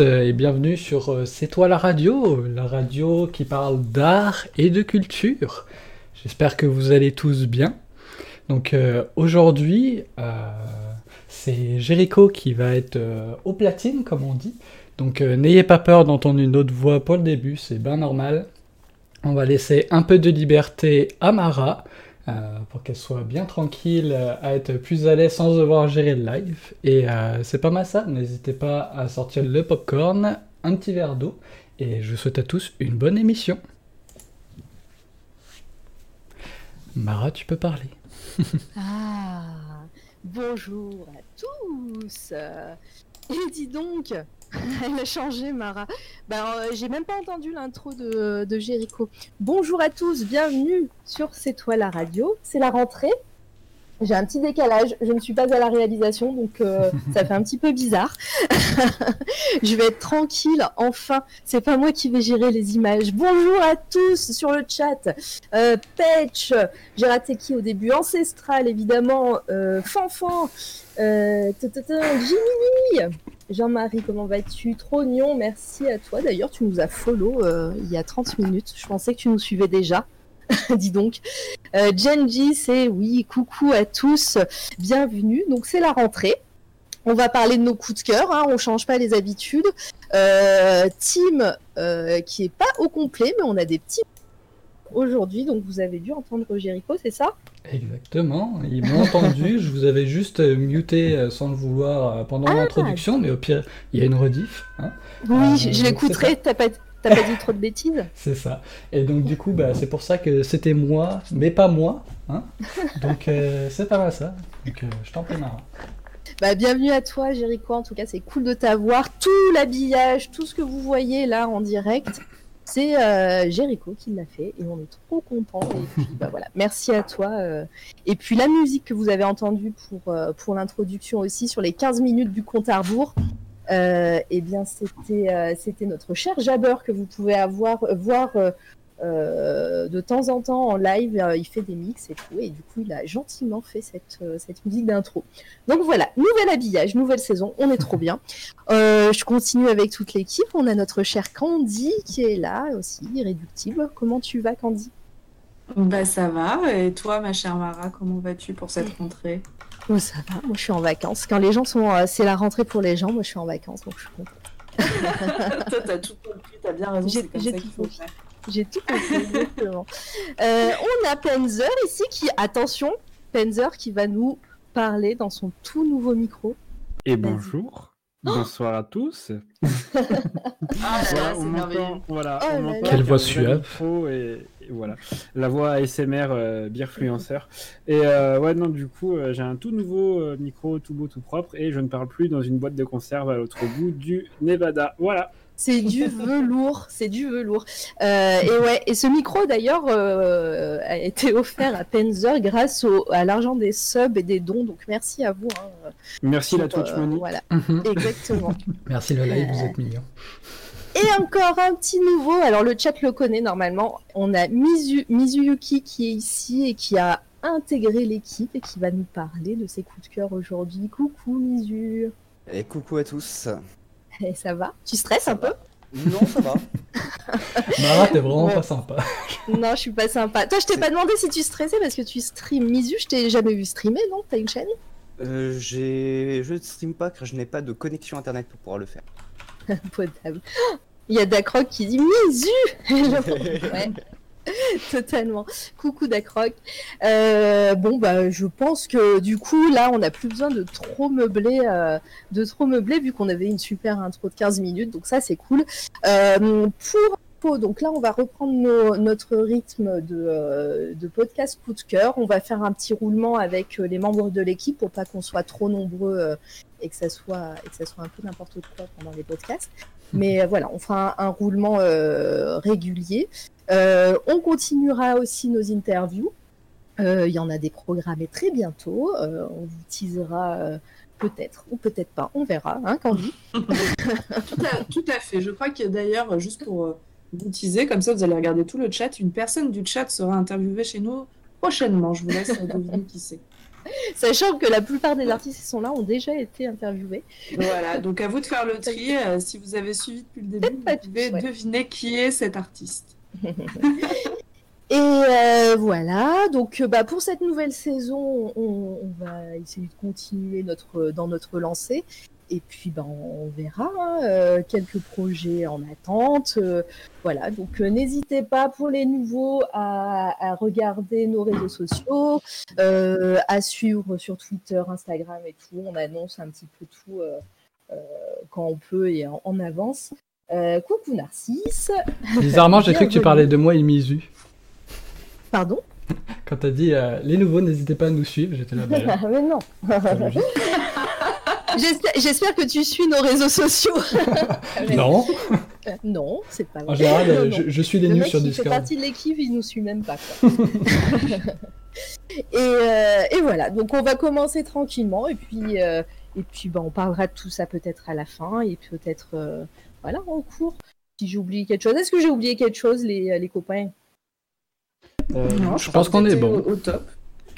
euh, et bienvenue sur euh, C'est toi la radio, la radio qui parle d'art et de culture. J'espère que vous allez tous bien. Donc euh, aujourd'hui, c'est Jericho qui va être au platine comme on dit. Donc n'ayez pas peur d'entendre une autre voix pour le début, c'est bien normal. On va laisser un peu de liberté à Mara euh, pour qu'elle soit bien tranquille, euh, à être plus à l'aise sans devoir gérer le live. Et euh, c'est pas mal ça, n'hésitez pas à sortir le popcorn, un petit verre d'eau, et je vous souhaite à tous une bonne émission. Mara, tu peux parler. Ah, bonjour à tous. Et dis donc, elle a changé, Mara. Ben, euh, j'ai même pas entendu l'intro de, de Jericho. Bonjour à tous, bienvenue sur C'est toi la radio. C'est la rentrée. J'ai un petit décalage, je ne suis pas à la réalisation, donc euh, ça fait un petit peu bizarre. je vais être tranquille, enfin, c'est pas moi qui vais gérer les images. Bonjour à tous sur le chat. Euh, Petch, j'ai raté qui au début? Ancestral, évidemment. Euh, Fanfan, euh. Jean-Marie, comment vas-tu? Trognon, merci à toi. D'ailleurs, tu nous as follow euh, il y a 30 minutes. Je pensais que tu nous suivais déjà. Dis donc. Euh, Genji, c'est oui, coucou à tous, bienvenue. Donc c'est la rentrée. On va parler de nos coups de cœur, hein, on change pas les habitudes. Team qui est pas au complet, mais on a des petits aujourd'hui, donc vous avez dû entendre Jericho, c'est ça? Exactement, ils m'ont entendu, je vous avais juste euh, muté euh, sans le vouloir euh, pendant Ah. l'introduction, mais au pire, il y a une rediff. hein. Oui, Euh, je- l'écouterai, t'as pas, t'as pas dit trop de bêtises? C'est ça. Et donc du coup, bah, c'est pour ça que c'était moi, mais pas moi. Hein donc euh, c'est pas mal ça. Donc euh, je t'en prie Mara. Bah, bienvenue à toi, Jericho. En tout cas, c'est cool de t'avoir. Tout l'habillage, tout ce que vous voyez là en direct, c'est euh, qui l'a fait et on est trop contents. Bah voilà, merci à toi. euh. Et puis, la musique que vous avez entendue pour, euh, pour l'introduction aussi, sur les 15 minutes du compte à rebours, euh, eh bien, c'était notre cher Jabber que vous pouvez avoir, voir de temps en temps en live. Euh, il fait des mix et tout. Et du coup, il a gentiment fait cette, euh, cette musique d'intro. Donc voilà, nouvel habillage, nouvelle saison, on est trop bien. Euh, je continue avec toute l'équipe. On a notre cher Candy qui est là aussi, irréductible. Comment tu vas, Candy? Bah ça va. Et toi, ma chère Mara, comment vas-tu pour cette rentrée? Oh, Ça va, moi je suis en vacances. Quand les gens sont. euh, c'est la rentrée pour les gens, moi je suis en vacances, donc je suis contente. Toi, t'as tout compris, t'as bien raison, J'ai- c'est comme j'ai ça tout qu'il faut compris. J'ai tout compris, exactement. Euh, on a Penzer ici qui, attention, Penzer qui va nous parler dans son tout nouveau micro. Et bonjour, bonsoir à tous. Ah là là, Voilà, on m'entend, voilà, Oh on. Quelle voix suave. Et, et voilà, la voix ASMR euh. Et euh, ouais, non, du coup, euh, j'ai un tout nouveau euh, micro, tout beau, tout propre, et je ne parle plus dans une boîte de conserve à l'autre bout du Nevada. Voilà. C'est du velours, c'est du velours. Euh, et ouais, et ce micro d'ailleurs euh, a été offert à Penzer grâce au, à l'argent des subs et des dons. Donc merci à vous. hein, Merci la Twitch euh, Money. Voilà, Mhm. exactement. Merci le live, vous êtes mignons. Et encore un petit nouveau. Alors le chat le connaît normalement. On a Mizu, Mizuyuki qui est ici et qui a intégré l'équipe et qui va nous parler de ses coups de cœur aujourd'hui. Coucou Mizu. Et coucou à tous. Et ça va? Tu stresses un peu? Non, ça va. Mara, t'es vraiment Ouais. pas sympa. Non, je suis pas sympa. Toi, je t'ai pas demandé si tu stressais parce que tu stream Mizu. Je t'ai jamais vu streamer, non? T'as une chaîne? Euh, j'ai... Je ne stream pas car je n'ai pas de connexion internet pour pouvoir le faire. Potable. Il y a Dacroc qui dit Mizu Ouais. Totalement. Coucou Dacroc. Euh, bon bah je pense que du coup là on n'a plus besoin de trop meubler, euh, de trop meubler vu qu'on avait une super intro de 15 minutes donc ça c'est cool. Euh, pour donc là on va reprendre notre rythme de, euh, de podcast coup de cœur. On va faire un petit roulement avec les membres de l'équipe pour pas qu'on soit trop nombreux et que ça soit un peu n'importe quoi pendant les podcasts. Mais euh, voilà, on fera un, roulement euh, régulier. Euh, on continuera aussi nos interviews. Il y en a des programmés très bientôt. On vous teasera peut-être ou peut-être pas. On verra, hein, Candy. tout, à, tout à fait. Je crois que d'ailleurs, juste pour vous teaser, comme ça vous allez regarder tout le chat. Une personne du chat sera interviewée chez nous prochainement. Je vous laisse deviner qui c'est. Sachant que la plupart des artistes qui sont là ont déjà été interviewés. Voilà, donc à vous de faire le tri. Euh, si vous avez suivi depuis le début, vous pouvez ouais. deviner qui est cet artiste. Et euh, voilà, donc euh, bah, pour cette nouvelle saison, on, on va essayer de continuer notre, dans notre lancée. Et puis bah, on verra hein, euh, quelques projets en attente. euh, voilà, donc euh, n'hésitez pas pour les nouveaux à, à regarder nos réseaux sociaux, à suivre sur Twitter, Instagram et tout. On annonce un petit peu tout quand on peut et en, en avance. Coucou Narcisse. Bizarrement, j'ai cru que tu parlais de moi et Mizu. Pardon? Quand t'as dit les nouveaux, n'hésitez pas à nous suivre, j'étais là. bah, là, Mais non. J'espère que tu suis nos réseaux sociaux. non, Euh, non, c'est pas en vrai. général, Non, euh, non. je, je suis les Le news sur il fait Discord. partie de l'équipe, il nous suit même pas. quoi. et, euh, et voilà, donc on va commencer tranquillement et puis, euh, et puis bah, on parlera de tout ça peut-être à la fin et peut-être euh, voilà en cours. Si j'ai oublié quelque chose, est-ce que j'ai oublié quelque chose les, les copains? Euh, Non, je pense qu'on est bon. Au, au top.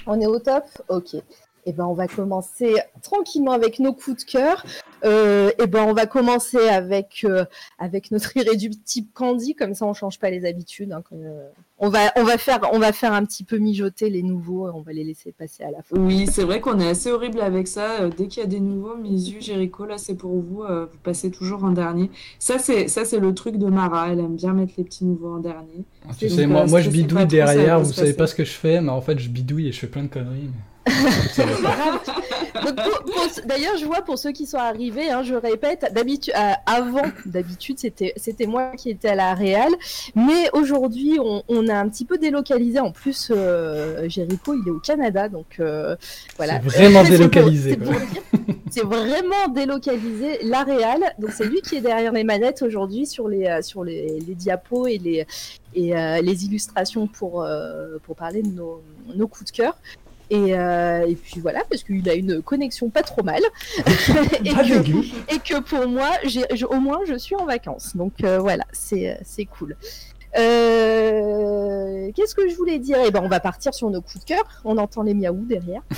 On est au top? Ok. Et ben on va commencer tranquillement avec nos coups de cœur. Euh, et ben on va commencer avec euh, avec notre irréductible Candy, comme ça on change pas les habitudes. hein, comme, euh, on va on va faire on va faire un petit peu mijoter les nouveaux, et on va les laisser passer à la fin. Oui, c'est vrai qu'on est assez horrible avec ça. Dès qu'il y a des nouveaux, Misu, Jericho, là c'est pour vous. euh, Vous passez toujours en dernier. Ça c'est ça c'est le truc de Mara. Elle aime bien mettre les petits nouveaux en dernier. Tu Donc, sais, moi, moi je bidouille derrière, vous savez pas ce que je fais, mais en fait je bidouille et je fais plein de conneries. mais- D'ailleurs, je vois pour ceux qui sont arrivés, hein, je répète, d'habitude, euh, avant, d'habitude, c'était c'était moi qui étais à la Réal, mais aujourd'hui, on, on a un petit peu délocalisé. En plus, euh, Jericho, il est au Canada, donc euh, voilà. C'est vraiment délocalisé, c'est vraiment délocalisé la Réal. Donc c'est lui qui est derrière les manettes aujourd'hui sur les euh, sur les, les diapos et les et les illustrations pour pour parler de nos, nos coups de cœur. Et, euh, et puis voilà, parce qu'il a une connexion pas trop mal. et, Pas que, dégueu. et que pour moi, j'ai, au moins, je suis en vacances. Donc euh, voilà, c'est, c'est cool. Euh, qu'est-ce que je voulais dire? Eh ben, on va partir sur nos coups de cœur. On entend les miaou derrière.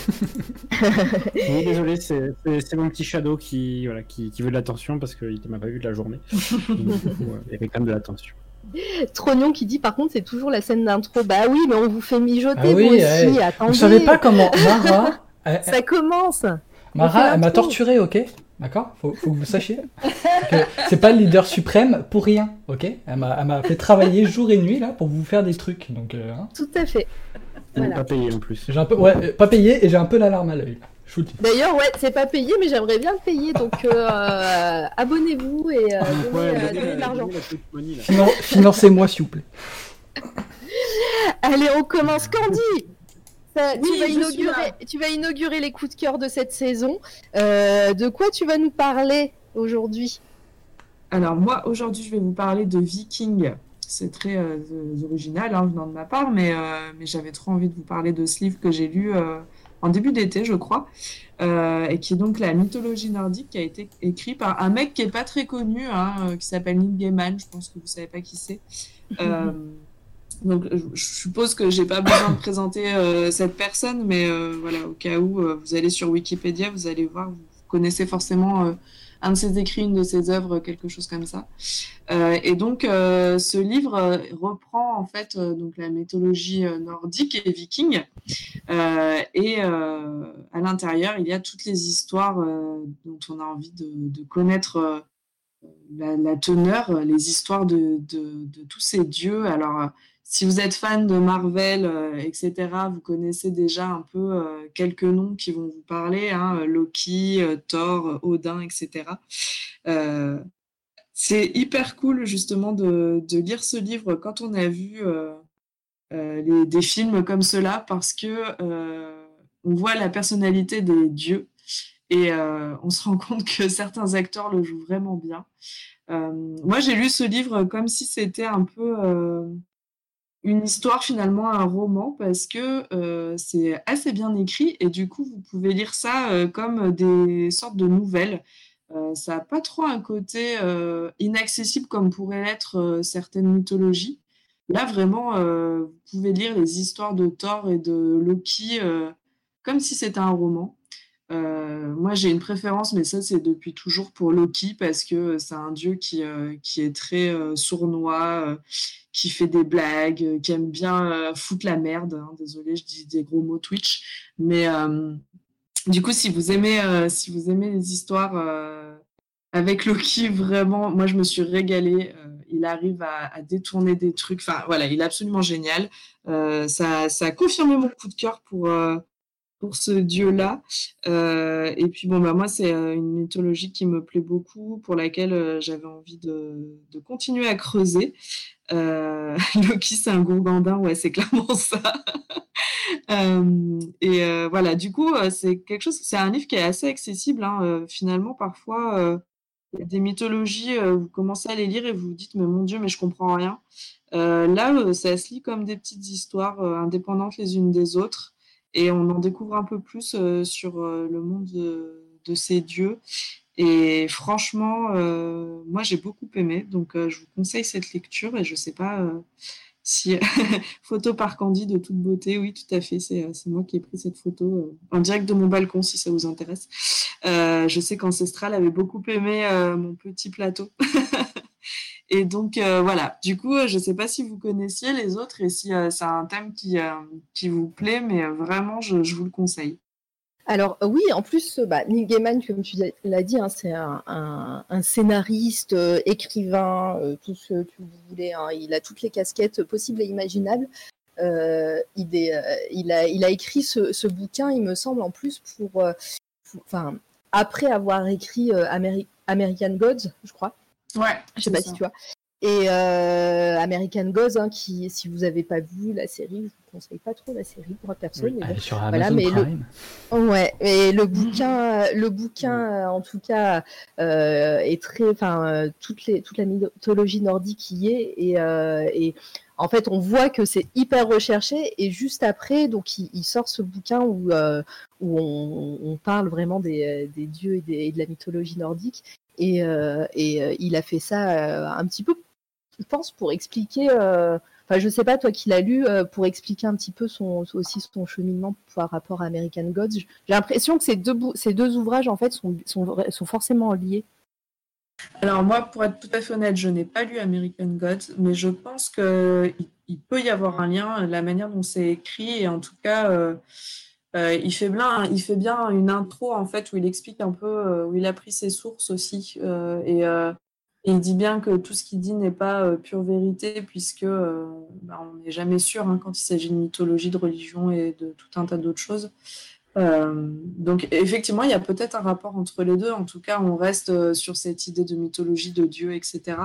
Oui, désolé, c'est c'est- c'est mon petit shadow qui, voilà, qui, qui veut de l'attention parce qu'il m'a pas vu de la journée. Donc, euh, il y avait quand même de l'attention. Trognon qui dit par contre c'est toujours la scène d'intro. Bah oui, mais on vous fait mijoter Ah oui, vous aussi. ouais. Attendez, Vous savez pas comment Mara, elle- ça commence. Mara, elle m'a torturé, ok D'accord faut, faut que vous sachiez. que c'est pas le leader suprême pour rien, ok Elle m'a elle m'a fait travailler jour et nuit là pour vous faire des trucs. Donc, euh, hein. Tout à fait. Voilà. pas payé en plus. j'ai un peu, ouais, euh, pas payé et j'ai un peu l'alarme à l'œil. D'ailleurs, ouais, c'est pas payé, mais j'aimerais bien le payer. Donc euh, abonnez-vous et euh, donnez, Ouais, euh, de l'argent. la Financez-moi s'il vous plaît. Allez, on commence. Candy Ça, tu, Oui, vas inaugurer, tu vas inaugurer les coups de cœur de cette saison. Euh, de quoi tu vas nous parler aujourd'hui? Alors moi aujourd'hui je vais vous parler de Viking. C'est très euh, euh, original hein, venant de ma part, mais, euh, mais j'avais trop envie de vous parler de ce livre que j'ai lu euh, en début d'été, je crois, euh, et qui est donc la mythologie nordique qui a été écrit par un mec qui est pas très connu, hein, euh, qui s'appelle Neil Gaiman. Je pense que vous savez pas qui c'est. Euh, donc je, suppose que j'ai pas besoin de présenter euh, cette personne, mais voilà, au cas où vous allez sur Wikipédia, vous allez voir, vous connaissez forcément un de ses écrits, une de ses œuvres, quelque chose comme ça. Euh, et donc, euh, ce livre euh, reprend en fait donc la mythologie nordique et viking. Et à l'intérieur, il y a toutes les histoires dont on a envie de, connaître la, teneur, les histoires de, de, tous ces dieux. Alors, si vous êtes fan de Marvel, euh, etc., vous connaissez déjà un peu euh, quelques noms qui vont vous parler, hein, Loki, euh, Thor, euh, Odin, etc. C'est hyper cool justement de, lire ce livre quand on a vu des films comme cela parce que on voit la personnalité des dieux et on se rend compte que certains acteurs le jouent vraiment bien. Moi, j'ai lu ce livre comme si c'était un peu une histoire finalement, un roman, parce que euh, c'est assez bien écrit et du coup, vous pouvez lire ça euh, comme des sortes de nouvelles. Euh, ça n'a pas trop un côté inaccessible comme pourraient l'être certaines mythologies. Là, vraiment, vous pouvez lire les histoires de Thor et de Loki comme si c'était un roman. moi, j'ai une préférence, mais ça, c'est depuis toujours pour Loki parce que c'est un dieu qui, qui est très sournois, qui fait des blagues, qui aime bien foutre la merde. Hein. Désolée, je dis des gros mots Twitch. Mais du coup, si vous aimez, euh, si vous aimez les histoires euh, avec Loki, vraiment, moi je me suis régalée. Euh, il arrive à, détourner des trucs. Enfin, voilà, il est absolument génial. ça, ça a confirmé mon coup de cœur pour pour ce dieu-là. et puis bon, bah moi c'est une mythologie qui me plaît beaucoup, pour laquelle j'avais envie de, de, continuer à creuser. Loki, c'est un gourgandin, ouais, c'est clairement ça. Euh, et euh, voilà, du coup, euh, c'est quelque chose, c'est un livre qui est assez accessible. Hein, finalement, parfois, il y a des mythologies, vous commencez à les lire et vous vous dites, mais mon Dieu, mais je comprends rien. là, ça se lit comme des petites histoires indépendantes les unes des autres, et on en découvre un peu plus sur le monde de, de, ces dieux. Et franchement, moi, j'ai beaucoup aimé, donc je vous conseille cette lecture, et je sais pas si, photo par Candy de toute beauté, oui, tout à fait. Euh, c'est moi qui ai pris cette photo euh, en direct de mon balcon, si ça vous intéresse. Euh, je sais qu'Ancestral avait beaucoup aimé mon petit plateau. et donc, voilà. Du coup, je ne sais pas si vous connaissiez les autres et si c'est un thème qui vous plaît, mais vraiment, je vous le conseille. Alors oui, en plus, bah, Neil Gaiman, comme tu l'as dit, hein, c'est un, scénariste, euh, écrivain, euh, tout ce que vous voulez. Hein. il a toutes les casquettes possibles et imaginables. Euh, il, a, écrit ce, bouquin, il me semble, en plus pour, enfin, après avoir écrit American Gods, je crois. Ouais. Je sais pas si tu vois. Et euh, American Gods, hein, qui, si vous n'avez pas vu la série, conseille pas trop la série pour personne. mais sur Amazon mais Prime. Le... Ouais, et le bouquin, le bouquin, en tout cas, euh, est très, enfin, toute les, toute la mythologie nordique y est, et, euh, et en fait, on voit que c'est hyper recherché, et juste après, donc, il, sort ce bouquin où, euh, où on, on, parle vraiment des, des dieux et, des, et, de la mythologie nordique, et, euh, et il a fait ça un petit peu je pense, pour expliquer. Euh, enfin, je sais pas, toi qui l'as lu, euh, pour expliquer un petit peu son, aussi son cheminement par rapport à American Gods. J'ai l'impression que ces deux, ces deux ouvrages, en fait, sont, sont, sont forcément liés. Alors moi, pour être tout à fait honnête, je n'ai pas lu American Gods, mais je pense qu'il il peut y avoir un lien, la manière dont c'est écrit, et en tout cas, euh, il, fait bien, il fait bien une intro en fait où il explique un peu où il a pris ses sources aussi, et il dit bien que tout ce qu'il dit n'est pas euh, pure vérité, puisque euh, bah, on n'est jamais sûr hein, quand il s'agit de mythologie, de religion et de tout un tas d'autres choses. Euh, donc effectivement, il y a peut-être un rapport entre les deux. En tout cas, on reste sur cette idée de mythologie, de Dieu, etc.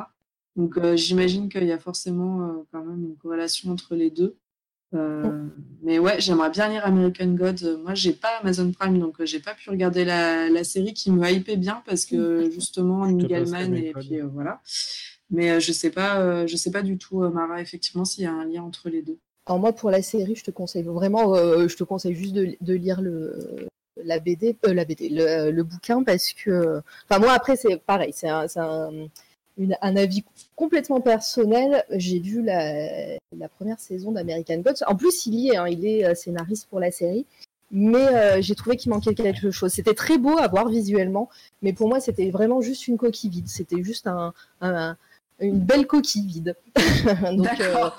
Donc j'imagine qu'il y a forcément quand même une corrélation entre les deux. Euh, mais ouais, j'aimerais bien lire American Gods. Moi, j'ai pas Amazon Prime, donc euh, j'ai pas pu regarder la, série qui me hypait bien parce que justement, Neil Gaiman et puis euh, voilà. Mais je sais pas, je sais pas du tout, Mara, effectivement, s'il y a un lien entre les deux. Alors moi, pour la série, je te conseille vraiment, je te conseille juste de, lire le la BD, la BD, le, bouquin parce que, enfin moi après c'est pareil, c'est un, un avis complètement personnel. J'ai vu la, première saison d'American Gods. En plus, il y est, hein, il est euh, scénariste pour la série. Mais euh, j'ai trouvé qu'il manquait quelque chose. C'était très beau à voir visuellement, mais pour moi, c'était vraiment juste une coquille vide. C'était juste un, une belle coquille vide. Donc euh,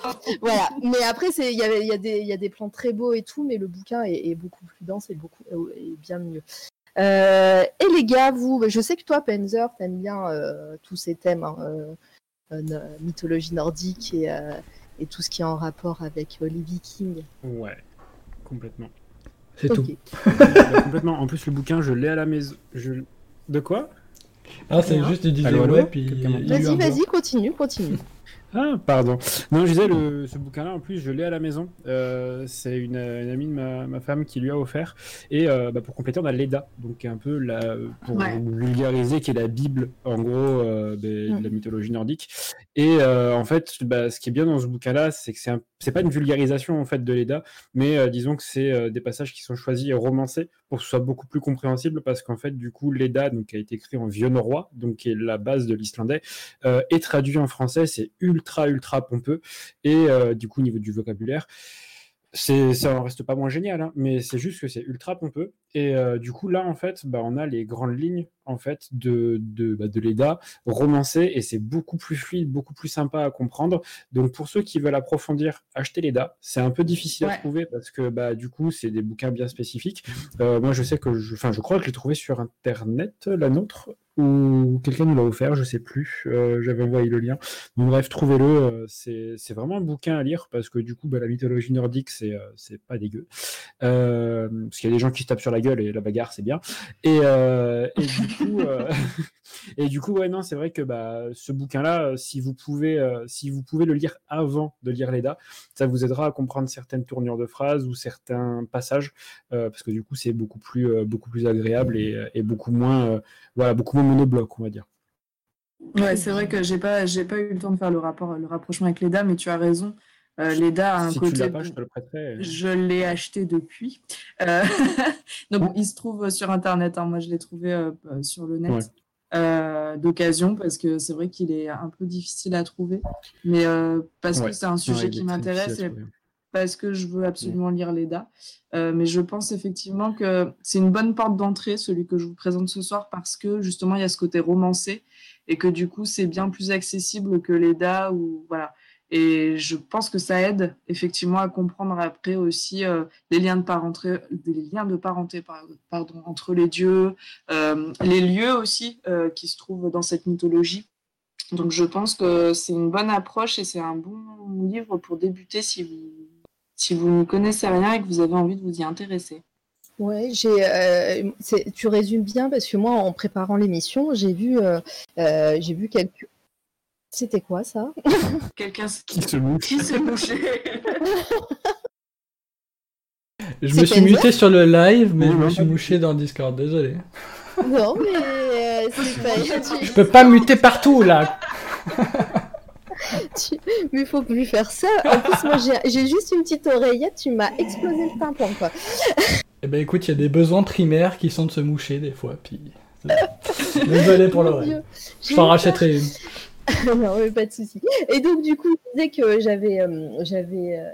voilà. Mais après, il y, y, y, a des plans très beaux et tout, mais le bouquin est, beaucoup plus dense et beaucoup et bien mieux. Euh, et les gars, vous, je sais que toi, Penzer, t'aimes bien euh, tous ces thèmes, hein, euh, mythologie nordique et, et, tout ce qui est en rapport avec les Vikings. Ouais, complètement. C'est tout. complètement. En plus, le bouquin, je l'ai à la maison. Je... De quoi? Ah, c'est juste, il disait ouais, puis. Vas-y, vas-y, continue, continue. Ah, pardon. Non, je disais, le, ce bouquin-là, en plus, je l'ai à la maison. Euh, c'est une, une amie de ma, ma femme qui lui a offert. Et euh, bah, pour compléter, on a l'EDA, donc un peu la, pour Ouais. vulgariser, qui est la Bible, en gros, euh, de la mythologie nordique. Et en fait, bah, ce qui est bien dans ce bouquin-là, c'est que c'est un- c'est pas une vulgarisation en fait de l'EDA, mais disons que c'est des passages qui sont choisis et romancés pour que ce soit beaucoup plus compréhensible, parce qu'en fait, du coup, l'EDA, donc, qui a été écrit en vieux norrois, donc qui est la base de l'islandais, est traduit en français, c'est ultra ultra pompeux. Et euh, du coup au niveau du vocabulaire c'est ça en reste pas moins génial hein, mais c'est juste que c'est ultra pompeux. Et euh, du coup là en fait bah, on a les grandes lignes en fait de de, bah, de l'EDA romancées et c'est beaucoup plus fluide beaucoup plus sympa à comprendre. Donc pour ceux qui veulent approfondir achetez l'EDA. C'est un peu difficile à trouver parce que bah du coup c'est des bouquins bien spécifiques. Euh, moi je sais que je enfin je crois que je l'ai trouvé sur internet la nôtre ou quelqu'un nous l'a offert, je sais plus. Euh, J'avais envoyé le lien. Donc, bref, trouvez-le. euh, c'est vraiment un bouquin à lire parce que du coup, bah, la mythologie nordique, c'est euh, pas dégueu. Parce qu'il y a des gens qui se tapent sur la gueule et la bagarre, c'est bien. Et, du coup, et du coup, ouais, non, c'est vrai que bah, ce bouquin-là, si vous pouvez, si vous pouvez le lire avant de lire l'EDA, ça vous aidera à comprendre certaines tournures de phrases ou certains passages, parce que du coup, c'est beaucoup plus, beaucoup plus agréable et, et beaucoup moins, voilà, beaucoup moins monobloc, on va dire. Ouais, c'est vrai que j'ai pas, j'ai pas eu le temps de faire le rapport, le rapprochement avec l'EDA, mais tu as raison. Euh, L'EDA a un si tu côté. l'as pas, je te le prêterai. Je l'ai acheté depuis. Euh, Donc, il se trouve sur Internet. hein. Moi, je l'ai trouvé euh, sur le net Ouais. euh, d'occasion parce que c'est vrai qu'il est un peu difficile à trouver. Mais euh, parce Ouais. que c'est un sujet qui m'intéresse et. Parce que je veux absolument lire l'EDA. Euh, mais je pense effectivement que c'est une bonne porte d'entrée, celui que je vous présente ce soir, parce que justement, il y a ce côté romancé et que du coup, c'est bien plus accessible que l'EDA. Ou, voilà. Et je pense que ça aide effectivement à comprendre après aussi euh, les liens de parenté, des liens de parenté par- pardon, entre les dieux, euh, les lieux aussi qui se trouvent dans cette mythologie. Donc je pense que c'est une bonne approche et c'est un bon livre pour débuter si vous si vous ne connaissez rien et que vous avez envie de vous y intéresser. Ouais, j'ai, euh, tu résumes bien parce que moi, en préparant l'émission, j'ai vu, euh, euh, j'ai vu quelques. C'était quoi ça? Quelqu'un Qui se mouche qui s'est mouché Je me suis muté sur le live, mais je me suis mouché dans le Discord, désolé. Non, mais euh, c'est pas. Je peux pas muter partout là tu- Mais faut plus faire ça. En plus, moi, j'ai, juste une petite oreillette. Tu m'as explosé le tympan, quoi. Eh ben écoute, il y a des besoins primaires qui sont de se moucher des fois, puis... Désolé pour l'oreille. Je t'en rachèterai une. non, mais pas de souci. Et donc, du coup, je disais que j'avais euh, j'avais euh,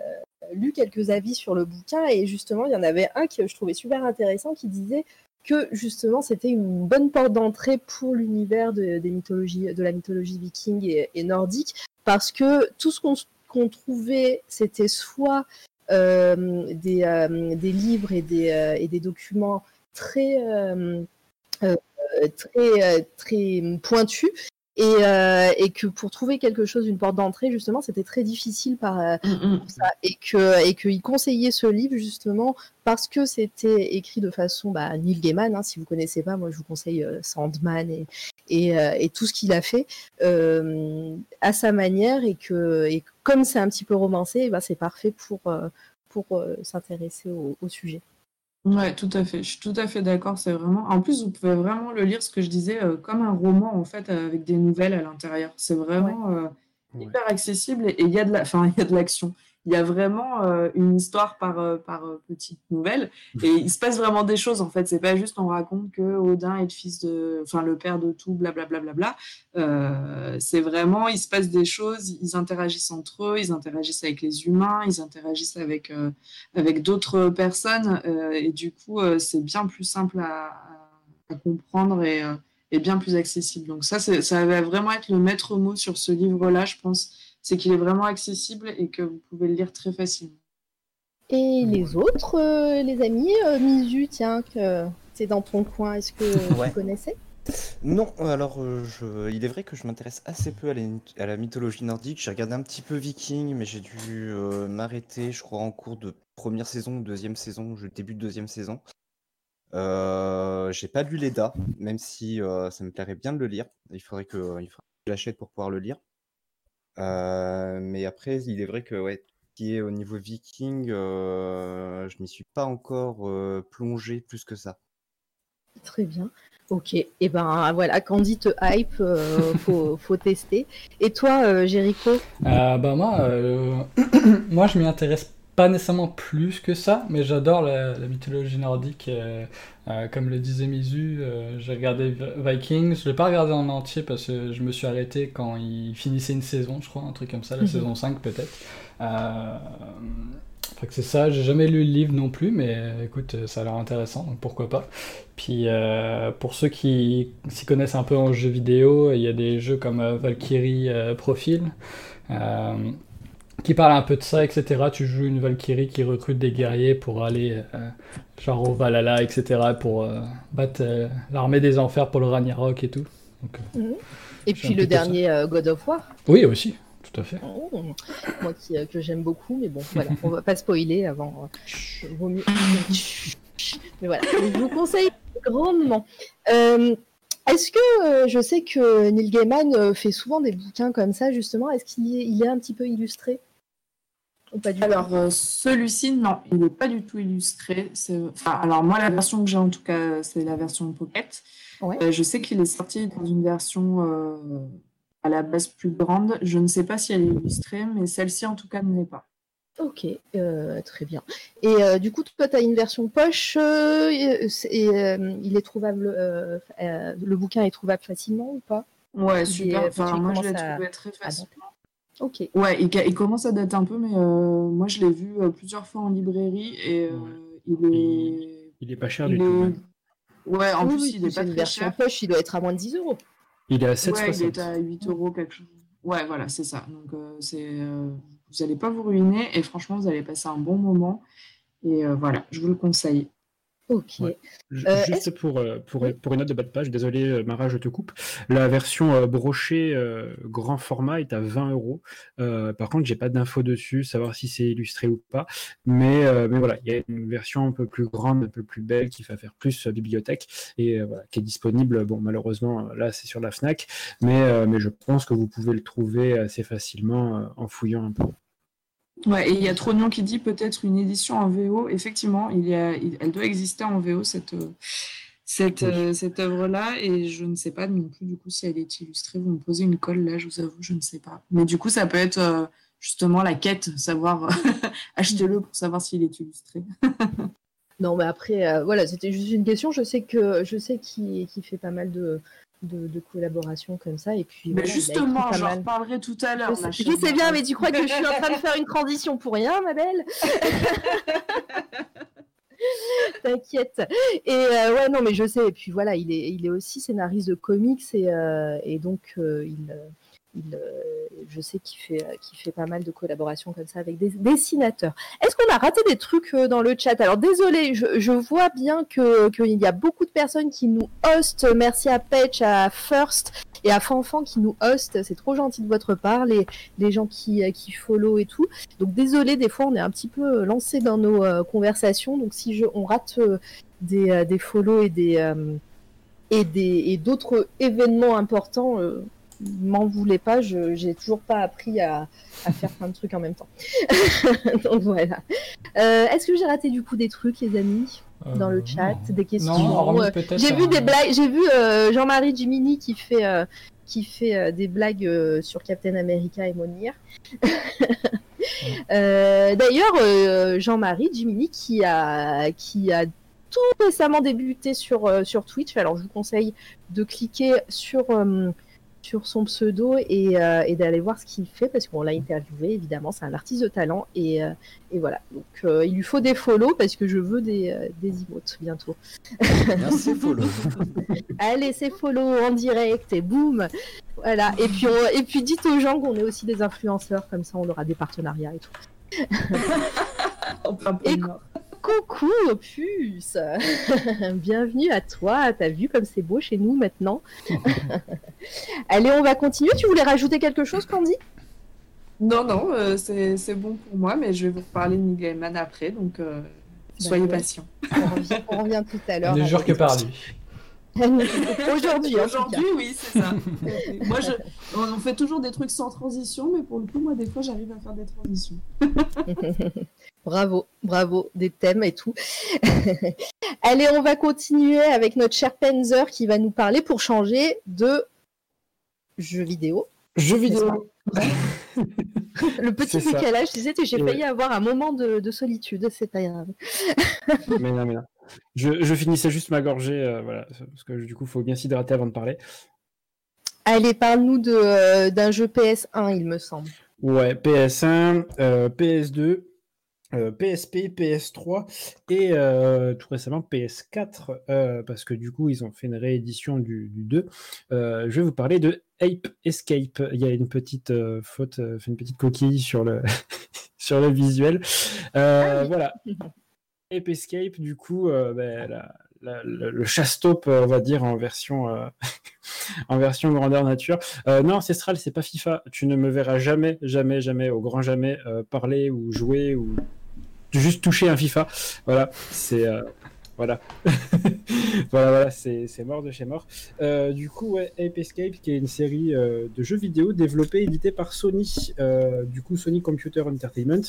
lu quelques avis sur le bouquin et justement, il y en avait un que je trouvais super intéressant qui disait que justement, c'était une bonne porte d'entrée pour l'univers de, des mythologies, de la mythologie viking et, nordique parce que tout ce qu'on trouvait, c'était soit euh, des, euh, des livres et des, euh, et des documents très, euh, euh, très, euh, très pointus et, euh, et que pour trouver quelque chose, une porte d'entrée, justement, c'était très difficile par, euh, pour ça. Et que et qu'il conseillait ce livre, justement, parce que c'était écrit de façon bah, Neil Gaiman. Hein, si vous connaissez pas, moi, je vous conseille euh, Sandman et, et, euh, et tout ce qu'il a fait euh, à sa manière. Et que et comme c'est un petit peu romancé, eh ben, c'est parfait pour, pour s'intéresser au, au sujet. Ouais, tout à fait. Je suis tout à fait d'accord. C'est vraiment. En plus, vous pouvez vraiment le lire, ce que je disais, euh, comme un roman en fait, avec des nouvelles à l'intérieur. C'est vraiment euh, Ouais. hyper accessible et et il y a de la, enfin, il y a de l'action. Il y a vraiment euh, une histoire par, euh, par euh, petite nouvelle et il se passe vraiment des choses en fait. C'est pas juste on raconte que Odin est le fils de, enfin le père de tout, blablabla. Bla, bla, bla. Euh, c'est vraiment, il se passe des choses, ils interagissent entre eux, ils interagissent avec les humains, ils interagissent avec, avec d'autres personnes et du coup c'est bien plus simple à, comprendre et, et bien plus accessible. Donc ça, ça va vraiment être le maître mot sur ce livre-là, je pense, c'est qu'il est vraiment accessible et que vous pouvez le lire très facilement. Et les autres, euh, les amis, euh, Mizu, tiens, que c'est dans ton coin, est-ce que Ouais. tu connaissais? Non, alors euh, je... il est vrai que je m'intéresse assez peu à la, à la mythologie nordique. J'ai regardé un petit peu Viking, mais j'ai dû euh, m'arrêter, je crois, en cours de première saison ou deuxième saison, je début de deuxième saison. Euh, j'ai pas lu l'EDA, même si euh, ça me plairait bien de le lire. Il faudrait que, il faudrait que je l'achète pour pouvoir le lire. Euh, mais après, il est vrai que ouais, qui est au niveau viking, euh, je m'y suis pas encore euh, plongé plus que ça. Très bien. Ok, et ben voilà, Candy te hype, euh, faut, faut tester. Et toi, euh, Jericho? Euh, bah moi, euh, moi je m'y intéresse pas nécessairement plus que ça, mais j'adore la, la mythologie nordique. euh, euh, comme le disait Mizu, euh, j'ai regardé Vi- Vikings. Je l'ai pas regardé en entier parce que je me suis arrêté quand il finissait une saison, je crois, un truc comme ça, la Mhm. saison 5 peut-être. Fait que c'est ça, j'ai jamais lu le livre non plus, mais écoute, ça a l'air intéressant, donc pourquoi pas. Puis pour ceux qui s'y connaissent un peu en jeux vidéo, il y a des jeux comme Valkyrie Profile qui parlent un peu de ça, etc. Tu joues une Valkyrie qui recrute des guerriers pour aller euh, genre au Valhalla, etc. pour euh, battre euh, l'armée des enfers pour le Ragnarok et tout. Donc, euh, Et puis le dernier God of War, oui, aussi, tout à fait. Oh, moi qui, que j'aime beaucoup, mais bon, voilà, on va pas spoiler avant. vaut mieux. Mais voilà, je vous conseille grandement. Est-ce que euh, je sais que Neil Gaiman euh, fait souvent des bouquins comme ça, justement Est-ce qu'il est, il est un petit peu illustré? Ou pas du tout Alors, euh, celui-ci, non, il n'est pas du tout illustré. Enfin, alors, moi, la version que j'ai, en tout cas, c'est la version Pocket. Ouais. Euh, je sais qu'il est sorti dans une version euh, à la base plus grande. Je ne sais pas si elle est illustrée, mais celle-ci, en tout cas, ne l'est pas. Ok, euh, très bien. Et euh, du coup, toi, tu as une version poche euh, et, il est trouvable, le bouquin est trouvable facilement ou pas? Ouais, super. Enfin, moi, je l'ai à- trouvé très à facile. Ok, Ouais, il, il commence à dater un peu, mais euh, moi, je l'ai vu euh, plusieurs fois en librairie et euh, il est. Il est pas cher il du tout. même. Ouais, en Oui, plus, oui, il est pas très cher. poche, il doit être à moins de 10 euros. Il est à Ouais, il 7,60. est à 8 euros, quelque chose. Ouais, voilà, c'est ça. Donc, euh, c'est, euh, vous n'allez pas vous ruiner et franchement, vous allez passer un bon moment. Et euh, voilà, je vous le conseille. Ok. Ouais. Euh, Juste pour, euh, pour, pour une note de bas de page, désolé euh, Mara, je te coupe. La version euh, brochée euh, grand format est à 20 euros. Par contre, j'ai pas d'infos dessus, savoir si c'est illustré ou pas. Mais, mais voilà, il y a une version un peu plus grande, un peu plus belle, qui va faire plus bibliothèque et voilà, qui est disponible. Bon, malheureusement, là, c'est sur la Fnac, mais, mais je pense que vous pouvez le trouver assez facilement en fouillant un peu. Ouais, et il y a Trognon qui dit peut-être une édition en VO. Effectivement, il y a, il- elle doit exister en VO, cette, euh, cette, Oui. euh, cette œuvre-là. Et je ne sais pas non plus, du coup, si elle est illustrée. Vous me posez une colle, là, je vous avoue, je ne sais pas. Mais du coup, ça peut être euh, justement la quête, savoir achetez-le pour savoir s'il est illustré. Non, mais après, euh, voilà, c'était juste une question. Je sais que je sais qu'il qu'il fait pas mal de, de, de collaborations comme ça. Et puis, Mais voilà, justement, j'en reparlerai tout à l'heure. Je sais, chère je sais bien, mais tu crois que je suis en train de faire une transition pour rien, ma belle? T'inquiète. Et euh, ouais, non, mais je sais. Et puis voilà, il est, il est aussi scénariste de comics et, euh, et donc euh, il, euh, je sais qu'il fait, euh, fait pas mal de collaborations comme ça avec des dessinateurs. Est-ce qu'on a raté des trucs euh, dans le chat? Alors désolé, je, vois bien qu'il y a beaucoup de personnes qui nous hostent. Merci à Patch, à First et à Fanfan qui nous hostent. C'est trop gentil de votre part, les, gens qui, follow et tout. Donc désolé, des fois on est un petit peu lancé dans nos conversations. Donc si je, on rate des, euh, follow et d'autres événements importants, m'en voulez pas. Je j'ai toujours pas appris à, à faire plein de trucs en même temps. Donc voilà. Euh, Est-ce que j'ai raté du coup des trucs, les amis, dans Euh, le chat, non. des questions Euh, j'ai vu un- des blagues, j'ai vu euh, Jean-Marie Gimini qui fait, euh, qui fait euh, des blagues euh, sur Captain America et Monir. Euh, D'ailleurs, euh, Jean-Marie Gimini qui a, qui a tout récemment débuté sur, euh, sur Twitch. Alors, je vous conseille de cliquer sur, euh, sur son pseudo et, euh, et d'aller voir ce qu'il fait parce qu'on l'a interviewé, évidemment. C'est un artiste de talent et, euh, et voilà. Donc, euh, il lui faut des follow parce que je veux des, euh, des emotes bientôt. Bien, c'est follow. Allez, c'est follow en direct et boum. Voilà. Et puis, on- et puis dites aux gens qu'on est aussi des influenceurs, comme ça on aura des partenariats et tout. Et-. Coucou Opus Bienvenue à toi, t'as vu comme c'est beau chez nous maintenant? Allez, on va continuer. Tu voulais rajouter quelque chose, Candy? Non, non, euh, c'est c'est bon pour moi, mais je vais vous reparler de Neil Gaiman après, donc euh, soyez ouais. patients. on revient, on revient tout à l'heure. Ne jure que par lui. Aujourd'hui. Aujourd'hui, oui, c'est ça. moi, je... on on fait toujours des trucs sans transition, mais pour le coup, moi, des fois, j'arrive à faire des transitions. Bravo, bravo, des thèmes et tout. Allez, on va continuer avec notre cher Penzer qui va nous parler pour changer de jeux vidéo. Jeux vidéo. Le petit décalage, tu sais, j'ai Ouais. failli avoir un moment de, de solitude, c'est pas grave. mais non, mais non. Je, je finissais juste ma gorgée, euh, voilà, parce que du coup, il faut bien s'hydrater avant de parler. Allez, parle-nous euh, d'un jeu PS1, il me semble. Ouais, PS1, euh, PS2, euh, PSP, PS3 et euh, tout récemment PS4, euh, parce que du coup, ils ont fait une réédition du, du 2. Euh, je vais vous parler de Ape Escape. Il y a une petite faute, une petite coquille sur le, sur le visuel. Ah oui. Voilà. Ape Escape, du coup, euh, ben, le, le chasse-taupe, euh, on va dire, en version, euh, en version grandeur nature. Non, Ancestral, c'est pas FIFA. Tu ne me verras jamais, jamais, jamais, au grand jamais, parler ou jouer ou juste toucher un FIFA. Voilà, c'est. voilà. voilà, voilà, c'est mort de chez mort. Euh, du coup, ouais, Ape Escape, qui est une série euh, de jeux vidéo développée et éditée par Sony, euh, du coup Sony Computer Entertainment.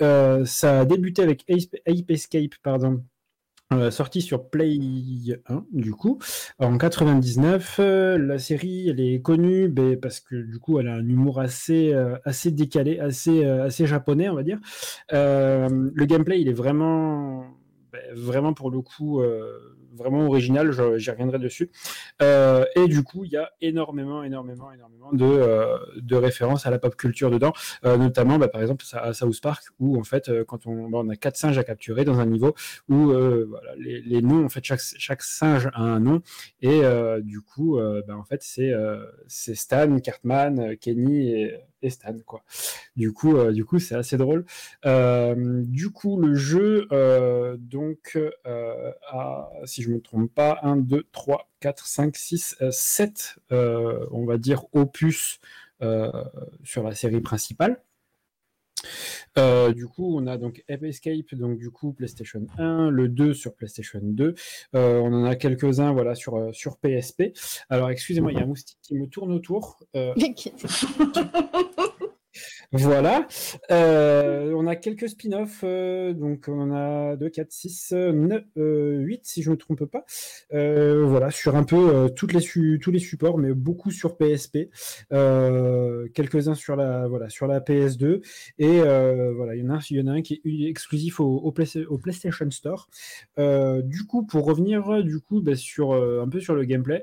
Ça a débuté avec Ape, Ape Escape, pardon, sorti sur Play 1, du coup, en 99. Euh, la série, elle est connue ben, parce que du coup, elle a un humour assez, assez décalé, assez, assez japonais, on va dire. Le gameplay, il est vraiment, ben, vraiment pour le coup, vraiment original. J'y reviendrai dessus. Euh, et du coup, il y a énormément, énormément, énormément de, euh, de références à la pop culture dedans, Euh, notamment, bah, par exemple, à South Park, où en fait, quand on, bah, on a quatre singes à capturer dans un niveau où les, noms, en fait, chaque, chaque singe a un nom, et du coup, bah, en fait, c'est Stan, Cartman, Kenny et, et Stan, quoi. Du coup, euh, du coup, c'est assez drôle. Euh, du coup, le jeu, euh, donc, a, si je me trompe pas, 1, 2, 3, 4, 5, 6, 7, on va dire, opus sur la série principale. Euh, du coup, on a donc Ape Escape, donc du coup PlayStation 1, le 2 sur PlayStation 2. Euh, on en a quelques-uns voilà, sur, euh, sur PSP. Alors, excusez-moi, il y a un moustique qui me tourne autour. Voilà. Euh, on a quelques spin-offs. euh, donc, on a 2, 4, 6, 9, 8, si je ne me trompe pas. Euh, voilà, sur un peu les tous les supports, mais beaucoup sur PSP. Quelques-uns sur la, voilà, sur la PS2. Et voilà, il y, en a, y en a un qui est exclusif au, au, Play- au PlayStation Store. Du coup, pour revenir du coup, bah, sur, un peu sur le gameplay,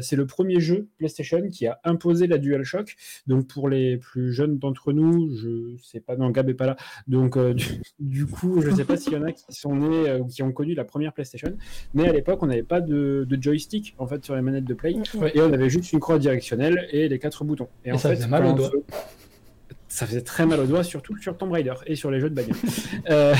c'est le premier jeu PlayStation qui a imposé la DualShock. Donc pour les plus jeunes d'entre nous, je sais pas, non, Gab est pas là. Donc euh, du, du coup, je sais pas s'il y en a qui sont nés euh, ou qui ont connu la première PlayStation. Mais à l'époque, on n'avait pas de, de joystick en fait sur les manettes de Play. Ouais. Et on avait juste une croix directionnelle et les quatre boutons. Et en ça fait, faisait mal aux doigts. se- Ça faisait très mal aux doigts, surtout sur Tomb Raider et sur les jeux de bagnole. Euh,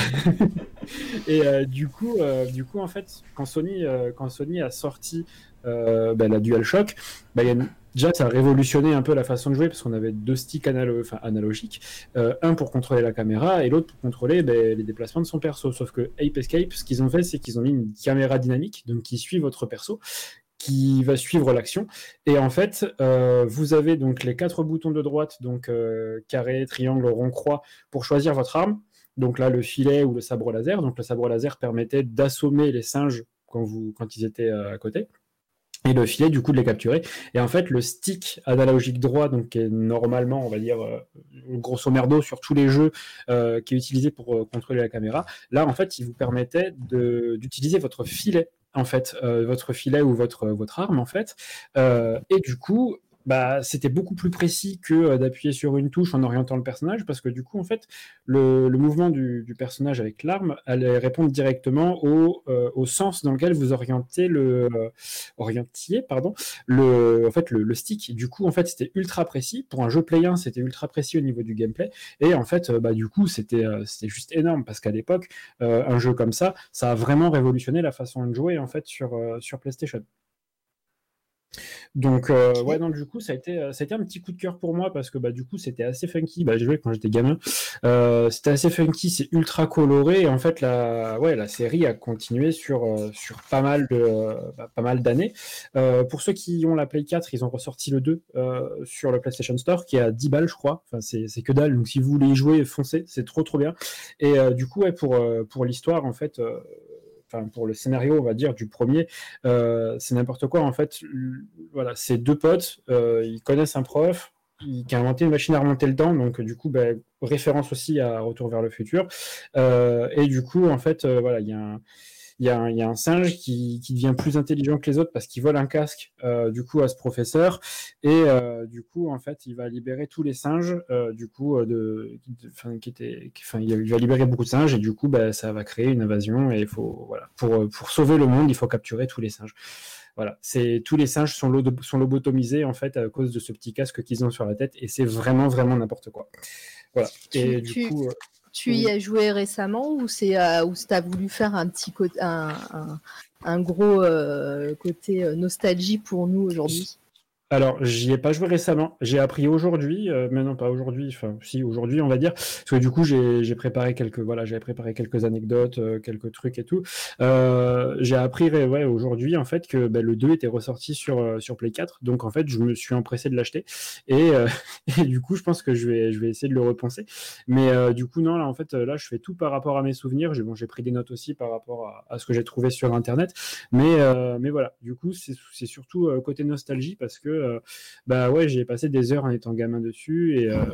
et du coup, du coup, en fait, quand Sony, quand Sony a sorti bah, la DualShock, bah, il y a une- déjà ça a révolutionné un peu la façon de jouer parce qu'on avait deux sticks analogiques, euh, un pour contrôler la caméra et l'autre pour contrôler bah, les déplacements de son perso. Sauf que Ape Escape, ce qu'ils ont fait, c'est qu'ils ont mis une caméra dynamique, donc qui suit votre perso qui va suivre l'action. Et en fait, euh, vous avez donc les quatre boutons de droite, donc euh, carré, triangle, rond, croix, pour choisir votre arme. Donc là, le filet ou le sabre laser. Donc le sabre laser permettait d'assommer les singes quand, vous, quand ils étaient à côté. Et le filet, du coup, de les capturer. Et en fait, le stick analogique droit, donc qui est normalement, on va dire, euh, grosso merdo sur tous les jeux, euh, qui est utilisé pour euh, contrôler la caméra, là, en fait, il vous permettait de- d'utiliser votre filet, en fait, votre filet ou votre, votre arme, en fait. Et du coup, bah, c'était beaucoup plus précis que euh, d'appuyer sur une touche en orientant le personnage, parce que du coup, en fait, le, mouvement du, personnage avec l'arme allait répondre directement au, euh, sens dans lequel vous orientez le, euh, orientiez, le, stick. Du coup, en fait, c'était ultra précis. Pour un jeu Play 1, c'était ultra précis au niveau du gameplay. Et en fait, bah, du coup, c'était juste énorme parce qu'à l'époque, un jeu comme ça, ça a vraiment révolutionné la façon de jouer en fait sur PlayStation. Donc, euh, ouais, non, du coup, ça a, été, euh, ça a été un petit coup de cœur pour moi parce que bah, du coup, c'était assez funky. Bah, j'ai joué quand j'étais gamin. Euh, c'était assez funky, c'est ultra coloré. Et en fait, la, ouais, la série a continué sur, euh, sur pas mal de, bah, pas mal d'années. Euh, pour ceux qui ont la Play 4, ils ont ressorti le 2 euh, sur le PlayStation Store qui est à 10 balles, je crois. Enfin, c'est c'est que dalle. Donc, si vous voulez y jouer, foncez. C'est trop, trop bien. Et du coup, ouais, pour, pour l'histoire, en fait. Pour le scénario, on va dire, du premier, euh, c'est n'importe quoi. En fait, voilà, c'est deux potes, euh, ils connaissent un prof qui a inventé une machine à remonter le temps, donc du coup, ben, référence aussi à Retour vers le futur. Euh, et du coup, en fait, voilà, il y a un. Il y, a un, il y a un singe qui, qui devient plus intelligent que les autres parce qu'il vole un casque euh, du coup à ce professeur et euh, du coup en fait il va libérer tous les singes euh, du coup de, enfin, qui enfin, il va libérer beaucoup de singes et du coup ben, ça va créer une invasion et il faut voilà pour, pour sauver le monde il faut capturer tous les singes voilà, c'est tous les singes sont, sont lobotomisés en fait à cause de ce petit casque qu'ils ont sur la tête et c'est vraiment vraiment n'importe quoi. Voilà. Tu- et du tu- coup, Tu y as joué récemment ou c'est euh, ou t'as voulu faire un petit côté un, un, un gros euh, côté euh, nostalgie pour nous aujourd'hui? Alors j'y ai pas joué récemment, j'ai appris aujourd'hui, euh, mais non pas aujourd'hui, enfin si aujourd'hui on va dire, parce que du coup j'ai préparé quelques voilà j'avais préparé quelques anecdotes, euh, quelques trucs et tout. Euh, j'ai appris ouais aujourd'hui en fait que ben, le 2 était ressorti sur sur Play 4, donc en fait je me suis empressé de l'acheter et, du coup je pense que je vais je vais essayer de le repenser. Mais du coup non là en fait là je fais tout par rapport à mes souvenirs. J'ai bon pris des notes aussi par rapport à, ce que j'ai trouvé sur internet. Mais mais voilà du coup c'est surtout côté nostalgie parce que euh, bah ouais j'ai passé des heures en étant gamin dessus et euh,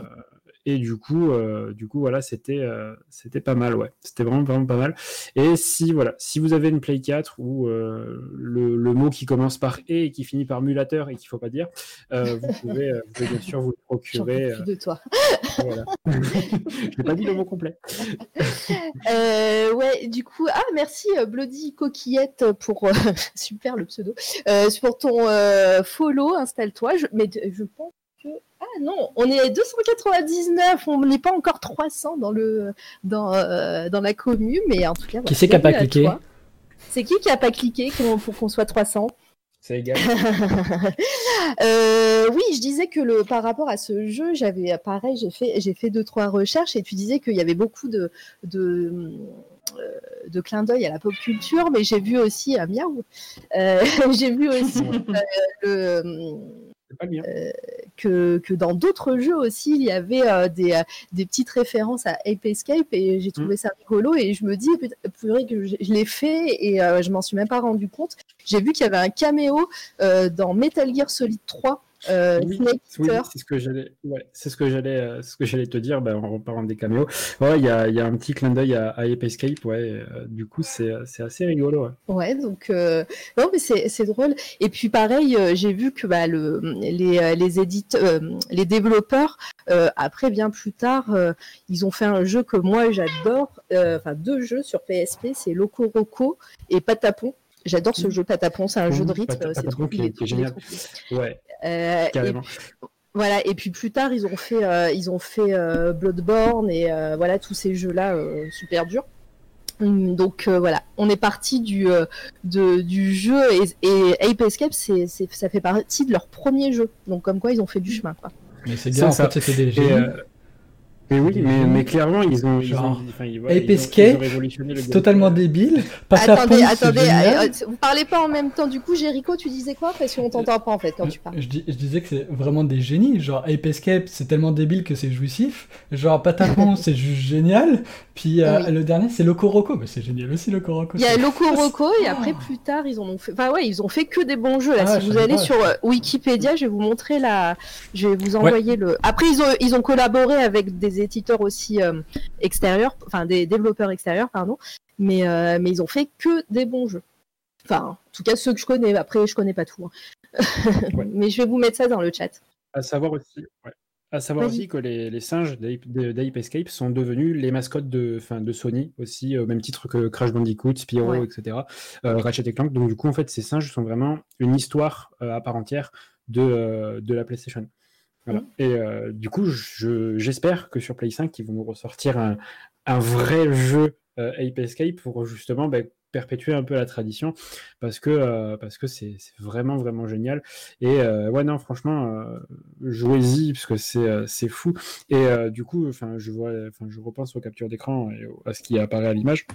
et du coup euh, du coup voilà c'était euh, c'était pas mal ouais c'était vraiment vraiment pas mal. Et si voilà si vous avez une Play 4 ou euh, le, le mot qui commence par et et qui finit par mulateur et qu'il faut pas dire, vous pouvez vous pouvez bien sûr vous le procurer. plus de toi. voilà. Je n'ai pas dit le mot complet. Ouais, du coup, ah merci Bloody Coquillette pour super le pseudo, euh, pour ton euh, follow, installe-toi. Je, mais je pense ah non, on est à 299, on n'est pas encore 300 dans le dans euh, dans la commune, mais en tout cas. Qui c'est qui a pas cliqué. C'est qui qui a pas cliqué pour qu'on soit 300 C'est égal. Euh, oui, je disais que le, par rapport à ce jeu, j'avais pareil, j'ai fait, j'ai fait deux trois recherches et tu disais qu'il y avait beaucoup de, de, euh, de clins d'œil à la pop culture, mais j'ai vu aussi à miaou, euh, j'ai vu aussi euh, le, Bien. que, que dans d'autres jeux aussi, il y avait euh, des, euh, des petites références à Ape Escape et j'ai trouvé ça rigolo et je me dis, purée, que je, je l'ai fait et euh, je m'en suis même pas rendu compte. J'ai vu qu'il y avait un caméo euh, dans Metal Gear Solid 3. Euh, Oui, c'est ce que j'allais, ouais, c'est ce que j'allais, euh, ce que j'allais te dire, ben, en reparlant des caméos. Ouais, il y a, il y a un petit clin d'œil à, à Ape Escape, ouais. euh, du coup, c'est, assez rigolo. Ouais. Ouais, donc non, mais c'est drôle. Et puis pareil, j'ai vu que bah, le, les les développeurs après bien plus tard, ils ont fait un jeu que moi j'adore, enfin deux jeux sur PSP, c'est Loco Roco et Patapon. J'adore ce Mhm. jeu Patapon, c'est un jeu de rythme, Pat- c'est trop, qui est- trop- est génial. trop. Ouais, Euh, et carrément. voilà, et puis plus tard, ils ont fait, euh, ils ont fait euh, Bloodborne et euh, voilà tous ces jeux-là euh, super durs. Hum, Donc euh, voilà, on est parti du, euh, de- du jeu et, et Ape Escape, c'est, ça fait partie de leur premier jeu. Donc comme quoi, ils ont fait du chemin. Quoi. Mais c'est bien, en ça. fait, c'était des euh, mais oui, mais, clairement, ils ont, ils ont, Genre, ils, Ape ils ont- révolutionné le Totalement débile. Patapon, attendez, c'est attendez, euh, euh, vous parlez pas en même temps. Du coup, Jericho, tu disais quoi? Parce qu'on t'entend pas en fait quand tu parles. Je, dis- je disais que c'est vraiment des génies. Genre, Ape Escape, c'est tellement débile que c'est jouissif. Genre, Patapon, c'est juste génial. Puis euh, Oui. le dernier, c'est Loco Roco. Mais c'est génial aussi, Loco Roco. Il y a c'est- Loco Roco et après plus tard ils en ont fait. Enfin ouais, ils ont fait que des bons jeux là. Ah, si vous allez pas. sur euh, Wikipédia, je vais vous montrer la. Je vais vous envoyer le. Après ils ont ils ont collaboré avec des éditeurs aussi euh, extérieurs, enfin des développeurs extérieurs pardon. Mais euh, mais ils ont fait que des bons jeux. Enfin en tout cas ceux que je connais. Après je connais pas tout. hein. Ouais. mais je vais vous mettre ça dans le chat. À savoir aussi, ouais. à savoir aussi que les, les singes d'Ape Escape sont devenus les mascottes de, Sony aussi, au même titre que Crash Bandicoot, Spyro, Ouais. etc. euh, Ratchet et Clank. Donc du coup, en fait, ces singes sont vraiment une histoire euh, à part entière de, euh, de la PlayStation. Voilà. Mhm. Et euh, du coup, je- j'espère que sur Play 5, ils vont nous ressortir un, un vrai jeu euh, Ape Escape pour justement ben, perpétuer un peu la tradition parce que euh, parce que c'est vraiment vraiment génial et euh, ouais non franchement euh, jouez-y parce que c'est c'est fou et du coup enfin je vois enfin je repense aux captures d'écran et à ce qui apparaît à l'image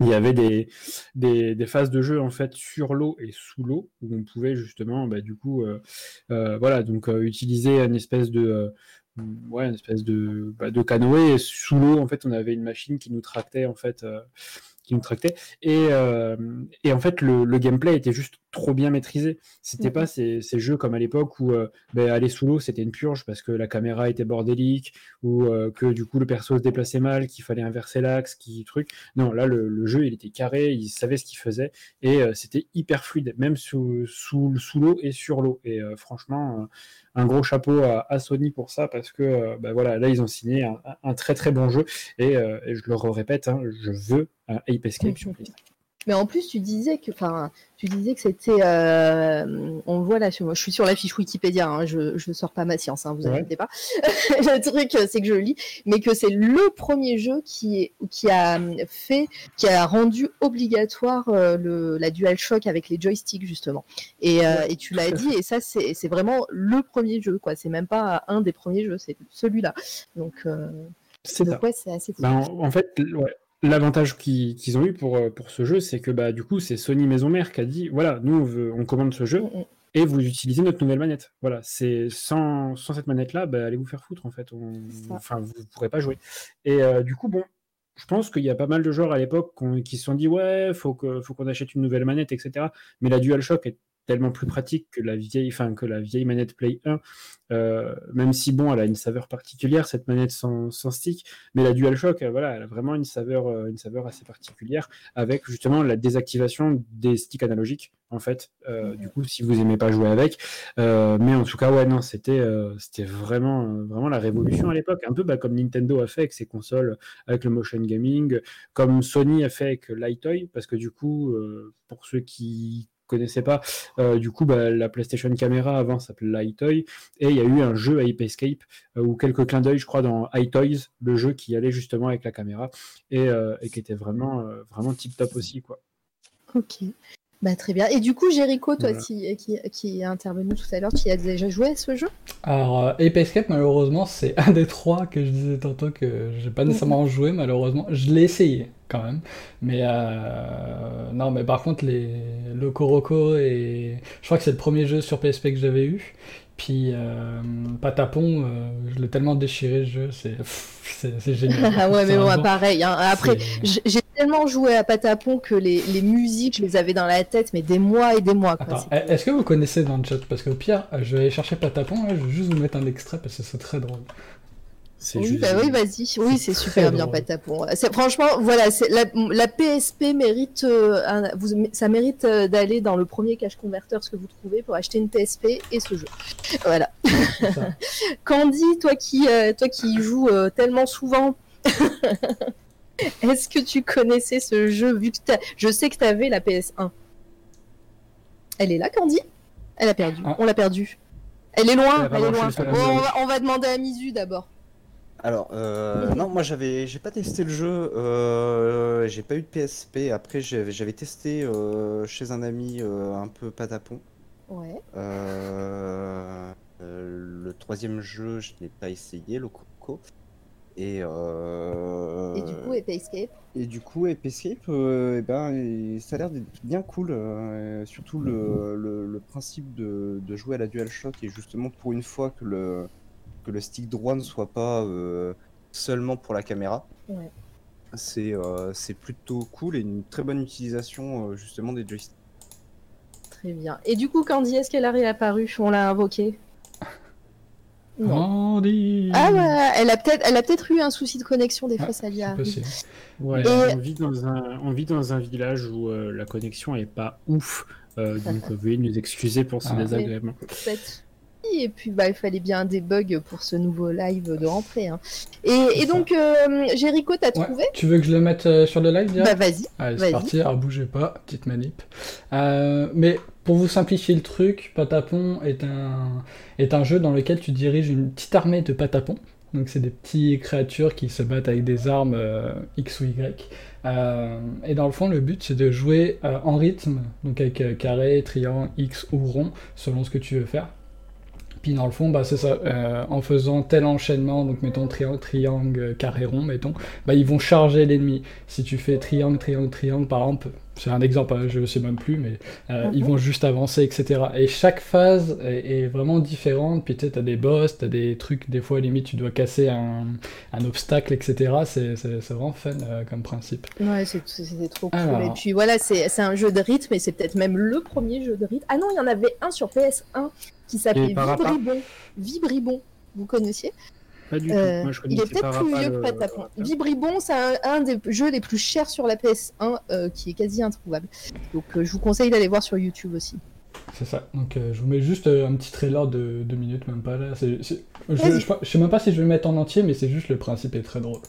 il y avait des, des, phases de jeu en fait sur l'eau et sous l'eau où on pouvait justement bah, du coup euh, euh, voilà donc euh, utiliser une espèce de ouais une espèce de bah, de canoë et sous l'eau en fait on avait une machine qui nous tractait en fait qui nous tractait. Et, et en fait le, le gameplay était juste trop bien maîtrisé c'était Mhm. pas ces, ces jeux comme à l'époque où euh, ben, aller sous l'eau c'était une purge parce que la caméra était bordélique ou euh, que du coup le perso se déplaçait mal qu'il fallait inverser l'axe qui truc non, là, le, le jeu, il était carré, il savait ce qu'il faisait, et euh, c'était hyper fluide, même sous, sous, sous l'eau et sur l'eau. Et franchement, un gros chapeau à, à Sony pour ça, parce que bah, voilà, là, ils ont signé un, un très très bon jeu, et, et je le répète, hein, je veux un Ape Escape sur PlayStation. Mais en plus, tu disais que, enfin, tu disais que c'était, euh, on voit là, je suis sur la fiche Wikipédia, hein, je, je sors pas ma science, hein, vous Ouais. inquiétez pas. le truc, euh, c'est que je lis, mais que c'est le premier jeu qui est, qui a fait, qui a rendu obligatoire euh, le, la DualShock avec les joysticks justement. Et, euh, Ouais, et tu l'as dit, et ça, c'est c'est vraiment le premier jeu, quoi. C'est même pas un des premiers jeux, c'est celui-là. Donc, C'est ça. donc ouais, c'est assez. Ben, en, en fait, ouais, l'avantage qu'ils ont eu pour, euh, pour ce jeu, c'est que bah, du coup, c'est Sony Maison Mère qui a dit voilà, nous, on, veut, on commande ce jeu. Mm, mm. et vous utilisez notre nouvelle manette. Voilà, c'est sans, sans cette manette-là, bah, allez vous faire foutre en fait. On-. Enfin, vous ne pourrez pas jouer. Et euh, du coup, bon, je pense qu'il y a pas mal de joueurs à l'époque qu'on- qui se sont dit ouais, faut que faut qu'on achète une nouvelle manette, etc. Mais la DualShock est tellement plus pratique que la vieille, enfin que la vieille manette Play 1. euh, même si bon, elle a une saveur particulière cette manette sans, sans stick, mais la DualShock, euh, voilà, elle a vraiment une saveur, euh, une saveur assez particulière avec justement la désactivation des sticks analogiques en fait. Euh, Du coup, si vous aimez pas jouer avec, mais en tout cas, ouais, non, c'était c'était vraiment vraiment la révolution à l'époque, un peu bah, comme Nintendo a fait avec ses consoles, avec le motion gaming, comme Sony a fait avec Lightoy, parce que du coup, pour ceux qui connaissaient pas, euh, du coup, bah, la PlayStation Camera avant s'appelait Lightoy, et il y a eu un jeu Ape Escape euh, ou quelques clins d'œil, je crois, dans iToys, le jeu qui allait justement avec la caméra et, euh, et qui était vraiment vraiment tip top aussi, quoi. Ok. Bah, très bien. Et du coup, Jericho, toi Voilà. qui, qui, qui est intervenu tout à l'heure, tu y as déjà joué à ce jeu? Alors, euh, Ape Escape, malheureusement, c'est un des trois que je disais tantôt que j'ai pas nécessairement joué, malheureusement. Je l'ai essayé quand même. Mais euh, non, mais par contre, les, le Koroko et. Je crois que c'est le premier jeu sur PSP que j'avais eu. Puis euh, Patapon, euh, je l'ai tellement déchiré ce jeu, c'est c'est c'est génial. Ah ouais, mais bon, pareil. hein. Après, j'ai tellement joué à Patapon que les, les musiques, je les avais dans la tête, mais des mois et des mois. Est-ce que vous connaissez dans le chat? Parce qu'au pire, je vais aller chercher Patapon, là, je vais juste vous mettre un extrait parce que c'est très drôle. C'est Oui, juste bah oui, vas-y. Oui, c'est super bien. Patapon. C'est franchement, voilà, la, la PSP mérite, euh, un- vous, ça mérite euh, d'aller dans le premier cache converteur ce que vous trouvez pour acheter une PSP et ce jeu. Voilà. Candy, toi qui, euh, toi qui y joues euh, tellement souvent, est-ce que tu connaissais ce jeu vu que je sais que tu avais la PS1 Elle est là, Candy? Elle a perdu. Ah. On l'a perdue. Elle est loin, Elle elle est Bon, on, va, on va demander à Misu d'abord. Alors, euh, non, moi j'avais, j'ai pas testé le jeu, euh, j'ai pas eu de PSP. Après, j'avais, j'avais testé euh, chez un ami un peu patapon. Ouais. Le troisième jeu, je l'ai pas essayé, le Coco. Et, Et du coup, Epic Escape. et du coup, Ape Escape, euh, eh ben, et ça a l'air d'être bien cool. surtout le, le- le principe de, de jouer à la DualShock et justement pour une fois que le, que le stick droit ne soit pas euh, seulement pour la caméra. Ouais. C'est euh, c'est plutôt cool et une très bonne utilisation euh, justement des joysticks. Très bien. Et du coup, Candy, est-ce qu'elle a réapparu On l'a invoquée Non. Andy Ah ouais, elle a peut-être, elle a peut-être eu un souci de connexion. Des fois, Ah, ça lui. Ouais, Et- on, vit dans un, on vit dans un village où euh, la connexion est pas ouf, euh, donc veuillez nous excuser pour ce Ah. désagrément. Peut-être. Et puis, bah, il fallait bien un debug pour ce nouveau live de rentrée. hein. Et, donc, euh, Jericho, t'as Ouais, trouvé Tu veux que je le mette euh, sur le live Bah, vas-y. Allez, Vas-y. c'est parti, alors bougez pas, petite manip. Euh, mais pour vous simplifier le truc, Patapon est un, est un jeu dans lequel tu diriges une petite armée de patapons Donc c'est des petites créatures qui se battent avec des armes euh, X ou Y. Euh, et dans le fond, le but c'est de jouer euh, en rythme, donc avec euh, carré, triangle, X ou rond, selon ce que tu veux faire. Dans le fond, bah, c'est ça, euh, en faisant tel enchaînement, donc mettons triangle, triangle, carré, rond, mettons, bah, ils vont charger l'ennemi. Si tu fais triangle, triangle, triangle, par exemple, c'est un exemple, hein, je sais même plus, mais euh, ils vont juste avancer, etc. Et chaque phase est, est vraiment différente. Puis tu sais, t'as des boss, t'as des trucs, des fois limite tu dois casser un, un obstacle, etc. C'est vraiment fun euh, comme principe. Ouais, c'est- c'était trop cool. Alors. Et puis voilà, c'est c'est un jeu de rythme et c'est peut-être même le premier jeu de rythme. Ah non, il y en avait un sur PS1 qui s'appelait Vibribon. Vibribon, vous connaissiez? Pas du Euh, tout. Moi, je Il est peut-être pas plus vieux que le- Patapon. Vibribon, c'est un, un des jeux les plus chers sur la PS1 euh, qui est quasi introuvable. Donc euh, je vous conseille d'aller voir sur YouTube aussi. C'est ça. Donc euh, je vous mets juste euh, un petit trailer de deux minutes, même pas là. C'est- c'est- je, Vas-y. je, je sais même pas si je vais le mettre en entier, mais c'est juste le principe est très drôle.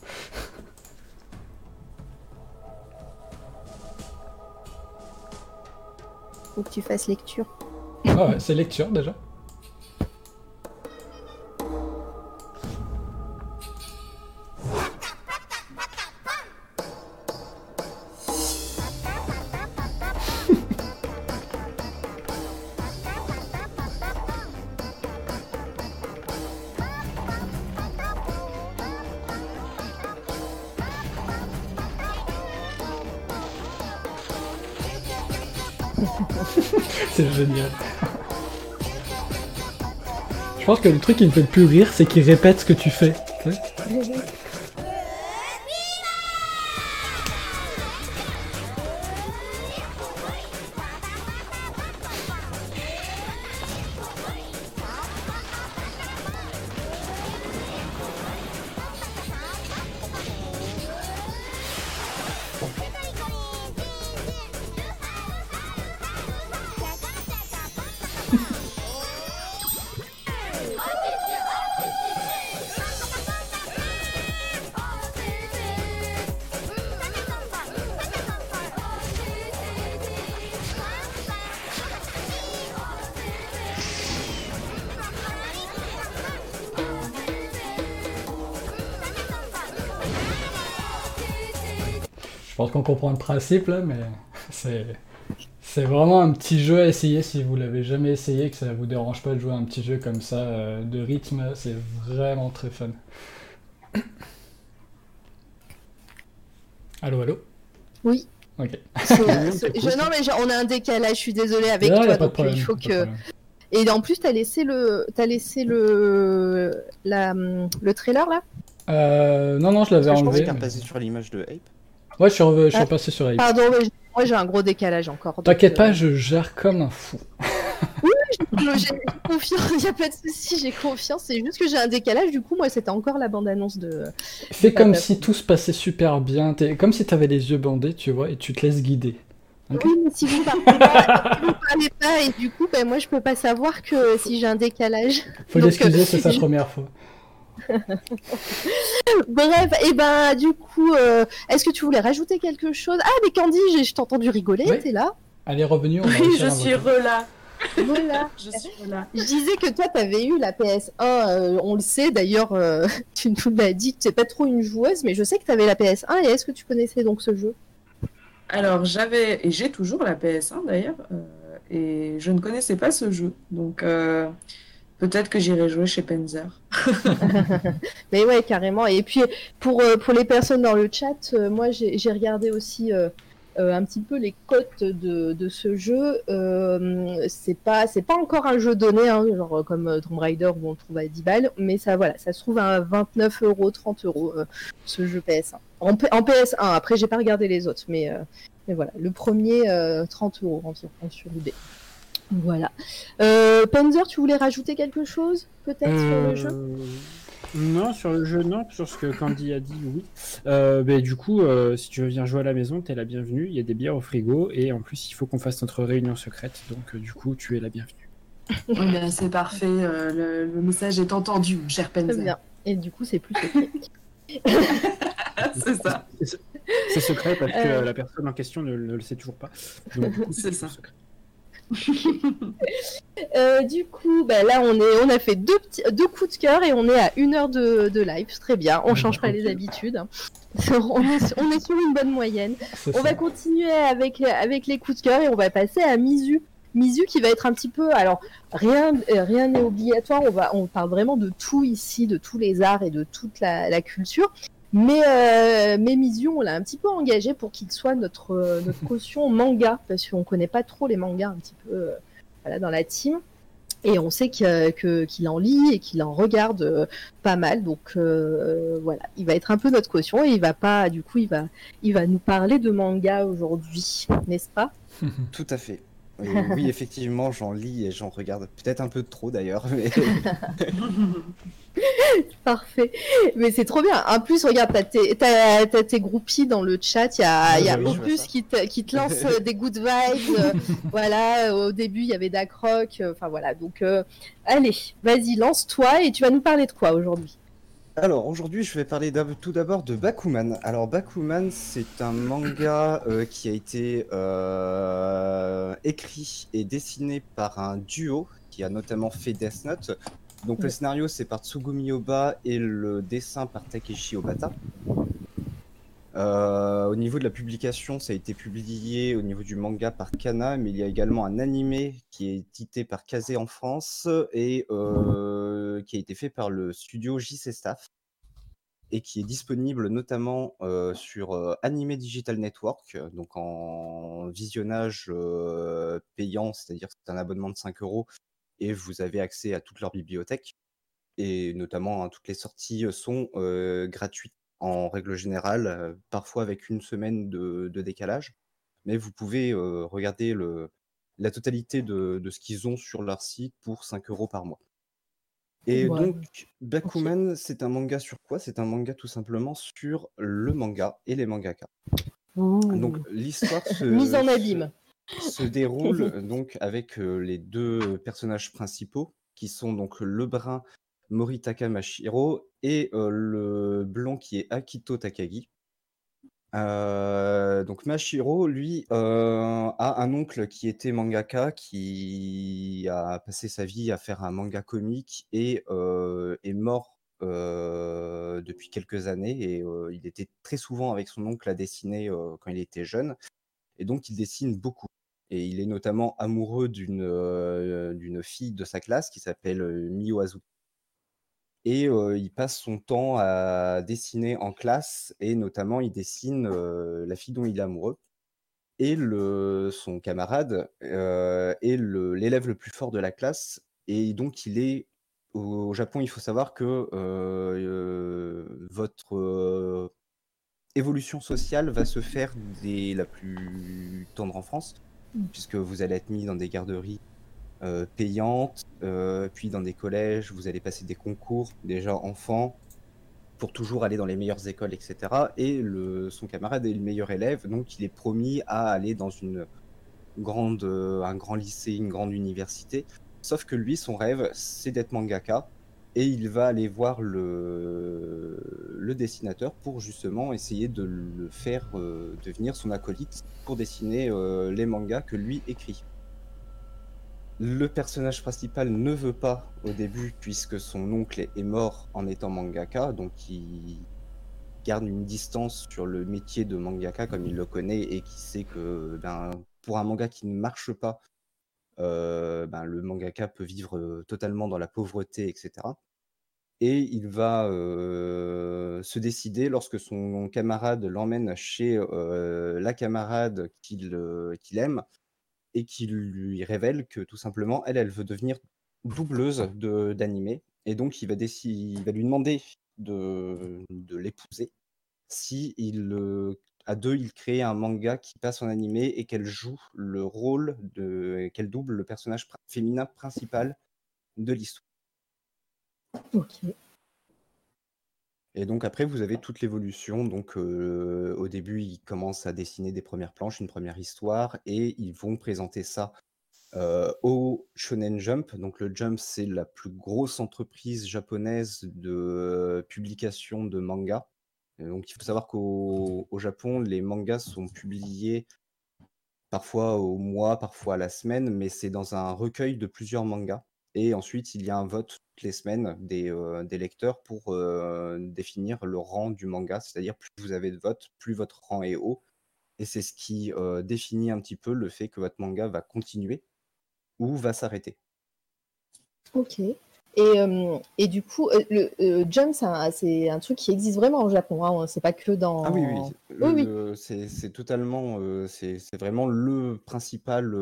Faut que tu fasses lecture. Ah ouais, c'est lecture déjà. Je pense que le truc qui me fait plus rire, c'est qu'il répète ce que tu fais. Pense qu'on comprend le principe là, mais c'est c'est vraiment un petit jeu à essayer si vous l'avez jamais essayé, que ça vous dérange pas de jouer à un petit jeu comme ça euh, de rythme, c'est vraiment très fun. Allô, allô? Oui. Ok. Je- non mais on a un décalage, je suis désolée avec y a toi, pas de donc problème, il faut que. problème. Et en plus, t'as laissé le, t'as laissé le, la, le trailer là? Euh, non, non, je l'avais que je pensais enlevé. qu'un mais- passé sur l'image de Ape. Ouais, je suis, je suis Ah. repassé sur Ape. Pardon, mais moi j'ai un gros décalage encore. T'inquiète euh, pas, je gère comme un fou. je- J'ai confiance, il y a pas de souci, j'ai confiance. C'est juste que j'ai un décalage. Du coup, moi, c'était encore la bande-annonce de. Fais comme si tout se passait super bien. Comme si t'avais les yeux bandés, tu vois, et tu te laisses guider. Oui, mais si vous parlez pas, si vous parlez pas, et du coup, ben moi, je peux pas savoir que si j'ai un décalage. Faut l'excuser, euh, c'est sa je- première fois. Bref, et ben du coup, euh, est-ce que tu voulais rajouter quelque chose? Ah, mais Candy, j'ai- je t'ai entendu rigoler, Oui. t'es là Elle est revenue, on va Oui, je suis l'invoquer. re là. Voilà. Je suis là. Je disais que toi, t'avais eu la PS1, euh, on le sait d'ailleurs, euh, tu nous l'as dit, tu n'es pas trop une joueuse, mais je sais que t'avais la PS1, et est-ce que tu connaissais donc ce jeu? Alors, j'avais, et j'ai toujours la PS1 d'ailleurs, euh, et je ne connaissais pas ce jeu. Donc, euh, peut-être que j'irai jouer chez Penzer. Mais ouais, carrément. Et puis, pour, euh, les personnes dans le chat, euh, moi, j'ai regardé aussi euh, un petit peu les cotes de, ce jeu. C'est pas, pas encore un jeu donné, hein, genre comme Tomb Raider où on le trouve à 10 balles, mais ça, voilà, ça se trouve à 29 euros, 30 euros, ce jeu PS1. En, P- en PS1, après, j'ai pas regardé les autres, mais, voilà, le premier, euh, 30 euros environ sur eBay. Voilà. Euh, Panzer, tu voulais rajouter quelque chose, peut-être, sur le jeu? Euh, Non, sur le jeu, non. Sur ce que Candy a dit, oui. Euh, mais du coup, euh, si tu veux venir jouer à la maison, t'es la bienvenue. Il y a des bières au frigo. Et en plus, il faut qu'on fasse notre réunion secrète. Donc, euh, du coup, tu es la bienvenue. Eh bien, c'est parfait. euh, le, le message est entendu, cher Penzer. bien. Et du coup, c'est plus secret. c'est ça. C'est secret parce que la personne en question ne, ne le sait toujours pas. C'est ça. secret. Euh, du coup, bah, là, on, est, on a fait deux, petits, deux coups de cœur et on est à une heure de, de live. Très bien, on change pas les habitudes. hein. on, est, on est sur une bonne moyenne. On ça. va continuer avec, avec les coups de cœur et on va passer à Mizu. Mizu qui va être un petit peu. Alors, rien euh, rien n'est obligatoire. On, va, on parle vraiment de tout ici, de tous les arts et de toute la, la culture. Mais, euh, mais Mizu, on l'a un petit peu engagé pour qu'il soit notre, euh, notre caution manga, parce qu'on connaît pas trop les mangas un petit peu euh, voilà, dans la team. Et on sait que- que- qu'il en lit et qu'il en regarde euh, pas mal. Donc voilà, il va être un peu notre caution et il va pas, du coup, il va, il va nous parler de manga aujourd'hui, n'est-ce pas? Tout à fait. Et oui, effectivement, j'en lis et j'en regarde peut-être un peu trop d'ailleurs. Mais... Parfait. Mais c'est trop bien. En plus, regarde, t'as tes, t'as, t'as tes groupies dans le chat. Il y a, il y a Ah oui, vois Opus qui te, qui te lance euh, des good vibes. euh, voilà, euh, au début, il y avait Dakroc. euh, Enfin voilà. Donc, euh, allez, vas-y, lance-toi et tu vas nous parler de quoi aujourd'hui? Alors aujourd'hui, je vais parler tout d'abord de Bakuman. Alors Bakuman, c'est un manga euh, qui a été euh, écrit et dessiné par un duo qui a notamment fait Death Note. Donc le scénario c'est par Tsugumi Oba et le dessin par Takeshi Obata. Euh, au niveau de la publication, ça a été publié au niveau du manga par Kana, mais il y a également un animé qui est édité par Kazé en France et euh, qui a été fait par le studio JC Staff et qui est disponible notamment euh, sur Anime Digital Network, donc en visionnage payant, c'est-à-dire c'est un abonnement de 5 euros et vous avez accès à toute leur bibliothèque. Et notamment hein, toutes les sorties sont gratuites en règle générale, euh, parfois avec une semaine de, de décalage, mais vous pouvez euh, regarder le, la totalité de, de ce qu'ils ont sur leur site pour 5 euros par mois. Et Ouais. donc, Bakuman, c'est un manga sur quoi? C'est un manga tout simplement sur le manga et les mangaka. Donc l'histoire se, Mise en se- abîme. se déroule donc avec euh, les deux personnages principaux qui sont donc le brun Moritaka Mashiro et euh, le blond qui est Akito Takagi. Euh, donc Mashiro, lui, euh, a un oncle qui était mangaka, qui a passé sa vie à faire un manga comique et est mort depuis quelques années. Et il était très souvent avec son oncle à dessiner quand il était jeune. Et donc il dessine beaucoup. Et il est notamment amoureux d'une fille de sa classe qui s'appelle Miyo Azuki. Et euh, il passe son temps à dessiner en classe, et notamment il dessine euh, la fille dont il est amoureux. Et le, son camarade euh, est l'élève le, plus fort de la classe, et donc il est au, au Japon. Il faut savoir que votre évolution sociale va se faire dès la plus tendre enfance, puisque vous allez être mis dans des garderies payantes, euh, puis dans des collèges, vous allez passer des concours déjà enfant pour toujours aller dans les meilleures écoles, etc. Et le, son camarade est le meilleur élève, donc il est promis à aller dans une grande, euh, un grand lycée, une grande université. Sauf que lui, son rêve, c'est d'être mangaka. Et il va aller voir le, le dessinateur pour justement essayer de le faire euh, devenir son acolyte pour dessiner euh, les mangas que lui écrit. Le personnage principal ne veut pas au début puisque son oncle est mort en étant mangaka, donc il garde une distance sur le métier de mangaka comme il le connaît et qui sait que ben, pour un manga qui ne marche pas, euh, ben, le mangaka peut vivre euh, totalement dans la pauvreté, etc. Et il va euh, se décider lorsque son camarade l'emmène chez la camarade qu'il aime et qui lui révèle que tout simplement, elle, elle veut devenir doubleuse de- d'animé. Et donc, il va, il va lui demander de, de l'épouser si il, euh, à deux, il crée un manga qui passe en animé et qu'elle joue le rôle de. qu'elle double le personnage féminin principal de l'histoire. Ok. Et donc après, vous avez toute l'évolution. Donc au début, ils commencent à dessiner des premières planches, une première histoire, et ils vont présenter ça au Shonen Jump. Donc le Jump, c'est la plus grosse entreprise japonaise de publication de manga. Donc il faut savoir qu'au au Japon, les mangas sont publiés parfois au mois, parfois à la semaine, mais c'est dans un recueil de plusieurs mangas. Et ensuite, il y a un vote toutes les semaines des, euh, des lecteurs pour euh, définir le rang du manga. C'est-à-dire, plus vous avez de votes, plus votre rang est haut. Et c'est ce qui euh, définit un petit peu le fait que votre manga va continuer ou va s'arrêter. Ok. Et, euh, et du coup, euh, le euh, Jump, c'est un, truc qui existe vraiment au Japon. Hein, c'est pas que dans. Ah oui, oui, Oui, c'est totalement, c'est vraiment le principal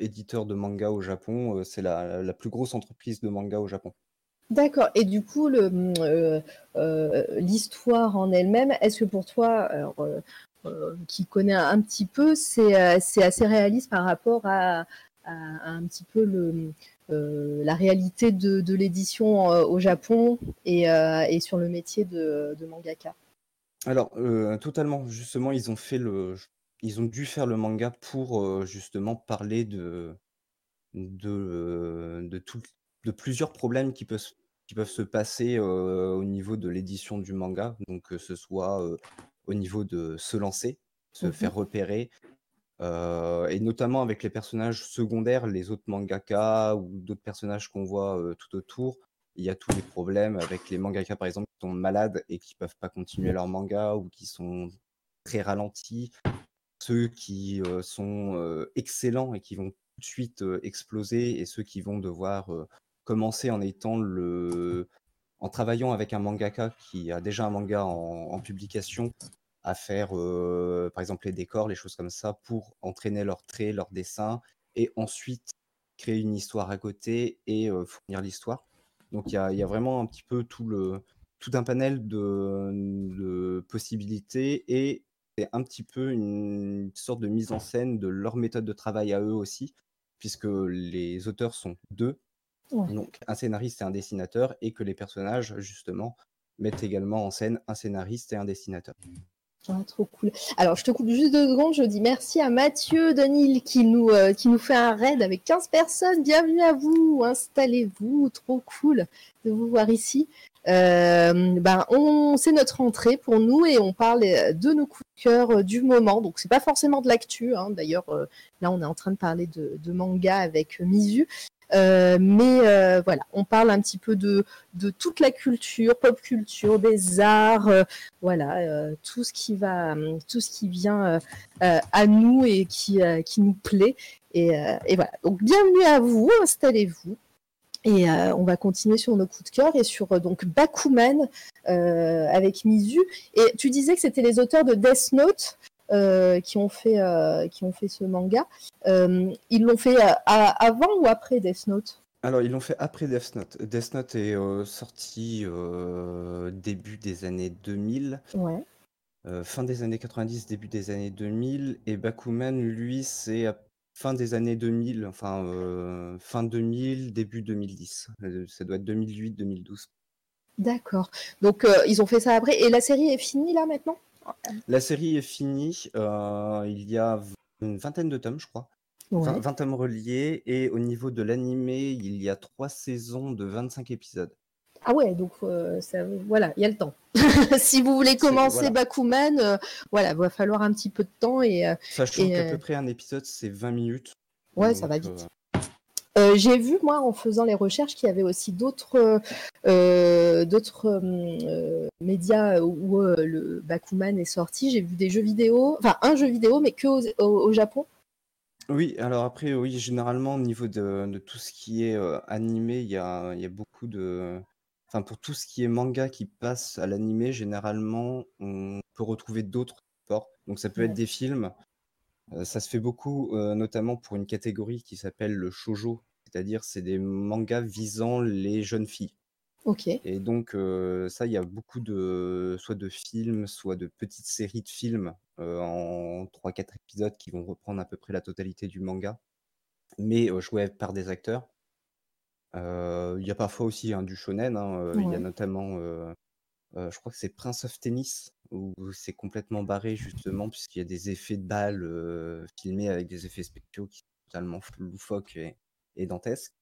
éditeur de manga au Japon. c'est la, la plus grosse entreprise de manga au Japon. D'accord. Et du coup, euh, euh, l'histoire en elle-même, est-ce que pour toi, euh, qui connais un, petit peu, c'est assez réaliste par rapport à, un petit peu la réalité de, l'édition au Japon et, sur le métier de, mangaka? Alors, totalement, justement, ils ont fait le, ils ont dû faire le manga pour justement parler de, de, tout- de plusieurs problèmes qui peuvent, se- qui peuvent se passer euh, au niveau de l'édition du manga. Donc, que ce soit euh, au niveau de se lancer, se Mhm. faire repérer, euh, et notamment avec les personnages secondaires, les autres mangaka ou d'autres personnages qu'on voit tout autour. Il y a tous les problèmes avec les mangaka, par exemple, qui sont malades et qui peuvent pas continuer leur manga ou qui sont très ralentis. Ceux qui sont excellents et qui vont tout de suite exploser et ceux qui vont devoir commencer en étant le, en travaillant avec un mangaka qui a déjà un manga en, publication à faire, euh, par exemple, les décors, les choses comme ça, pour entraîner leurs traits, leurs dessins, et ensuite créer une histoire à côté et euh, fournir l'histoire. Donc il y y a vraiment un petit peu tout, le, tout un panel de, de possibilités et c'est un petit peu une sorte de mise en scène de leur méthode de travail à eux aussi, puisque les auteurs sont deux, Ouais. donc un scénariste et un dessinateur, et que les personnages, justement, mettent également en scène un scénariste et un dessinateur. Ah, trop cool. Alors, je te coupe juste deux secondes. Je dis merci à Mathieu Denil qui nous, euh, qui nous fait un raid avec 15 personnes. Bienvenue à vous. Installez-vous. Trop cool de vous voir ici. Euh, ben, on, c'est notre entrée pour nous et on parle euh, de nos coups de cœur du moment. Donc, c'est pas forcément de l'actu. Hein. D'ailleurs, euh, là, on est en train de parler de, de manga avec Mizu. Euh, mais euh, voilà, on parle un petit peu de, toute la culture, pop culture, des arts, euh, voilà, tout ce qui va, tout ce qui vient à nous et qui, qui nous plaît. Et, et voilà. Donc bienvenue à vous, installez-vous. Et on va continuer sur nos coups de cœur et sur donc Bakuman avec Mizu. Et tu disais que c'était les auteurs de Death Note euh, qui ont fait euh, qui ont fait ce manga. Euh, ils l'ont fait avant ou après Death Note? Alors, ils l'ont fait après Death Note. Death Note est sorti début des années 2000, Ouais. fin des années 90, début des années 2000, et Bakuman, lui, c'est fin des années 2000, enfin fin 2000, début 2010. Euh, Ça doit être 2008-2012. D'accord. Donc ils ont fait ça après. Et la série est finie là maintenant? La série est finie. euh, il y a une vingtaine de tomes, je crois. Ouais. 20, 20 tomes reliés. Et au niveau de l'animé, il y a trois saisons de 25 épisodes. Ah ouais, donc euh, ça, voilà, il y a le temps. si vous voulez commencer voilà. Bakuman, euh, voilà, va falloir un petit peu de temps et euh, Sachant Et, qu'à peu près un épisode, c'est 20 minutes. ouais, ça va vite. Euh, J'ai vu moi en faisant les recherches qu'il y avait aussi d'autres euh, euh, d'autres médias où le Bakuman est sorti. J'ai vu des jeux vidéo, enfin un jeu vidéo, mais que au, au- au Japon. Oui, alors après, oui, généralement, au niveau de, de tout ce qui est animé, il y a, y a beaucoup de... Enfin, pour tout ce qui est manga qui passe à l'animé, généralement, on peut retrouver d'autres supports. Donc, ça peut Ouais. être des films. Euh, ça se fait beaucoup, euh, notamment pour une catégorie qui s'appelle le shoujo, c'est-à-dire c'est des mangas visant les jeunes filles. Ok. Et donc, euh, ça, il y a beaucoup de, soit de films, soit de petites séries de films en 3-4 épisodes qui vont reprendre à peu près la totalité du manga, mais joués par des acteurs. Il y a parfois aussi hein, du shonen, hein, il y Ouais. a notamment, je crois que c'est Prince of Tennis, où c'est complètement barré justement, puisqu'il y a des effets de balles filmés avec des effets spéciaux qui sont totalement loufoques et, et dantesques.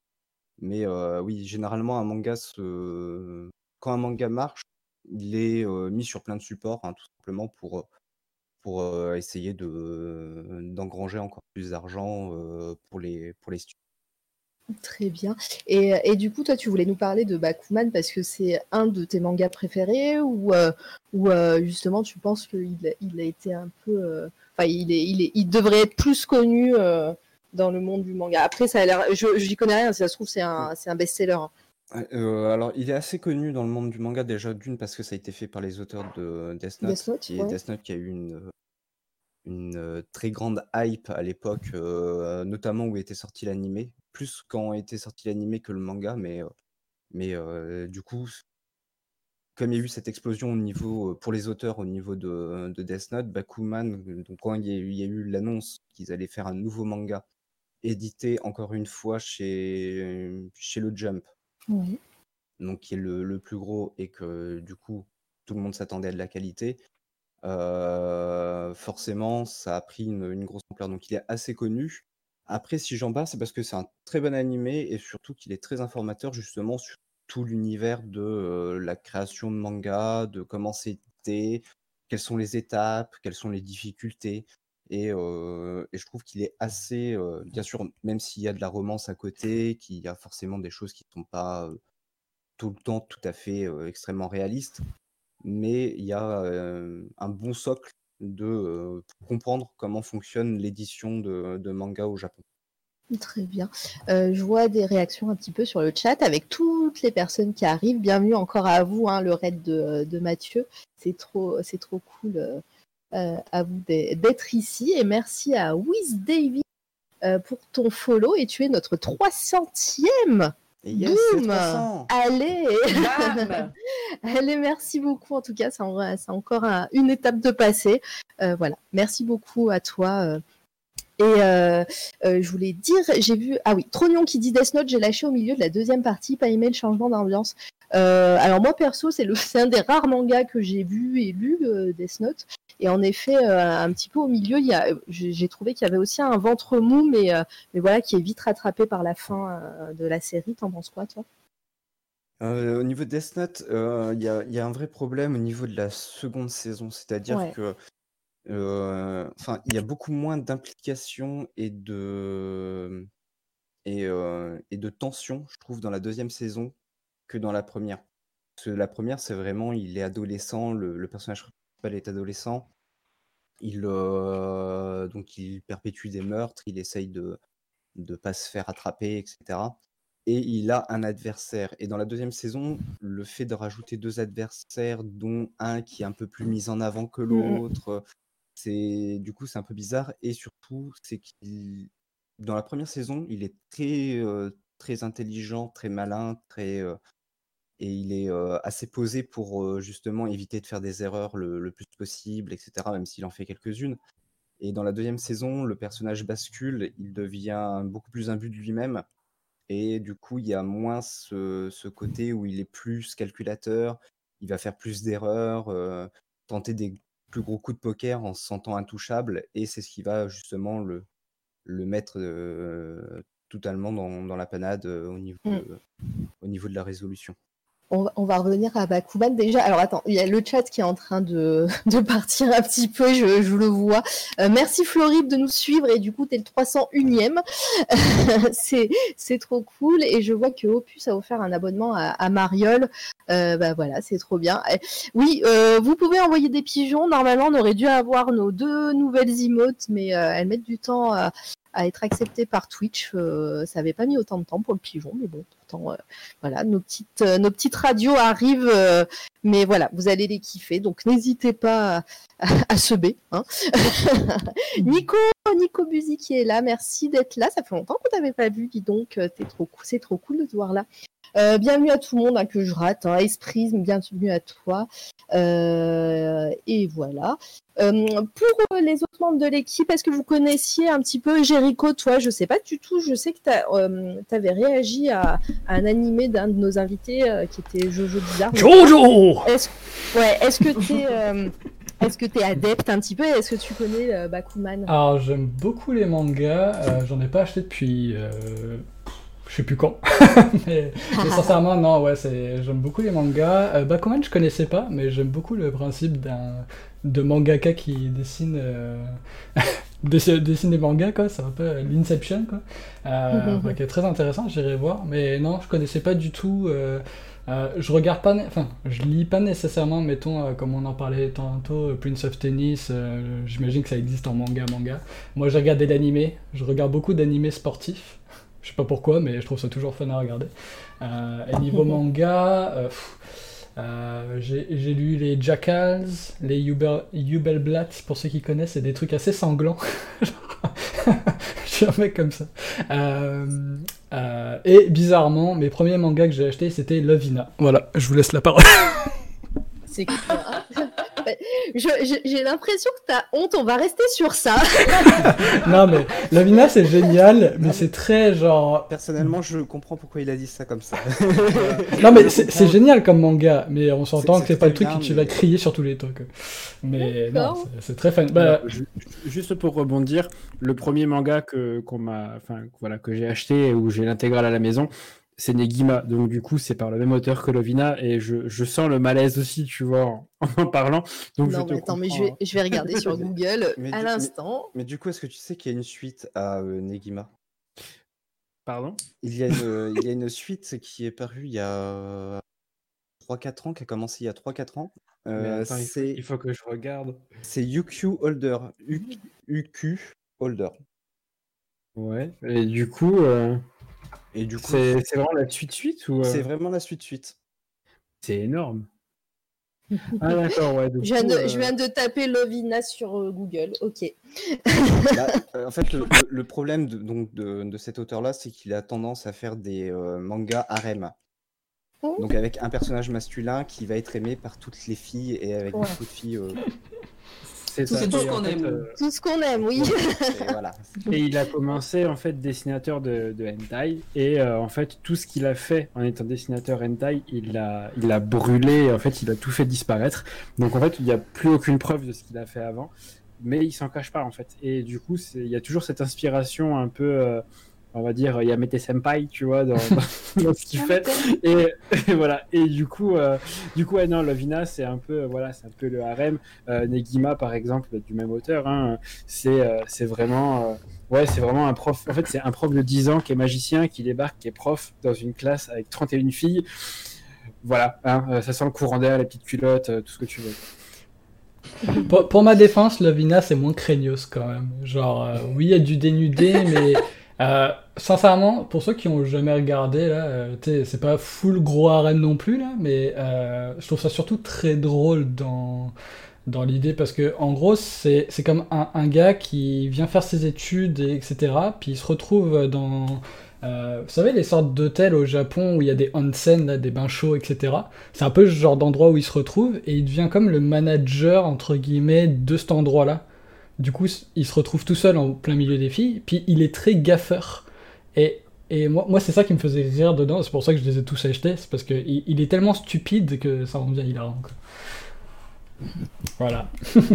Mais oui, généralement, un manga, se... quand un manga marche, il est mis sur plein de supports, hein, tout simplement pour, pour essayer de d'engranger encore plus d'argent pour les pour les studios. Très bien. Et, et du coup, toi, tu voulais nous parler de Bakuman parce que c'est un de tes mangas préférés ou, euh, ou euh, justement tu penses qu'il a, il a été un peu. euh, Enfin, il, est, il, est, il devrait être plus connu dans le monde du manga. Après, ça a l'air. Je j'y connais rien, si ça se trouve, c'est un, c'est un best-seller. hein. Alors, il est assez connu dans le monde du manga déjà d'une parce que ça a été fait par les auteurs de Death Note, Death Note, qui ouais. Death Note qui a eu une une très grande hype à l'époque, euh, notamment où était sorti l'animé, plus quand était sorti l'animé que le manga, mais euh, mais euh, du coup, comme il y a eu cette explosion au niveau euh, pour les auteurs au niveau de, de Death Note, Bakuman, donc quand il y a eu, l'annonce qu'ils allaient faire un nouveau manga édité encore une fois chez chez le Jump Oui. donc qui est le, le plus gros et que du coup tout le monde s'attendait à de la qualité, euh, forcément ça a pris une, une grosse ampleur. Donc il est assez connu. Après, si j'en parle, c'est parce que c'est un très bon animé et surtout qu'il est très informateur justement sur tout l'univers de la création de manga, de comment édité, quelles sont les étapes, quelles sont les difficultés. Et, je trouve qu'il est assez, bien sûr, même s'il y a de la romance à côté, qu'il y a forcément des choses qui ne sont pas tout le temps tout à fait extrêmement réaliste, mais il y a un bon socle de comprendre comment fonctionne l'édition de, manga au Japon. Très bien. Euh, je vois des réactions un petit peu sur le chat avec toutes les personnes qui arrivent. Bienvenue encore à vous, hein, le raid de, Mathieu. C'est trop, c'est trop cool euh, euh, à vous d'être ici. Et merci à Wiz David pour ton follow. Et tu es notre 300e. Yes, c'est Boum 300 Allez Allez, merci beaucoup. En tout cas, c'est en- c'est encore un- une étape de passé. Euh, voilà, merci beaucoup à toi. euh. Et euh, euh, je voulais dire, j'ai vu, ah oui, Trognon qui dit Death Note, j'ai lâché au milieu de la deuxième partie, pas aimé le changement d'ambiance. Euh, alors moi perso, c'est un des rares mangas que j'ai vu et lu, euh, Death Note. Et en effet, euh, un petit peu au milieu, il y a, j'ai trouvé qu'il y avait aussi un ventre mou, mais, euh, mais voilà, qui est vite rattrapé par la fin euh, de la série. T'en penses quoi, toi? Euh, au niveau de Death Note, euh, il y a, il y a un vrai problème au niveau de la seconde saison, c'est-à-dire Ouais. que euh, enfin, il y a beaucoup moins d'implication et de et, et de tension, je trouve, dans la deuxième saison que dans la première. Parce que la première, c'est vraiment, il est adolescent, le, le personnage principal est adolescent, il euh, donc il perpétue des meurtres, il essaye de de pas se faire attraper, etc. Et il a un adversaire. Et dans la deuxième saison, le fait de rajouter deux adversaires, dont un qui est un peu plus mis en avant que Mhm. l'autre, c'est du coup c'est un peu bizarre. Et surtout, c'est qu'il dans la première saison, il est très euh, très intelligent, très malin, très euh, et il est euh, assez posé pour euh, justement éviter de faire des erreurs le, le plus possible, etc. Même s'il en fait quelques-unes. Et dans la deuxième saison, le personnage bascule, il devient beaucoup plus imbu de lui-même. Et du coup, il y a moins ce, ce côté où il est plus calculateur, il va faire plus d'erreurs, euh, tenter des plus gros coups de poker en se sentant intouchable. Et c'est ce qui va justement le, le mettre totalement dans, dans la panade euh, au, niveau Mm. de, au niveau de la résolution. On va, revenir à Bakuman déjà. Alors attends, il y a le chat qui est en train de, partir un petit peu, je, le vois. Euh, merci Florib de nous suivre et du coup t'es le 301ème. c'est trop cool et je vois que Opus a offert un abonnement à, à Mariol. Euh, bah voilà, c'est trop bien. Eh, Oui, euh, vous pouvez envoyer des pigeons. Normalement, on aurait dû avoir nos deux nouvelles emotes, mais elles mettent du temps à être acceptées par Twitch. Euh, ça avait pas mis autant de temps pour le pigeon, mais bon, pourtant, euh, voilà, nos petites, euh, nos petites radios arrivent, euh, mais voilà, vous allez les kiffer, donc n'hésitez pas à, à se b. Hein. Nico, Nico Buzy qui est là, merci d'être là. Ça fait longtemps qu'on t'avait pas vu, dis donc, euh, t'es trop, cou- c'est trop cool de te voir là. Euh, bienvenue à tout le monde hein, que je rate, hein. Esprit, bienvenue à toi. Euh, et voilà. Euh, pour les autres membres de l'équipe, est-ce que vous connaissiez un petit peu Jericho Toi, je sais pas du tout. Je sais que tu avais réagi à, à un animé d'un de nos invités euh, qui était Jojo Bizarre. Jojo Est-ce ouais, est-ce que tu es, est-ce que tu adepte un petit peu? Est-ce que tu connais euh, Bakuman? Alors j'aime beaucoup les mangas, euh, j'en ai pas acheté depuis, euh, je sais plus quand. mais, mais sincèrement, non, ouais, j'aime beaucoup les mangas. Euh, Bakuman, je connaissais pas, mais j'aime beaucoup le principe d'un de mangaka qui dessine euh, dessine des mangas quoi. C'est un peu l'inception quoi. Euh, ouais, qui est très intéressant j'irai voir. Mais non je connaissais pas du tout euh, euh, je regarde pas enfin je lis pas nécessairement mettons euh, comme on en parlait tantôt Prince of Tennis euh, j'imagine que ça existe en manga manga. Moi j'ai regardé l'animé je regarde beaucoup d'animés sportifs je sais pas pourquoi mais je trouve ça toujours fun à regarder Euh, et niveau manga euh, pff, euh, j'ai j'ai lu les Jackals, les Jubel, Jubelblatt, pour ceux qui connaissent, c'est des trucs assez sanglants. Je suis un mec comme ça. Euh, euh, et bizarrement, mes premiers mangas que j'ai achetés, c'était Lovina. Voilà, je vous laisse la parole. C'est quoi J'ai l'impression que t'as honte, on va rester sur ça. non mais Lovina c'est génial, mais c'est très genre... Personnellement, je comprends pourquoi il a dit ça comme ça. Non mais c'est c'est génial comme manga, mais on s'entend que c'est pas le truc bien, que tu mais- vas crier sur tous les trucs. Mais non, c'est- très fun. Bah, juste pour rebondir, le premier manga que qu'on m'a, enfin voilà, que j'ai acheté et où j'ai l'intégrale à la maison, c'est Negima. Donc du coup, c'est par le même auteur que Lovina et je, je sens le malaise aussi, tu vois, en, en parlant. Donc je non, te mais attends, mais je vais, je vais regarder sur Google Mais à l'instant. Mais du coup, est-ce que tu sais qu'il y a une suite à euh, Negima hein. Pardon? Il y, a une, il y a une suite qui est parue il y a 3-4 ans, qui a commencé il y a 3-4 ans. Euh, attends, il, faut, c'est il faut que je regarde. c'est UQ Holder. U- UQ Holder. Ouais. Et du coup, euh, Et du coup, c'est c'est vraiment la suite suite ou euh, c'est vraiment la suite-suite. c'est énorme. Ah d'accord, ouais. du Je viens, coup, de, euh, je viens de taper Lovina sur euh, Google. Ok. Là, euh, en fait, le, le- le problème de, donc, de, de cet auteur-là, c'est qu'il a tendance à faire des euh, mangas harem. Oh. Donc avec un personnage masculin qui va être aimé par toutes les filles et avec Ouais. beaucoup de filles. C'est Tout ce qu'on aime. euh, Tout ce qu'on aime, oui. et voilà. Et il a commencé en fait dessinateur de, de hentai et euh, en fait tout ce qu'il a fait en étant dessinateur hentai, il l'a il a brûlé, en fait il a tout fait disparaître. Donc en fait il n'y a plus aucune preuve de ce qu'il a fait avant, mais il s'en cache pas en fait. Et du coup il y a toujours cette inspiration un peu, euh, on va dire Yamete Senpai, tu vois, dans, dans- dans ce qu'il fait. Et, et voilà. Et du coup, euh, du coup, ouais, non, Lovina, c'est un peu, euh, voilà, c'est un peu le harem. Euh, Negima, par exemple, du même auteur, hein, c'est, euh, c'est vraiment, euh, ouais, c'est vraiment un prof. En fait, c'est un prof de 10 ans qui est magicien, qui débarque, qui est prof dans une classe avec 31 filles. Voilà, hein, ça sent le courant d'air, les petites culottes, euh, tout ce que tu veux. Pour, pour ma défense, Lovina, c'est moins craignos quand même. Genre, euh, oui, il y a du dénudé, mais euh, sincèrement, pour ceux qui ont jamais regardé, euh, c'est pas full gros harem non plus, là, mais euh, je trouve ça surtout très drôle dans, dans l'idée parce que, en gros, c'est comme un, gars qui vient faire ses études, et etc., puis il se retrouve dans. vous savez, les sortes d'hôtels au Japon où il y a des onsen, là, des bains chauds, etc. C'est un peu ce genre d'endroit où il se retrouve et il devient comme le manager, entre guillemets, de cet endroit-là. Du coup, il se retrouve tout seul en plein milieu des filles, puis il est très gaffeur. Et, et moi, moi c'est ça qui me faisait rire dedans, c'est pour ça que je les ai tous achetés, c'est parce qu'il il est tellement stupide que ça rend bien hilarant. quoi. Voilà.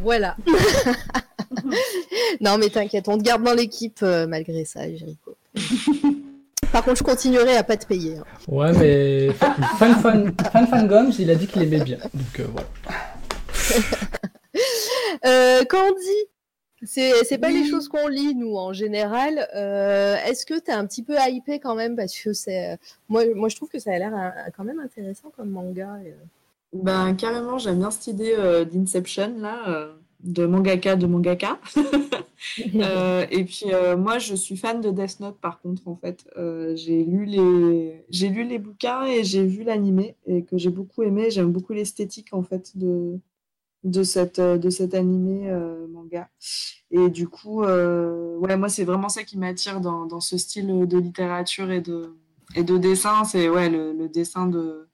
Voilà. non, mais t'inquiète, on te garde dans l'équipe euh, malgré ça, Jericho. Par contre, je continuerai à pas te payer. hein. Ouais, mais Fan Fan, Fan, Fan Gomes, il a dit qu'il aimait bien. Donc euh, voilà. Euh, Candy, c'est pas les choses qu'on lit, nous, en général. Euh, Est-ce que t'es un petit peu hypé quand même? Parce que c'est. euh, Moi, moi, je trouve que ça a l'air euh, quand même intéressant comme manga. et. Ben, carrément, j'aime bien cette idée euh, d'Inception, là, euh, de mangaka de mangaka. Et puis, moi, je suis fan de Death Note, par contre, en fait. J'ai lu les... lu les bouquins et j'ai vu l'animé, et que j'ai beaucoup aimé. J'aime beaucoup l'esthétique, en fait, de, de, cette, euh, de cet animé euh, manga. Et du coup, euh, ouais, moi, c'est vraiment ça qui m'attire dans, dans ce style de littérature et de, et de dessin. C'est ouais, le, le dessin de...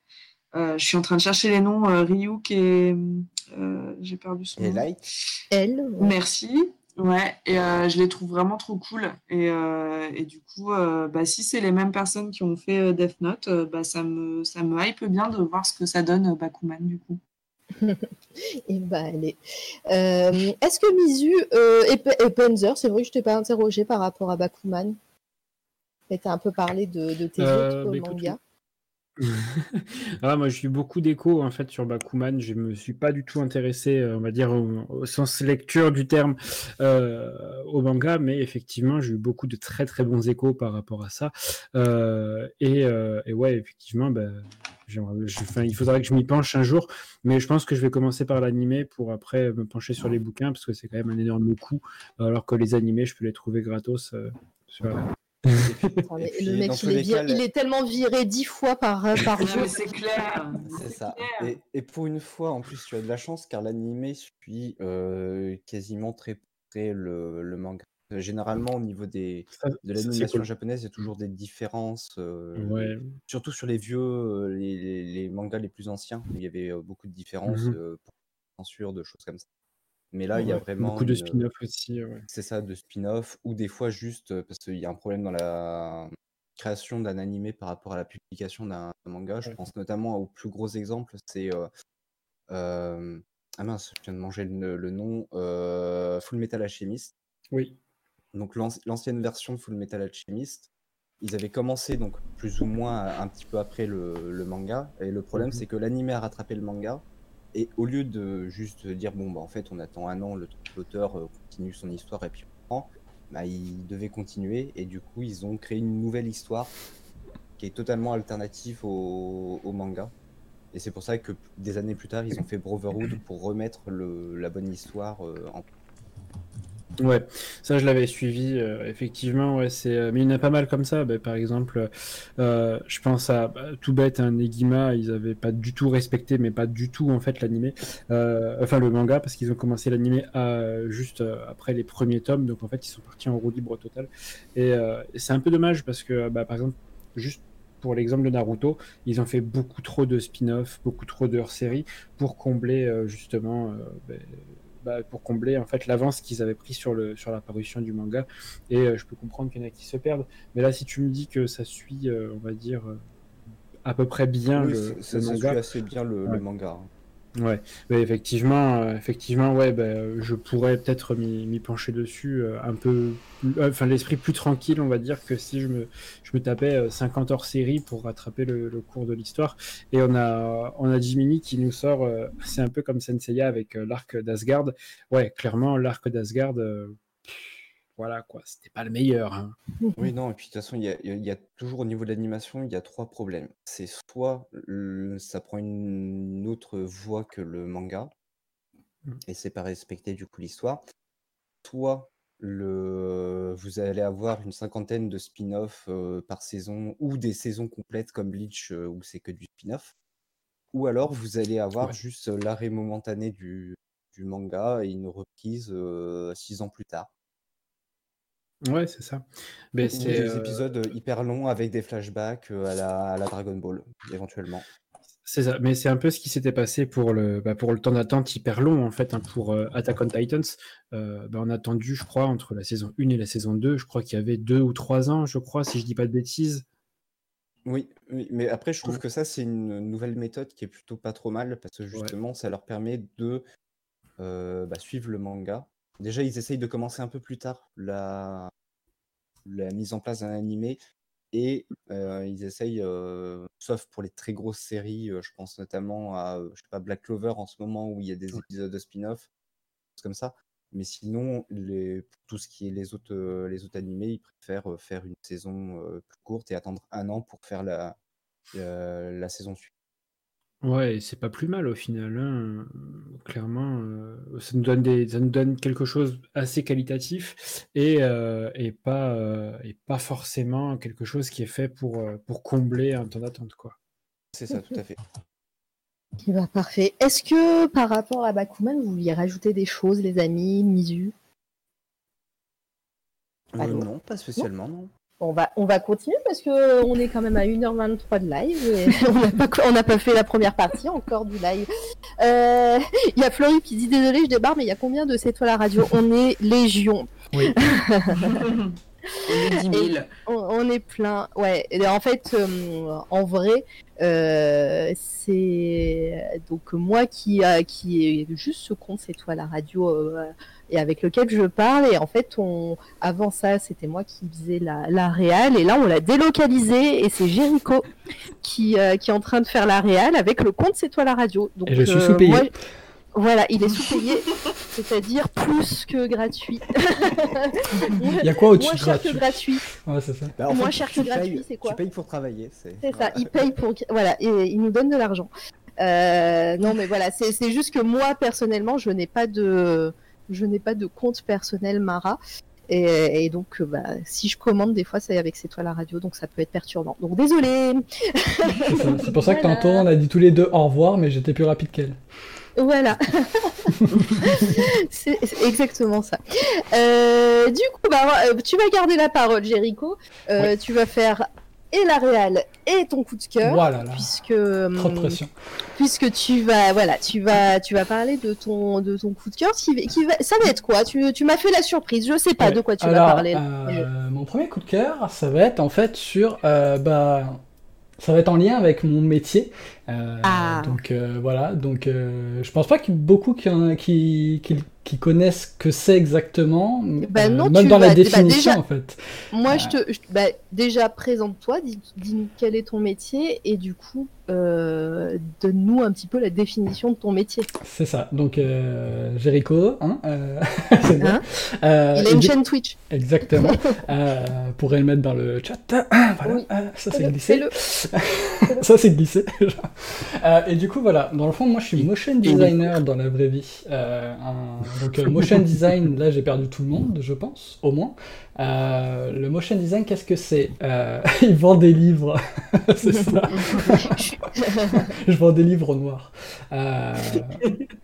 Euh, je suis en train de chercher les noms. Euh, Ryuk et... euh, j'ai perdu son Et nom. Light, Elle, ouais. Merci. Ouais, et euh, je les trouve vraiment trop cool. Et, euh, et du coup, euh, bah, si c'est les mêmes personnes qui ont fait Death Note, euh, bah, ça me, ça me hype bien de voir ce que ça donne Bakuman, du coup. Et bah, allez. Euh, Est-ce que Mizu euh, et, Panzer, c'est vrai que je t'ai pas interrogé par rapport à Bakuman Mais t'as un peu parlé de, de tes Euh, autres bah, mangas. Ah, moi, j'ai eu beaucoup d'échos en fait sur Bakuman. Je me suis pas du tout intéressé, euh, on va dire, au, au sens lecture du terme, euh, au manga, mais effectivement, j'ai eu beaucoup de très très bons échos par rapport à ça. Euh, et, euh, et ouais, effectivement, ben, j'aimerais- je- enfin, il faudrait que je m'y penche un jour, mais je pense que je vais commencer par l'animé pour après me pencher sur les bouquins parce que c'est quand même un énorme coût, alors que les animés, je peux les trouver gratos. euh, sur la- Attends, mais Et le mec, il est, les vir- cas, il est tellement viré dix fois par, euh, par jour. c'est clair. C'est ça. clair. Et, et pour une fois, en plus, tu as de la chance car l'animé suit euh, quasiment très près le, le manga. Euh, Généralement, au niveau des, Ça- de ça, c'est l'animation cool. japonaise, il y a toujours des différences. euh, Ouais. Surtout sur les vieux, euh, les, les- les mangas les plus anciens, où il y avait euh, beaucoup de différences Mhm. euh, pour censure, de choses comme ça. Mais là, il y a Ouais, vraiment beaucoup de une- spin-off aussi. ouais. c'est ça, de spin-off, ou des fois juste euh, parce qu'il y a un problème dans la création d'un animé par rapport à la publication d'un manga. Je Ouais. pense notamment au plus gros exemple, c'est euh, euh, ah mince, je viens de manger le, le nom, euh, Full Metal Alchemist. Oui. Donc l'anci- l'ancienne version de Full Metal Alchemist, ils avaient commencé donc plus ou moins un petit peu après le, le manga, et le problème Mhm. c'est que l'animé a rattrapé le manga. Et au lieu de juste dire bon bah en fait on attend un an, l'auteur euh, continue son histoire et puis on prend, bah il devait continuer et du coup ils ont créé une nouvelle histoire qui est totalement alternative au, au manga. Et c'est pour ça que des années plus tard ils ont fait Brotherhood pour remettre le, la bonne histoire euh, en Ouais, ça je l'avais suivi, euh, effectivement, ouais, c'est, euh, mais il y en a pas mal comme ça. Bah, par exemple, euh, je pense à bah, tout bête, un Negima, ils avaient pas du tout respecté, mais pas du tout en fait l'animé, enfin le manga, parce qu'ils ont commencé l'animé à- juste après les premiers tomes, donc en fait ils sont partis en roue libre totale. Et, c'est un peu dommage parce que, bah, par exemple, juste pour l'exemple de Naruto, ils ont fait beaucoup trop de spin-off, beaucoup trop de hors-série pour combler justement. bah, bah, pour combler en fait l'avance qu'ils avaient pris sur le sur la parution du manga et euh, je peux comprendre qu'il y en a qui se perdent mais là si tu me dis que ça suit euh, on va dire euh, à peu près bien Oui, le, ça, le ça suit manga assez bien le, manga. hein. Ouais. Effectivement euh, effectivement ouais bah, euh, je pourrais peut-être m'y pencher dessus euh, un peu enfin l'esprit plus tranquille on va dire que si je me je me tapais euh, 50 hors série pour rattraper le, cours de l'histoire. Et on a on a Jiminy qui nous sort c'est un peu comme Senseiya avec l'arc d'Asgard. Ouais clairement l'arc d'Asgard voilà quoi c'était pas le meilleur hein. Oui, non, et puis de toute façon, il y a, y y toujours au niveau de l'animation, il y a trois problèmes. C'est soit le- ça prend une autre voie que le manga, Mm. et c'est pas respecter du coup l'histoire, soit le, vous allez avoir une cinquantaine de spin-off euh, par saison, ou des saisons complètes comme Bleach, euh, où c'est que du spin-off, ou alors vous allez avoir Ouais. juste l'arrêt momentané du, du manga et une reprise euh, six ans plus tard. Ouais c'est ça mais Ou c'est des euh, épisodes hyper longs avec des flashbacks euh, à la, à la Dragon Ball, éventuellement. C'est ça, mais c'est un peu ce qui s'était passé pour le, bah, pour le temps d'attente hyper long en fait hein, pour euh, Attack on Titans. Euh, bah, on a attendu, je crois, entre la saison 1 et la saison 2, je crois qu'il y avait deux ou trois ans, je crois, si je dis pas de bêtises. Oui, oui, mais après, je trouve que ça, c'est une nouvelle méthode qui est plutôt pas trop mal parce que justement, ça leur permet de euh, bah, suivre le manga. Déjà, ils essayent de commencer un peu plus tard la, la mise en place d'un animé et euh, ils essayent, euh, sauf pour les très grosses séries, euh, je pense notamment à je sais pas, Black Clover en ce moment où il y a des épisodes de spin-off, choses comme ça. Mais sinon, les, pour tout ce qui est les autres, les autres animés, ils préfèrent faire une saison plus courte et attendre un an pour faire la, la, la saison suivante. Ouais, et c'est pas plus mal au final. hein. Clairement, euh, ça nous donne des, ça nous donne quelque chose assez qualitatif et, euh, et pas euh, et pas forcément quelque chose qui est fait pour pour combler un temps d'attente quoi. C'est ça, tout à fait. Eh ben, parfait. Est-ce que par rapport à Bakuman, vous vouliez rajouter des choses, les amis, Euh, Allô? non, pas spécialement, non. On va, on va continuer parce que on est quand même à 1h23 de live et on n'a pas, on n'a pas fait la première partie encore du live. Euh, Il y a Florie qui dit désolé, je débarque, mais il y a combien de C'est toi la radio? On est légion. Oui. On est 10 000. On, on est plein, ouais. Et en fait, euh, en vrai, euh, c'est donc moi qui a qui est juste ce compte, c'est toi la radio euh, et avec lequel je parle. Et en fait, on avant ça, c'était moi qui faisais la, la réal et là on l'a délocalisé et c'est Jericho qui euh, qui est en train de faire la réal avec le compte c'est toi la radio. Donc Et je suis euh, sous-payé. moi- voilà, il est sous-payé, c'est-à-dire plus que gratuit. Il y a quoi au-dessus Moins cher que gratuit. Ouais, c'est ça. Bah, en Moins cher que gratuit, c'est quoi Tu payes pour travailler. C'est C'est ça, il paye pour. Voilà, et il nous donne de l'argent. Euh, non, mais voilà, c'est juste que moi, personnellement, je n'ai pas de. Je n'ai pas de compte personnel Mara. Et, et donc, euh, bah, si je commande, des fois, c'est avec C'est toi la radio, donc ça peut être perturbant. Donc, désolé. C'est pour ça que Voilà. tantôt on a dit tous les deux au revoir, mais j'étais plus rapide qu'elle. Voilà. c'est exactement ça. Euh, du coup, bah, euh, tu vas garder la parole, Jericho. Euh, Tu vas faire et la réal et ton coup de cœur. Voilà, là. Puisque, Trop de hum, pression. puisque tu vas voilà tu vas tu vas parler de ton de ton coup de cœur qui, va- qui va ça va être quoi? Tu, tu m'as fait la surprise je sais pas Ouais. de quoi tu Alors, vas parler euh, mon premier coup de cœur, ça va être en fait sur, euh, bah, ça va être en lien avec mon métier. Euh, Ah. Donc euh, voilà, donc euh, je pense pas qu'il y ait beaucoup qui, qui, qui, qui connaissent que c'est exactement, Bah euh, non, même tu dans la bah définition déjà- en fait. moi je te je- bah, déjà présente-toi dis- dis-nous quel est ton métier et du coup donne-nous un petit peu la définition de ton métier C'est ça. Donc Jericho, hein, bon. Hein il a une chaîne Twitch Exactement. pourrait le mettre dans le chat. voilà, Oui. euh, ça c'est glissé. ça c'est glissé. Euh, et du coup voilà, dans le fond moi je suis motion designer dans la vraie vie. Euh, un- Donc euh, motion design, là j'ai perdu tout le monde, je pense, au moins. Euh, le motion design, qu'est-ce que c'est? Euh, Il vend des livres, c'est ça. Je vends des livres noirs. Euh,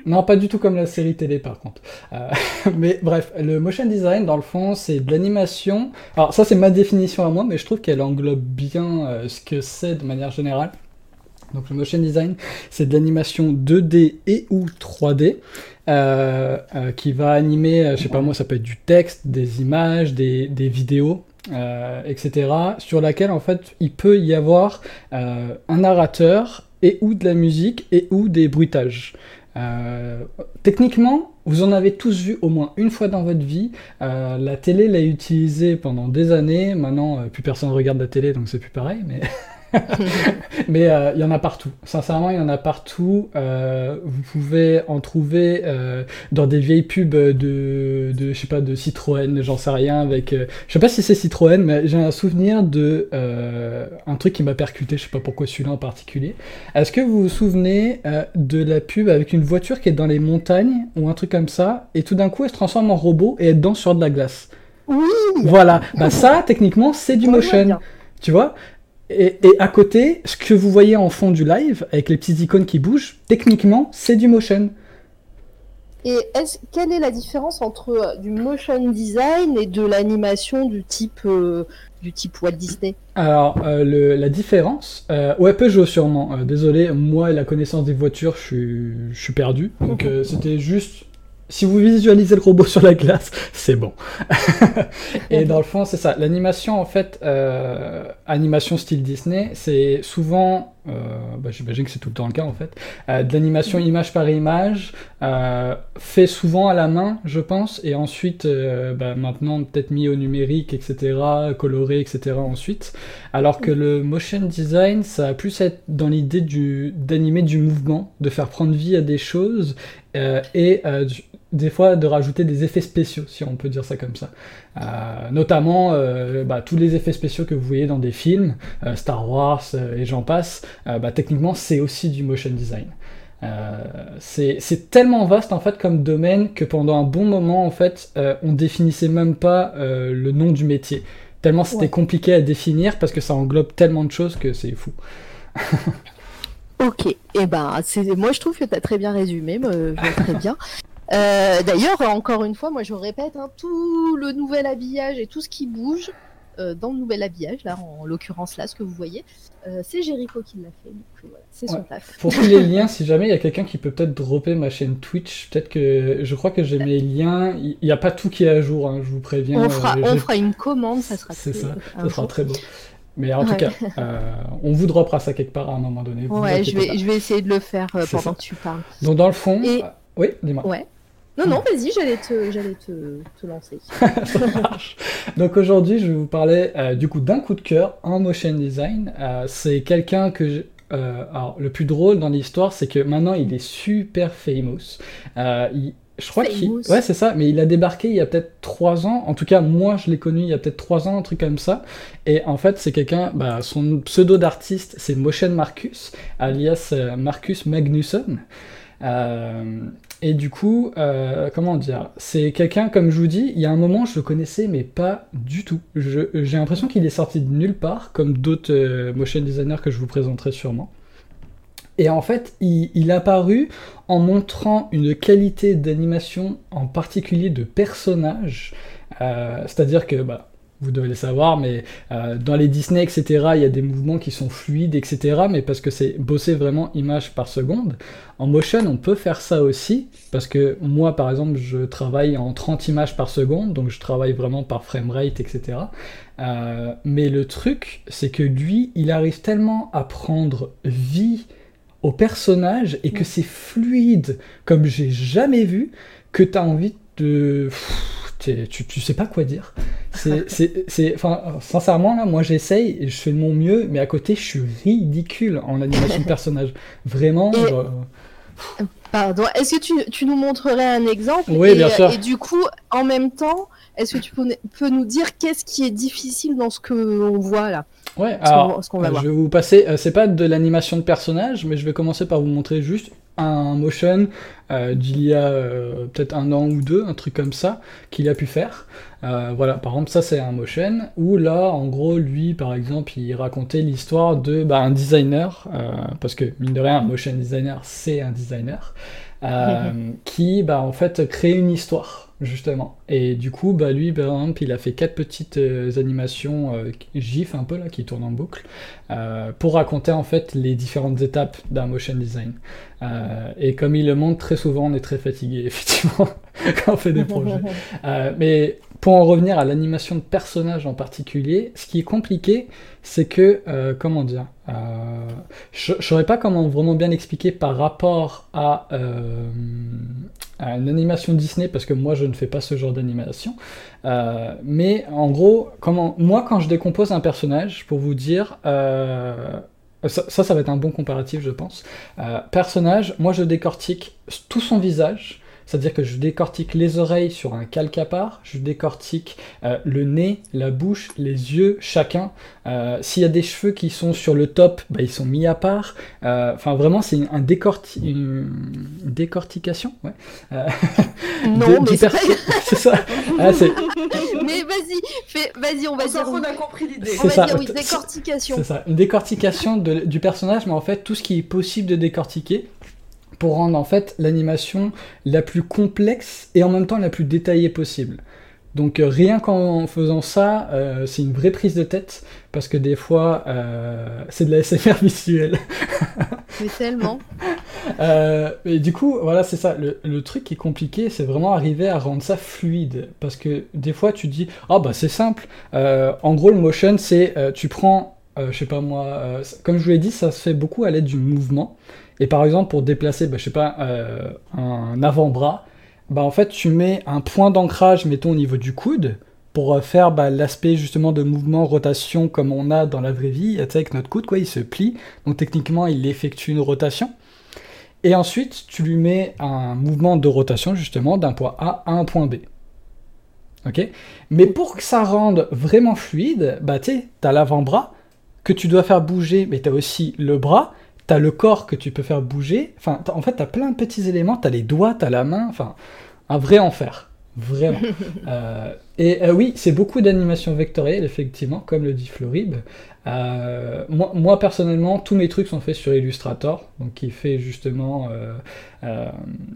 Non, pas du tout comme la série télé par contre. Euh, Mais bref, le motion design, dans le fond, c'est de l'animation. Alors ça, c'est ma définition à moi, mais je trouve qu'elle englobe bien euh, ce que c'est de manière générale. Donc le motion design, c'est de l'animation 2D et ou 3D. euh, euh, qui va animer, euh, je sais pas moi, ça peut être du texte, des images, des, des vidéos, etc. Sur laquelle en fait il peut y avoir un narrateur et ou de la musique et ou des bruitages. Techniquement, vous en avez tous vu au moins une fois dans votre vie. La télé l'a utilisé pendant des années. Maintenant, plus personne regarde la télé, donc c'est plus pareil. Mais mais euh, il y en a partout. Sincèrement, il y en a partout. Euh, vous pouvez en trouver euh, dans des vieilles pubs de, de, je sais pas, de Citroën, j'en sais rien. Avec, je sais pas si c'est Citroën, mais j'ai un souvenir de un truc qui m'a percuté. Je sais pas pourquoi celui-là en particulier. Est-ce que vous vous souvenez de la pub avec une voiture qui est dans les montagnes ou un truc comme ça, et tout d'un coup elle se transforme en robot et elle danse sur de la glace? oui Voilà. Bah ça, techniquement, c'est du motion. Tu vois? Et, et à côté, ce que vous voyez en fond du live, avec les petites icônes qui bougent, techniquement, c'est du motion. Et est quelle est la différence entre euh, du motion design et de l'animation du type euh, du type Walt Disney? Alors, euh, le- la différence, euh, ouais, Peugeot sûrement. Désolé, moi et la connaissance des voitures, je suis, je suis perdu. Donc, c'était juste. Si vous visualisez le robot sur la glace, c'est bon. et dans le fond, c'est ça. L'animation, en fait, euh, animation style Disney, c'est souvent, euh, bah, j'imagine que c'est tout le temps le cas en fait, euh, de l'animation image par image, euh, fait souvent à la main, je pense, et ensuite, euh, bah, maintenant peut-être mis au numérique, etc., coloré, etc. ensuite. Alors que le motion design, ça va plus être dans l'idée d'animer du mouvement, de faire prendre vie à des choses, euh, et des fois de rajouter des effets spéciaux, si on peut dire ça comme ça. Euh, notamment euh, bah, tous les effets spéciaux que vous voyez dans des films, euh, Star Wars et j'en passe, bah, techniquement c'est aussi du motion design. C'est tellement vaste en fait comme domaine que pendant un bon moment en fait on définissait même pas le nom du métier. Tellement c'était Ouais. compliqué à définir parce que ça englobe tellement de choses que c'est fou. Ok, et ben c'est moi je trouve que tu as très bien résumé, très bien. Euh, D'ailleurs, encore une fois, moi je répète, hein, tout le nouvel habillage et tout ce qui bouge, euh, dans le nouvel habillage, là, en l'occurrence là, ce que vous voyez. Euh, c'est Jericho qui l'a fait, donc voilà, c'est son Ouais. taf. Pour tous les liens, si jamais il y a quelqu'un qui peut peut-être dropper ma chaîne Twitch, peut-être que je crois que j'ai mes liens. Il n'y a pas tout qui est à jour, hein, je vous préviens. On fera, on j'ai- fera une commande, ça sera C'est ça, ça sera très beau. Mais en tout cas, euh, on vous droppera ça quelque part à un moment donné. vous Ouais, je vais, je vais essayer de le faire euh, pendant ça. que tu parles. Donc dans le fond, Et- euh, oui, dis-moi. Ouais. Non, non, vas-y, j'allais te, j'allais te, te lancer. Ça marche. Donc aujourd'hui, je vais vous parler euh, du coup d'un coup de cœur en motion design. Euh, c'est quelqu'un que je- euh, alors le plus drôle dans l'histoire, c'est que maintenant il est super famous. Il- je crois qu'il, ouais c'est ça, mais il a débarqué il y a peut-être trois ans. En tout cas, moi je l'ai connu il y a peut-être trois ans, un truc comme ça. Et en fait, c'est quelqu'un, bah, son pseudo d'artiste, c'est Motion Marcus, alias Marcus Magnusson. Euh, et du coup, euh, comment dire, c'est quelqu'un, comme je vous dis, il y a un moment, je le connaissais, mais pas du tout. J'ai l'impression qu'il est sorti de nulle part, comme d'autres euh, motion designers que je vous présenterai sûrement. Et en fait, il, il est apparu en montrant une qualité d'animation, en particulier de personnages. Euh, C'est-à-dire que, bah, vous devez le savoir, mais euh, dans les Disney, etc., il y a des mouvements qui sont fluides, etc., mais parce que c'est bossé vraiment image par seconde. En motion, on peut faire ça aussi, parce que moi, par exemple, je travaille en 30 images par seconde, donc je travaille vraiment par framerate, etc. Euh, mais le truc, c'est que lui, il arrive tellement à prendre vie au personnage et que c'est fluide comme j'ai jamais vu que tu as envie de... Tu, tu sais pas quoi dire. C'est, enfin, sincèrement, là, moi j'essaye et je fais de mon mieux, mais à côté, je suis ridicule en animation de personnage. Vraiment, Et- genre, Pardon, est-ce que tu, tu nous montrerais un exemple Oui, et, bien sûr. Et du coup, en même temps, est-ce que tu peux, peux nous dire qu'est-ce qui est difficile dans ce qu'on voit là? Ouais, alors, va euh, je vais vous passer, euh, c'est pas de l'animation de personnage, mais je vais commencer par vous montrer juste un motion euh, d'il y a euh, peut-être un an ou deux, un truc comme ça, qu'il a pu faire. Euh, voilà, par exemple, ça c'est un motion, où là, en gros, lui, par exemple, il racontait l'histoire de bah, un designer, euh, parce que mine de rien, un motion designer, c'est un designer, euh, qui, bah, en fait, crée une histoire justement. Et du coup, bah, lui, par exemple, il a fait quatre petites euh, animations euh, GIF un peu là, qui tournent en boucle, euh, pour raconter en fait les différentes étapes d'un motion design. Et comme il le montre très souvent, on est très fatigué effectivement quand on fait des projets. Mais pour en revenir à l'animation de personnages en particulier, ce qui est compliqué, c'est que, euh, comment dire, euh, je ne saurais pas comment vraiment bien l'expliquer par rapport à, euh, une animation Disney, parce que moi je ne fais pas ce genre d'animation. Mais en gros, moi quand je décompose un personnage, pour vous dire, ça, ça, va être un bon comparatif, je pense. Personnage, moi je décortique tout son visage. C'est-à-dire que je décortique les oreilles sur un calque à part, je décortique euh, le nez, la bouche, les yeux, chacun. Euh, S'il y a des cheveux qui sont sur le top, bah, ils sont mis à part. Euh, Enfin, vraiment, c'est une, un décorti une décortication. Ouais. Euh, Non, mais c'est ça. Ah, Mais vas-y, fais, vas-y, on va On dire, on a compris l'idée. on C'est va ça. dire oui, C'est- décortication. C'est ça, une décortication de- du personnage, mais en fait tout ce qui est possible de décortiquer pour rendre en fait l'animation la plus complexe et en même temps la plus détaillée possible. Donc euh, rien qu'en faisant ça, euh, c'est une vraie prise de tête parce que des fois euh, c'est de la SMR visuelle. Mais tellement. Et du coup, voilà, c'est ça. Le, le truc qui est compliqué, c'est vraiment arriver à rendre ça fluide. Parce que des fois, tu dis, ah bah c'est simple. En gros, le motion, c'est tu prends, je sais pas moi, comme je vous l'ai dit, ça se fait beaucoup à l'aide du mouvement. Et par exemple, pour déplacer, bah, je euh, un avant-bras, bah en fait, tu mets un point d'ancrage, mettons au niveau du coude, pour euh, faire bah, l'aspect justement de mouvement, rotation, comme on a dans la vraie vie. Tu avec notre coude, quoi, il se plie. Donc techniquement, il effectue une rotation. Et ensuite, tu lui mets un mouvement de rotation, justement, d'un point A à un point B. Ok? Mais pour que ça rende vraiment fluide, bah tu t'as l'avant-bras que tu dois faire bouger, mais t'as aussi le bras, t'as le corps que tu peux faire bouger. Enfin, en fait, t'as plein de petits éléments, t'as les doigts, t'as la main, enfin, un vrai enfer. Vraiment. Euh, et euh, oui, c'est beaucoup d'animation vectorielle, effectivement, comme le dit Florib. Euh, moi, personnellement, tous mes trucs sont faits sur Illustrator, donc qui fait justement euh, euh,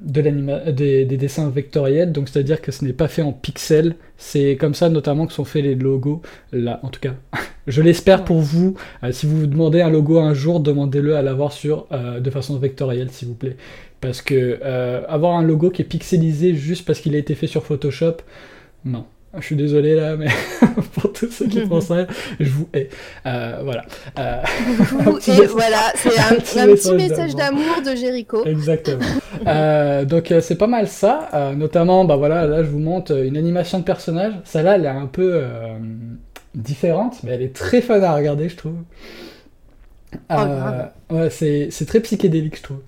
des, des dessins vectoriels, donc c'est-à-dire que ce n'est pas fait en pixels. C'est comme ça notamment que sont faits les logos, là, en tout cas. Je l'espère pour vous. Si vous vous demandez un logo un jour, demandez-le à l'avoir sur de façon vectorielle, s'il vous plaît. Parce que avoir un logo qui est pixelisé juste parce qu'il a été fait sur Photoshop, non. Je suis désolé là, mais pour tous ceux qui pensent ça, je vous hais. Euh, voilà. Euh, Vous- message- voilà, c'est un un, petit un message d'amour. de Jericho. Exactement. Euh, donc euh, c'est pas mal ça. Notamment, bah voilà, là je vous montre une animation de personnage. Celle-là, elle est un peu différente, mais elle est très fun à regarder, je trouve. Oh, ouais, c'est très psychédélique, je trouve.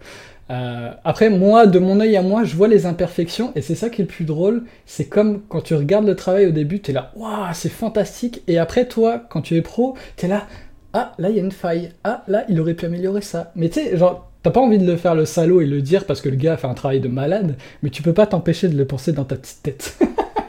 Euh, après, moi, de mon œil à moi, je vois les imperfections, et c'est ça qui est le plus drôle. C'est comme quand tu regardes le travail au début, t'es là, waouh, c'est fantastique. Et après, toi, quand tu es pro, t'es là, ah, là, il y a une faille. Ah, là, il aurait pu améliorer ça. Mais tu sais, genre, t'as pas envie de le faire le salaud et le dire parce que le gars a fait un travail de malade, mais tu peux pas t'empêcher de le penser dans ta petite tête.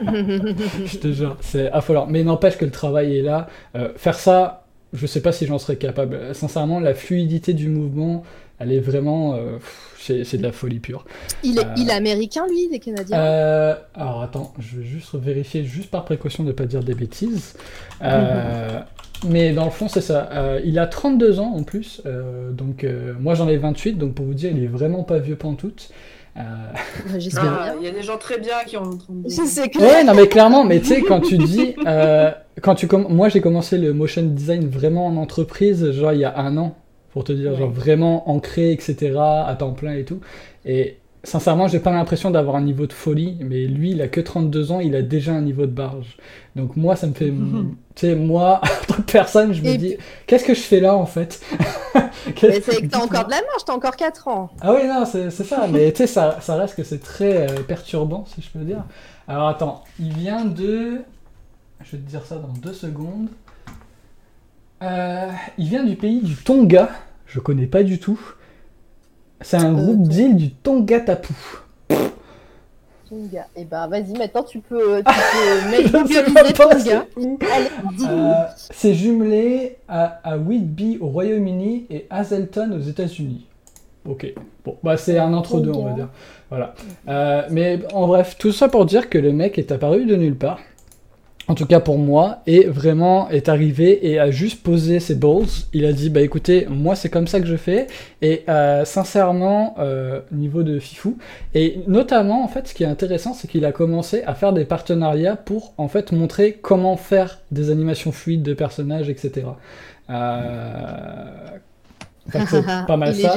Je te jure, c'est affolant. Mais n'empêche que le travail est là. Euh, faire ça, je sais pas si j'en serais capable. Euh, Sincèrement, la fluidité du mouvement, elle est vraiment. euh, c'est de la folie pure. il, est, Euh, il est américain, lui, il est canadien. Euh, alors attends, je vais juste vérifier, juste par précaution de ne pas dire des bêtises. Euh, mais dans le fond, c'est ça. Euh, il a 32 ans en plus. euh, donc euh, moi j'en ai 28, donc pour vous dire, il est vraiment pas vieux pantoute. Euh, J'espère Ah. Il y a des gens très bien qui ont 32 C'est ans. c'est clair. Ouais, non mais clairement, mais tu sais, quand tu dis, euh, quand tu moi j'ai commencé le motion design vraiment en entreprise, genre il y a un an, pour te dire, Ouais. genre vraiment ancré, etc., à temps plein et tout. Et sincèrement, j'ai pas l'impression d'avoir un niveau de folie, mais lui, il a que 32 ans, il a déjà un niveau de barge. Donc moi, ça me fait, tu sais, moi, en tant que personne, je me Et dis, qu'est-ce que je fais là en fait? Mais c'est que t'as encore de la marge, t'as encore 4 ans. ah oui, non, c'est c'est ça, mais tu sais, ça, ça reste que c'est très euh, perturbant, si je peux dire. Alors attends, il vient de... Je vais te dire ça dans deux secondes. Euh, il vient du pays du Tonga, je connais pas du tout. C'est un Euh, groupe d'îles du Tonga Tapu. Tonga. Et bah vas-y, maintenant tu peux, tu peux mettre Tonga. c'est Euh, jumelé à, à Whitby au Royaume-Uni et Hazelton aux États-Unis. Ok, bon, bah c'est un entre-deux, on va dire. Voilà. Euh, mais en bref, tout ça pour dire que le mec est apparu de nulle part. En tout cas pour moi, et vraiment est arrivé et a juste posé ses balls. Il a dit bah écoutez, moi c'est comme ça que je fais. Et euh, sincèrement, euh, niveau de fifou, et notamment en fait, ce qui est intéressant, c'est qu'il a commencé à faire des partenariats pour en fait montrer comment faire des animations fluides de personnages, etc. Euh... c'est pas mal ça.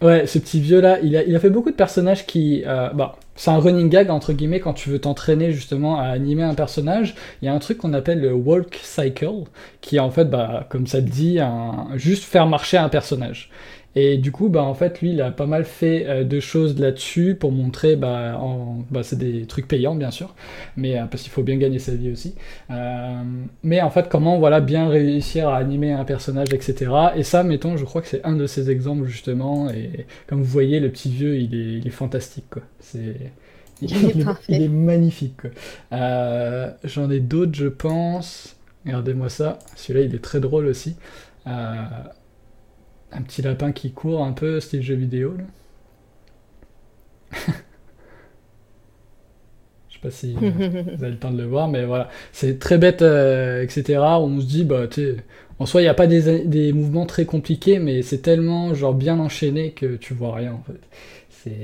Ouais, ce petit vieux là, il a, il a fait beaucoup de personnages qui. euh, bah, c'est un running gag entre guillemets quand tu veux t'entraîner justement à animer un personnage. Il y a un truc qu'on appelle le walk cycle, qui est en fait, bah, comme ça le dit, juste faire marcher un personnage. Et du coup, bah, en fait, lui, il a pas mal fait euh, de choses là-dessus pour montrer, bah, bah, c'est des trucs payants, bien sûr, mais euh, parce qu'il faut bien gagner sa vie aussi. Euh, mais en fait, comment, voilà, bien réussir à animer un personnage, etc. Et ça, mettons, je crois que c'est un de ces exemples, justement, et comme vous voyez, le petit vieux, il est, il est fantastique, quoi. C'est... Il, Il est il est- parfait. il est magnifique, quoi. J'en ai d'autres, je pense. Regardez-moi ça. Celui-là, il est très drôle aussi. Euh, un petit lapin qui court un peu, style jeu vidéo. Là. Je sais pas si vous avez le temps de le voir, mais voilà. C'est très bête, euh, etc. On se dit, bah, tu sais, en soi, il n'y a pas des, des mouvements très compliqués, mais c'est tellement genre bien enchaîné que tu vois rien en fait.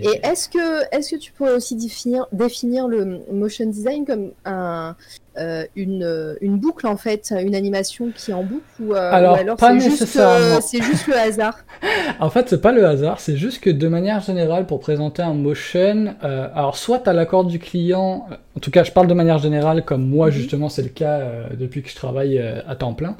Et est-ce que, est-ce que tu pourrais aussi définir, définir le motion design comme un, euh, une, une boucle en fait, une animation qui est en boucle ou, euh, Alors, c'est juste, euh, c'est juste le hasard? En fait, c'est pas le hasard, c'est juste que de manière générale, pour présenter un motion, euh, alors soit tu as l'accord du client, en tout cas, je parle de manière générale, comme moi Mhm. justement, c'est le cas depuis que je travaille à temps plein.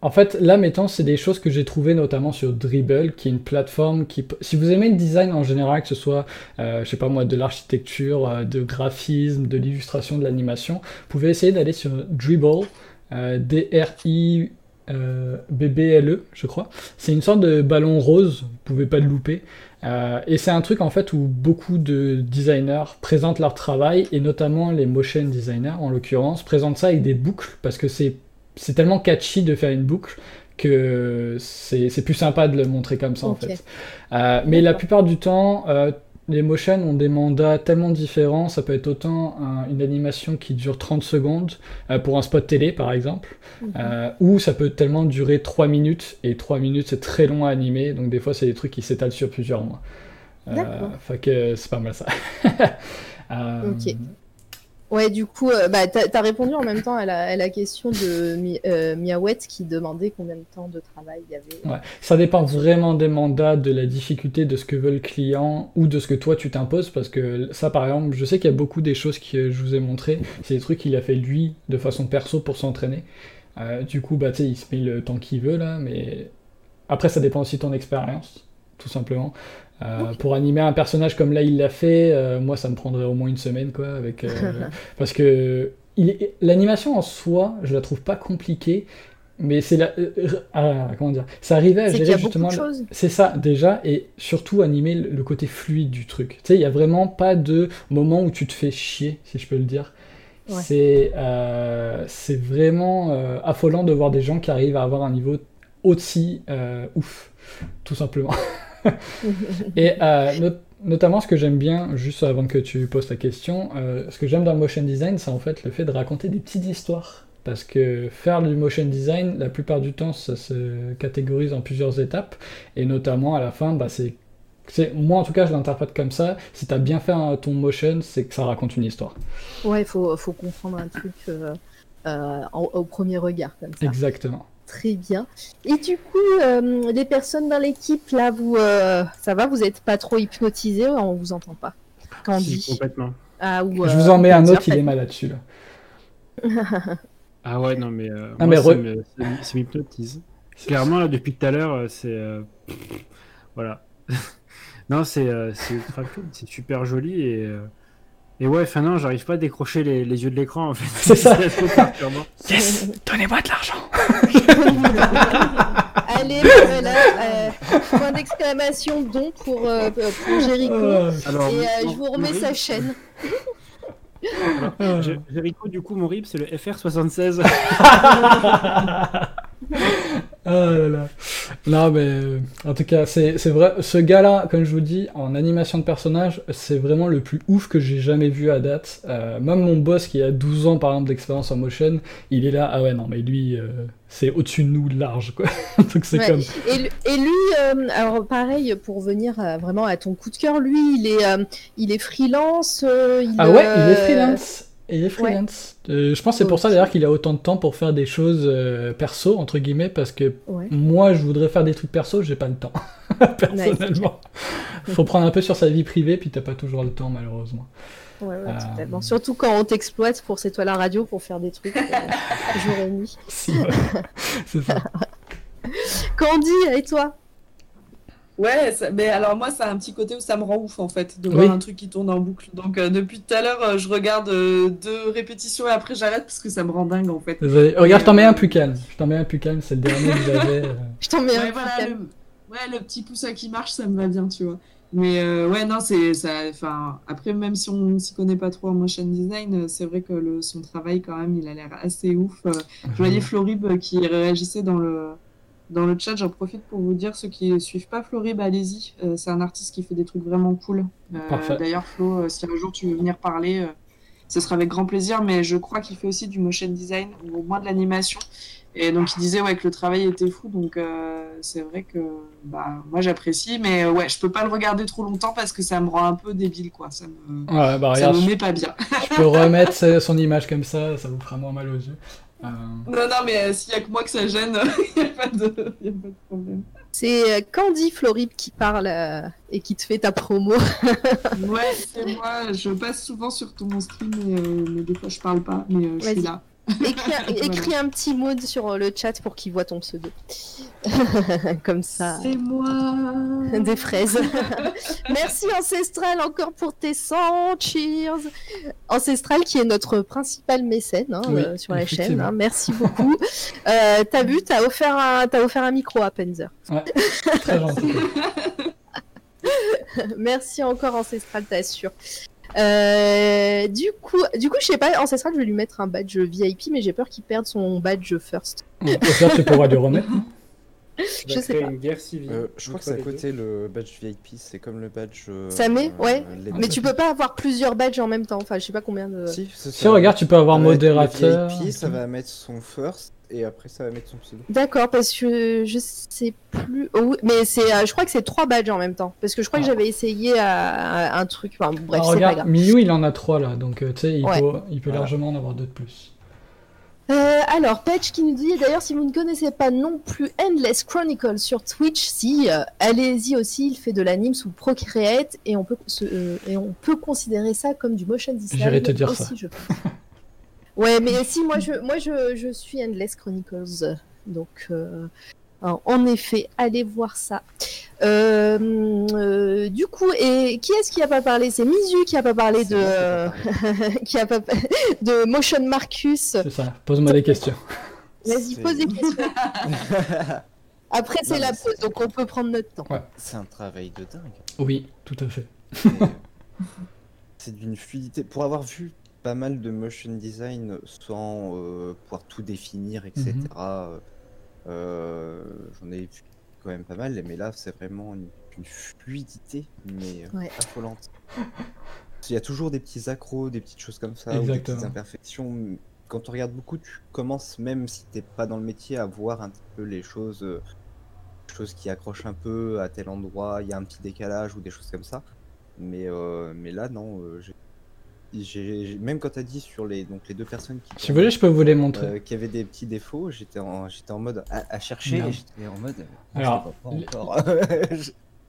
En fait, là, mettons, c'est des choses que j'ai trouvées notamment sur Dribble, qui est une plateforme qui, si vous aimez le design en général, que ce soit, euh, je sais pas moi, de l'architecture, euh, de graphisme, de l'illustration, de l'animation, vous pouvez essayer d'aller sur Dribble, euh, D-R-I. euh, BBLE, je crois. C'est une sorte de ballon rose, vous pouvez pas le louper. Euh, et c'est un truc en fait où beaucoup de designers présentent leur travail, et notamment les motion designers en l'occurrence, présentent ça avec des boucles, parce que c'est c'est tellement catchy de faire une boucle que c'est plus sympa de le montrer comme ça en fait. Euh, mais la plupart du temps, euh, les motion ont des mandats tellement différents, ça peut être autant un- une animation qui dure 30 secondes euh, pour un spot télé par exemple, Mhm. ou ça peut tellement durer 3 minutes, et 3 minutes c'est très long à animer, donc des fois c'est des trucs qui s'étalent sur plusieurs mois. D'accord. que c'est pas mal ça. Ok. Ouais, du coup, euh, bah, t'as as répondu en même temps à la, à la question de Mi- euh, qui demandait combien de temps de travail il y avait. Ouais. Ça dépend vraiment des mandats, de la difficulté, de ce que veut le client ou de ce que toi tu t'imposes. Parce que ça, par exemple, je sais qu'il y a beaucoup des choses que je vous ai montrées. C'est des trucs qu'il a fait lui de façon perso pour s'entraîner. Euh, du coup, bah, il se met le temps qu'il veut là. Mais après, ça dépend aussi de ton expérience, tout simplement. Euh, Pour animer un personnage comme là il l'a fait, euh, moi ça me prendrait au moins une semaine quoi. Avec, euh, parce que l'animation en soi, je la trouve pas compliquée. Mais c'est la. ah, comment dire Ça arrivait à gérer justement. C'est ça, déjà, et surtout animer le le côté fluide du truc. Tu sais, il y a vraiment pas de moment où tu te fais chier, si je peux le dire. Ouais. C'est c'est vraiment affolant de voir des gens qui arrivent à avoir un niveau aussi ouf, tout simplement. Et euh, not- notamment, ce que j'aime bien, juste avant que tu poses ta question, euh, ce que j'aime dans le motion design, c'est en fait le fait de raconter des petites histoires. Parce que faire du motion design, la plupart du temps, ça se catégorise en plusieurs étapes. Et notamment, à la fin, bah, c'est. Moi, en tout cas, je l'interprète comme ça. Si tu as bien fait un- ton motion, c'est que ça raconte une histoire. Ouais, il faut, faut comprendre un truc euh, euh, au premier regard, comme ça. Exactement. Très bien. Et du coup, euh, les personnes dans l'équipe, là, vous, euh, ça va, vous n'êtes pas trop hypnotisés, on vous entend pas. Quand Si, dit. complètement. Ah, ou, je euh, vous en mets un autre, il est mal là-dessus. Là. Ah ouais, non, mais, euh, Ah, moi, mais ça re- m'hypnotise. Clairement, là, depuis tout à l'heure, c'est. euh, Voilà. non, c'est euh, c'est ultra cool, c'est super joli et. Et ouais, enfin non, j'arrive pas à décrocher les, les yeux de l'écran en fait. C'est ça. trop perturbant. Yes Donnez-moi de l'argent Allez, voilà, euh, point d'exclamation don pour, euh, pour Jericho. Euh, Alors, Et euh, je vous remets sa chaîne. Jé- Jericho, du coup, mon RIB, c'est le FR76. Oh là là. Non, mais euh, en tout cas, c'est vrai. Ce gars-là, comme je vous dis, en animation de personnage, c'est vraiment le plus ouf que j'ai jamais vu à date. Euh, même mon boss qui a 12 ans, par exemple, d'expérience en motion, il est là. Ah ouais, non, mais lui, euh, c'est au-dessus de nous, large, quoi. Donc c'est Ouais. comme. Et, lui- et lui, euh, alors pareil, pour venir vraiment à ton coup de cœur, lui, il est, il est freelance. il, Ah ouais, il est freelance. Il est freelance. Euh, je pense que c'est pour ça d'ailleurs qu'il a autant de temps pour faire des choses euh, perso, entre guillemets, parce que Ouais. moi, je voudrais faire des trucs perso, j'ai pas le temps. Personnellement. Faut prendre un peu sur sa vie privée, puis t'as pas toujours le temps, malheureusement. Ouais, ouais, Euh, totalement. Surtout quand on t'exploite pour C'est toi la radio pour faire des trucs jour et nuit. Si, ouais. c'est ça. Candy, et toi? Ouais, ça- mais alors moi, ça a un petit côté où ça me rend ouf en fait, de Oui. voir un truc qui tourne en boucle. Donc euh, depuis tout à l'heure, euh, je regarde euh, deux répétitions et après j'arrête parce que ça me rend dingue en fait. Désolé. Regarde, je t'en mets un plus calme. Je t'en mets un plus calme, c'est le dernier que j'avais. euh. Je t'en mets un Ouais, voilà, calme. le... ouais, le petit poussin qui marche, ça me va bien, tu vois. Mais euh, ouais, non, c'est ça. Enfin, après, même si on s'y connaît pas trop en motion design, c'est vrai que le, son travail, quand même, il a l'air assez ouf. Euh, Je voyais Florib euh, qui réagissait dans le, dans le chat. J'en profite pour vous dire, ceux qui suivent pas Florib, allez-y. Euh, c'est un artiste qui fait des trucs vraiment cool. Euh. D'ailleurs, Flo, euh, si un jour tu veux venir parler, ce sera avec grand plaisir. Mais je crois qu'il fait aussi du motion design, ou au moins de l'animation. Et donc, il disait ouais, que le travail était fou. Donc, c'est vrai que bah, moi, j'apprécie. Mais ouais, je peux pas le regarder trop longtemps parce que ça me rend un peu débile. quoi. Ça me, Ouais, bah ça regarde, me met pas bien. je peux remettre son image comme ça, ça vous fera moins mal aux yeux. Euh, Non, non, mais euh, s'il y a que moi que ça gêne, il n'y a, pas de- y a pas de problème. C'est euh, Candy Florib qui parle euh, et qui te fait ta promo. Ouais, c'est moi. Je passe souvent sur ton stream, mais, euh, mais des fois je parle pas. Mais euh, je suis là. Écris, un- écris un petit mot sur le chat pour qu'il voit ton pseudo. Comme ça. C'est moi. Des fraises. Merci Ancestral encore pour tes 100 cheers. Ancestral qui est notre principal mécène hein, Oui, euh, sur la chaîne. hein. Merci beaucoup. Euh, T'as vu, t'as offert, un, t'as offert un micro à. Ouais, très gentil. Merci encore Ancestral, t'assures. Euh, du coup, du coup, je sais pas, Ancestral, je vais lui mettre un badge VIP, mais j'ai peur qu'il perde son badge first. Pire, tu pourras lui remettre. Je sais créer pas. une guerre civile. Euh, je crois que c'est à côté le badge VIP, c'est comme le badge. euh, Ça met Ouais. les- Mais tu peux pas avoir plusieurs badges en même temps. Enfin, je sais pas combien de. Si, Si, ça. regarde, tu peux avoir modérateur. VIP, ça va mettre son first et après ça va mettre son pseudo. D'accord, parce que je sais plus. Oh, oui, mais c'est, euh, je crois que c'est trois badges en même temps. Parce que je crois que Ah. j'avais essayé à, à un truc. Enfin, bref, Alors, c'est pas regarde, grave. Miyu, il en a trois là, donc euh, tu sais, il Ouais. peut, il peut Voilà. largement en avoir deux de plus. Euh, alors, Patch qui nous dit d'ailleurs, si vous ne connaissez pas non plus Endless Chronicles sur Twitch, si, euh, allez-y aussi, il fait de l'anime sous Procreate et on peut, se- euh, et on peut considérer ça comme du motion design. J'irais te dire aussi, ça. je ouais, mais si, moi je, moi je, je suis Endless Chronicles, donc euh, en effet, allez voir ça. Euh, euh, du coup, et qui est-ce qui a pas parlé? C'est Mizu qui a pas parlé de, qui a pas de Motion Marcus. C'est ça, pose-moi des questions. Vas-y, pose des questions. Après, c'est la pause, donc on peut prendre notre temps. C'est un travail de dingue. Oui, tout à fait. C'est- d'une fluidité. Pour avoir vu pas mal de motion design sans euh, pouvoir tout définir, etc. J'en ai vu quand même pas mal, mais là c'est vraiment une, une fluidité, mais euh, Ouais. affolante. Il y a toujours des petits accros, des petites choses comme ça, ou des petites imperfections. Quand on regarde beaucoup, tu commences, même si t'es pas dans le métier, à voir un petit peu les choses, euh, choses qui accrochent un peu à tel endroit, il y a un petit décalage ou des choses comme ça. Mais, euh, mais là, non. euh, j'ai- même quand t'as dit sur les, donc, les deux personnes qui, Si vous voulez, je peux vous les montrer. euh, qui avaient des petits défauts, j'étais en, j'étais en mode à, à chercher Merde. et j'étais en mode. euh, Alors, les encore.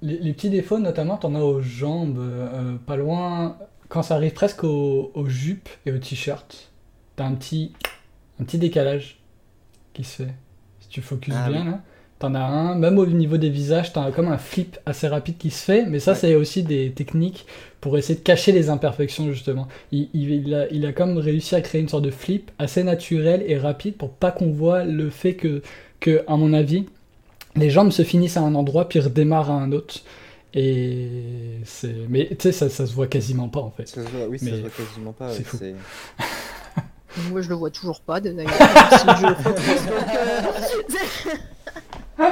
Petits défauts, notamment, t'en as aux jambes, euh, pas loin, quand ça arrive presque aux, aux jupes et aux t-shirts, t'as un petit, un petit décalage qui se fait. Si tu focuses Ah bien, oui. là, t'en as un, même au niveau des visages, t'as comme un flip assez rapide qui se fait, mais ça, Ouais. c'est aussi des techniques pour essayer de cacher les imperfections, justement. Il, il- il a, il a comme réussi à créer une sorte de flip assez naturel et rapide pour pas qu'on voit le fait que, que, à mon avis, les jambes se finissent à un endroit puis redémarrent à un autre. Et c'est. Mais tu sais, ça, ça se voit quasiment pas en fait. Ça se voit- oui, ça Mais se voit quasiment pas. c'est fou. Moi, je le vois toujours pas, d'ailleurs. En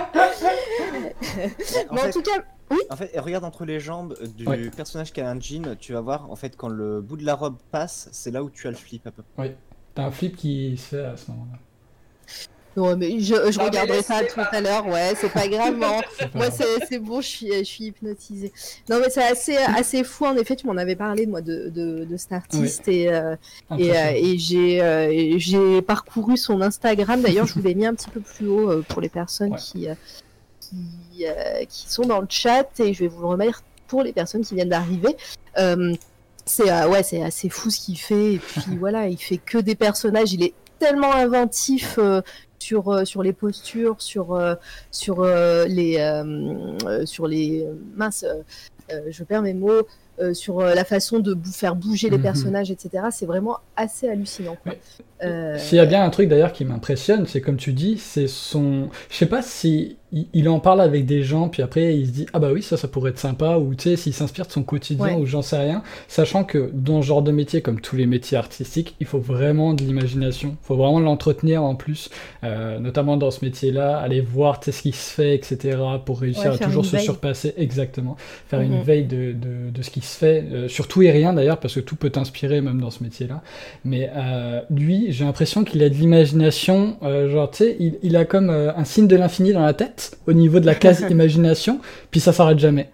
Mais en fait- tout cas, En fait, regarde entre les jambes du Ouais. personnage qui a un jean, tu vas voir, en fait, quand le bout de la robe passe, c'est là où tu as le flip à peu près. T'as un flip qui se fait à ce moment-là. Ouais, mais je, je Non, mais regarderai ça tout à l'heure, ouais, c'est pas grave. non. Pas Moi, c'est bon, je suis, je suis hypnotisée. Non, mais c'est assez, assez fou, en effet, tu m'en avais parlé, moi, de, de, de cet artiste, et, euh, et, euh, Impressionnant. et j'ai euh, j'ai parcouru son Instagram. D'ailleurs, je vous l'ai mis un petit peu plus haut euh, pour les personnes Ouais. qui, qui, qui sont dans le chat, et je vais vous le remettre pour les personnes qui viennent d'arriver. C'est euh, ouais, c'est assez fou ce qu'il fait. Et puis voilà, il fait que des personnages. Il est tellement inventif euh, sur euh, sur les postures, sur euh, sur euh, les sur les mince. je perds mes mots. euh, sur la façon de bou- faire bouger les Mhm. personnages, etc. C'est vraiment assez hallucinant. Ouais. Euh, S'il y a bien un truc d'ailleurs qui m'impressionne, c'est comme tu dis, c'est son. Je sais pas si il, il en parle avec des gens, puis après il se dit ah bah oui ça ça pourrait être sympa, ou tu sais s'il s'inspire de son quotidien Ouais. ou j'en sais rien, sachant que dans ce genre de métier comme tous les métiers artistiques, il faut vraiment de l'imagination, il faut vraiment l'entretenir en plus, euh, notamment dans ce métier-là, aller voir tu sais, ce qui se fait, etc. pour réussir Ouais, à toujours se veille. surpasser exactement, faire une veille de, de, de ce qui se fait, euh, sur tout et rien d'ailleurs, parce que tout peut t'inspirer même dans ce métier-là. Mais euh, lui, j'ai l'impression qu'il a de l'imagination, euh, genre, tu sais, il, il a comme euh, un signe de l'infini dans la tête, au niveau de la case imagination, puis ça s'arrête jamais.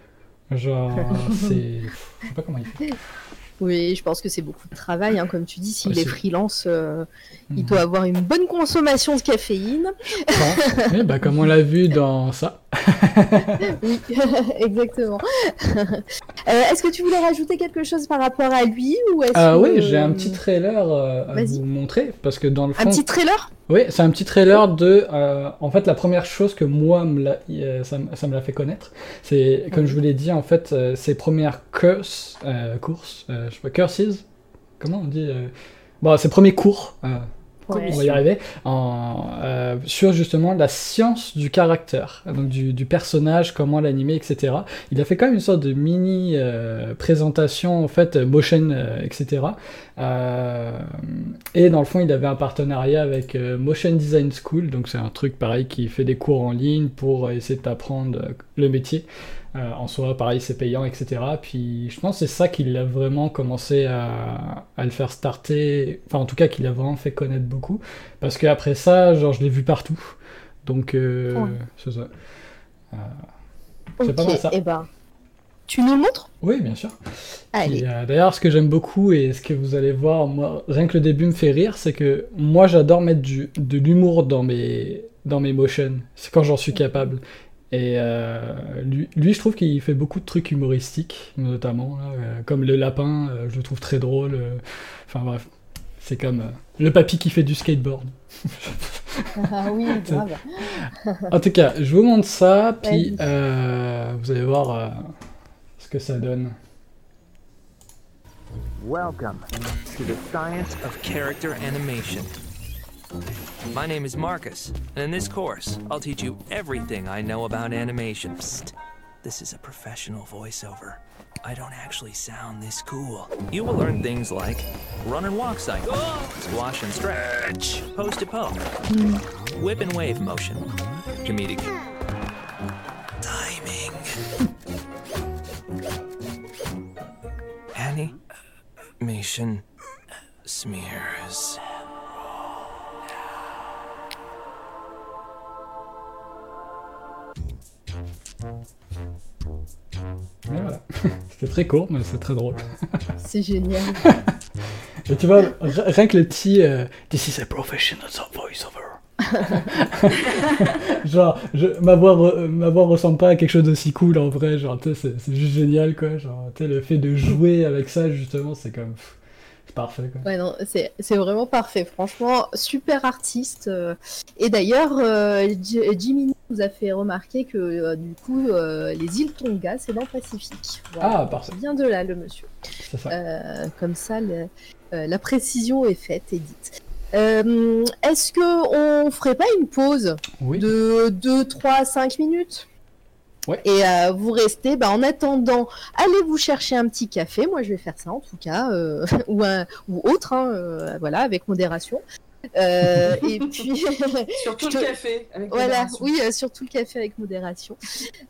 Genre, c'est. Je sais pas comment il fait. Oui, je pense que c'est beaucoup de travail, hein, comme tu dis. S'il Ouais, est freelance, euh, il Mhm. doit avoir une bonne consommation de caféine. Je pense. Oui, bah, comme on l'a vu dans ça. Oui, exactement. Euh, est-ce que tu voulais rajouter quelque chose par rapport à lui ou est-ce Ah que, oui, j'ai un petit trailer euh, à vous montrer, parce que dans le fond. un petit trailer? Oui, c'est un petit trailer de. euh, en fait, la première chose que moi, me ça, me- ça me l'a fait connaître, c'est, comme je vous l'ai dit, en fait, ses premières curses, euh, courses, je sais pas, curses Comment on dit Bon, ses premiers cours, Ouais. on va y arriver, en, euh, sur justement la science du caractère, donc du, du personnage, comment l'animer, etc. Il a fait quand même une sorte de mini euh, présentation, en fait, motion, euh, etc. Et dans le fond, il avait un partenariat avec Motion Design School, donc c'est un truc pareil qui fait des cours en ligne pour essayer d'apprendre le métier. Euh, en soi, pareil, c'est payant, etc. Puis je pense que c'est ça qui l'a vraiment commencé à, à le faire starter, enfin en tout cas qui l'a vraiment fait connaître beaucoup. Parce qu'après ça, genre je l'ai vu partout. Donc euh, Ouais. c'est ça. Euh, C'est pas mal, ça. eh ben, tu nous le montres? Oui, bien sûr. D'ailleurs, ce que j'aime beaucoup et ce que vous allez voir, moi, rien que le début me fait rire, c'est que moi j'adore mettre du, de l'humour dans mes, dans mes motions. C'est quand j'en suis capable. Et euh, lui, lui, je trouve qu'il fait beaucoup de trucs humoristiques, notamment, là, euh, comme le lapin, euh, je le trouve très drôle. euh, Enfin bref, c'est comme euh, le papy qui fait du skateboard. Ah oui, grave. En tout cas, je vous montre ça, puis euh, vous allez voir euh, ce que ça donne. Welcome to the science of character animation. My name is Marcus, and in this course, I'll teach you everything I know about animation. Psst. This is a professional voiceover. I don't actually sound this cool. You will learn things like run and walk cycle, squash and stretch, pose to poke, whip and wave motion, comedic timing, animation smears. Et voilà. C'était très court, mais c'est très drôle. C'est génial. Et tu vois, rien que le petit euh, This is a professional voiceover. genre, je, ma, voix re- ma voix ressemble pas à quelque chose d'aussi cool en vrai. Genre, c'est- c'est juste génial quoi. Genre, le fait de jouer avec ça, justement, c'est comme. pff, parfait quoi. Ouais, non, c'est vraiment parfait. Franchement, super artiste. euh. Et d'ailleurs, euh, Jimmy nous a fait remarquer que euh, du coup, euh, les îles Tonga, c'est dans le Pacifique. Voilà. Ah, parfait. Vient de là, le monsieur. Ça. Comme ça, le- la précision est faite et dite. Est-ce que on ferait pas une pause Oui. de 2, 3, 5 minutes? Et euh, vous restez, bah, en attendant, allez vous chercher un petit café, moi je vais faire ça en tout cas, euh, ou, un, ou autre, hein, euh, voilà, avec modération. Euh, et puis, Surtout le café. Avec voilà, modération. oui, euh, surtout le café avec modération.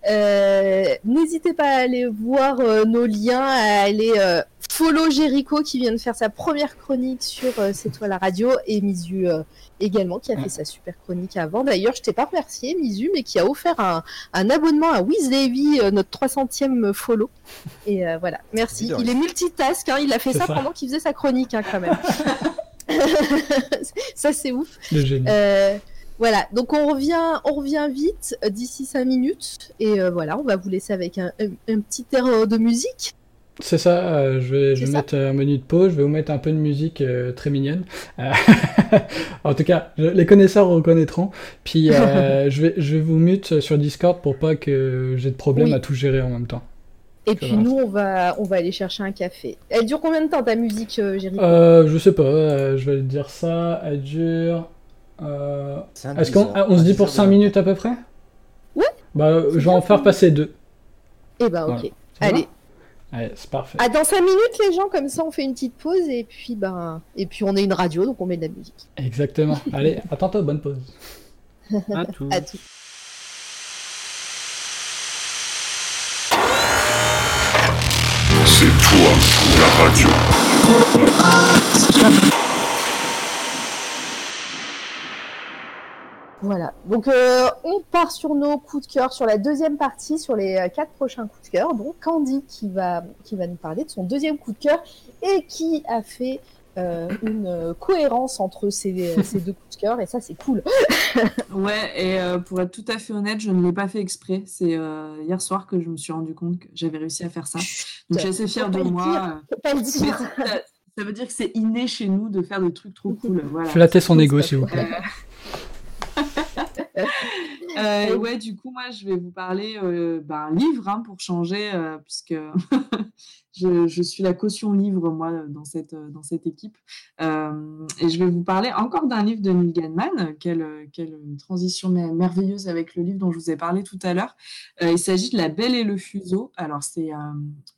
Euh, N'hésitez pas à aller voir euh, nos liens, à aller euh, follow Jericho qui vient de faire sa première chronique sur euh, C'est toi la radio et Misu euh, également qui a fait sa super chronique avant. D'ailleurs, je t'ai pas remercié Misu, mais qui a offert un, un abonnement à Wiz Davy, euh, notre 300e follow. Et euh, voilà, merci. Il est multitask, hein, il a fait ça, ça. pendant qu'il faisait sa chronique hein, quand même. ça c'est ouf. Le génie. Euh, voilà, donc on revient, on revient vite euh, d'ici 5 minutes et euh, voilà, on va vous laisser avec un, un- un petit air de musique. C'est ça, euh, je vais, je vais mettre un menu de pause, je vais vous mettre un peu de musique euh, très mignonne. Euh, en tout cas, je- les connaisseurs reconnaîtront. Puis je, vais, je vais vous mute sur Discord pour pas que j'ai de problème Oui. à tout gérer en même temps. Et puis nous, on va, on va aller chercher un café. Elle dure combien de temps ta musique, euh, Jéricho Euh, je sais pas, euh, je vais dire ça, elle dure... euh, Est-ce qu'on 10 ah, on se dit pour 5 5 minutes à peu près? Ouais. Bah, je vais en faire passer deux. Eh ben, ok. Voilà. Allez, Allez, c'est parfait. à dans 5 minutes, les gens, comme ça, on fait une petite pause et puis, ben, et puis on est une radio, donc on met de la musique. Exactement. Allez, à tantôt, bonne pause. À tout. À tout. C'est toi la radio. Voilà. Donc, euh, on part sur nos coups de cœur, sur la deuxième partie, sur les euh, quatre prochains coups de cœur. Donc, Candy qui va, qui va nous parler de son deuxième coup de cœur et qui a fait euh, une euh, cohérence entre ces, ces deux coups de cœur. Et ça, c'est cool. Ouais, et euh, pour être tout à fait honnête, je ne l'ai pas fait exprès. C'est euh, hier soir que je me suis rendu compte que j'avais réussi à faire ça. Donc, je suis assez fière de pas le moi. euh, pas le dire. ça, ça veut dire que c'est inné chez nous de faire des trucs trop cool. Voilà. Flattez son ego, s'il vous plaît. Euh, et ouais, du coup, moi, je vais vous parler euh, ben, un livre hein, pour changer, euh, puisque je, je, suis la caution livre, moi, dans cette, dans cette équipe. Euh, et je vais vous parler encore d'un livre de Neil Gaiman. Quelle, quelle transition merveilleuse avec le livre dont je vous ai parlé tout à l'heure. Euh, il s'agit de La Belle et le Fuseau. Alors, c'est euh,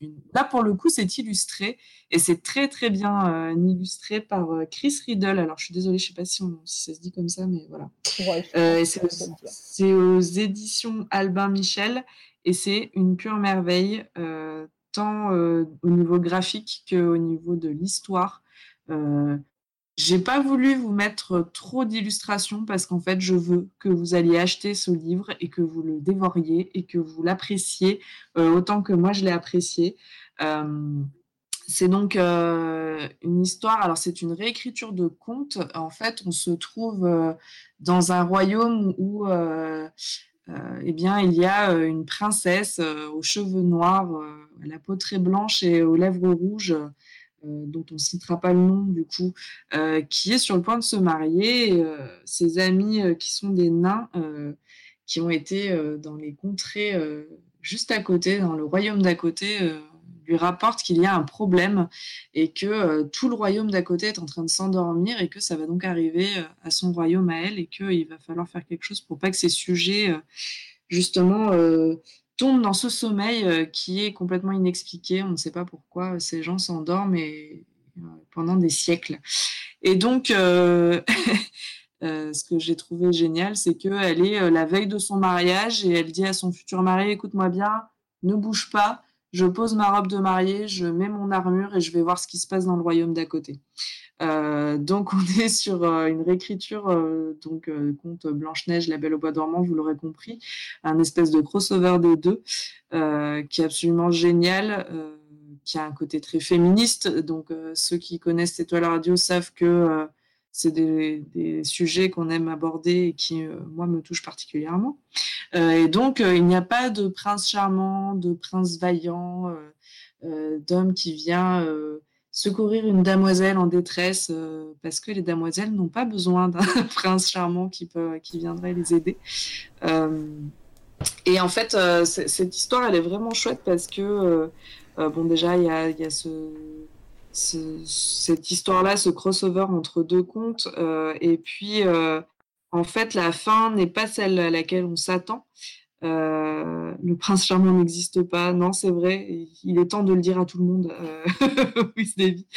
une... là, pour le coup, c'est illustré et c'est très, très bien illustré par Chris Riddle. Alors, je suis désolée, je sais pas si, on, si ça se dit comme ça, mais voilà. Ouais, c'est aux, aux éditions Albin Michel et c'est une pure merveille. Euh, euh, au niveau graphique qu'au niveau de l'histoire. Euh, j'ai pas voulu vous mettre trop d'illustrations parce qu'en fait, je veux que vous alliez acheter ce livre et que vous le dévoriez et que vous l'appréciez euh, autant que moi je l'ai apprécié. C'est donc une histoire. Alors c'est une réécriture de conte. En fait, on se trouve dans un royaume où eh bien, il y a euh, une princesse euh, aux cheveux noirs, à la peau très blanche et aux lèvres rouges, dont on ne citera pas le nom du coup, qui est sur le point de se marier. Ses amis qui sont des nains, qui ont été dans les contrées juste à côté, dans le royaume d'à côté, lui rapporte qu'il y a un problème et que euh, tout le royaume d'à côté est en train de s'endormir et que ça va donc arriver euh, à son royaume à elle et qu'il va falloir faire quelque chose pour pas que ces sujets euh, justement tombent dans ce sommeil qui est complètement inexpliqué. On ne sait pas pourquoi ces gens s'endorment pendant des siècles. Et donc, ce que j'ai trouvé génial, c'est qu'elle est la veille de son mariage et elle dit à son futur mari, écoute-moi bien, ne bouge pas, je pose ma robe de mariée, je mets mon armure et je vais voir ce qui se passe dans le royaume d'à côté. Euh, donc on est sur euh, une réécriture, euh, donc euh, conte Blanche-Neige, La Belle au Bois dormant, vous l'aurez compris, un espèce de crossover des deux, qui est absolument génial, qui a un côté très féministe. Donc ceux qui connaissent Étoile Radio savent que c'est des, sujets qu'on aime aborder et qui, euh, moi, me touchent particulièrement. Euh, et donc, euh, il n'y a pas de prince charmant, de prince vaillant, d'homme qui vient secourir une damoiselle en détresse, parce que les damoiselles n'ont pas besoin d'un prince charmant qui, peut, qui viendrait les aider. et en fait, cette histoire, elle est vraiment chouette parce que, bon, déjà, il y a ce ce, cette histoire-là, ce crossover entre deux contes. Euh, et puis, euh, en fait, la fin n'est pas celle à laquelle on s'attend. Euh, le prince charmant n'existe pas. Non, c'est vrai. Il est temps de le dire à tout le monde. Euh, oui,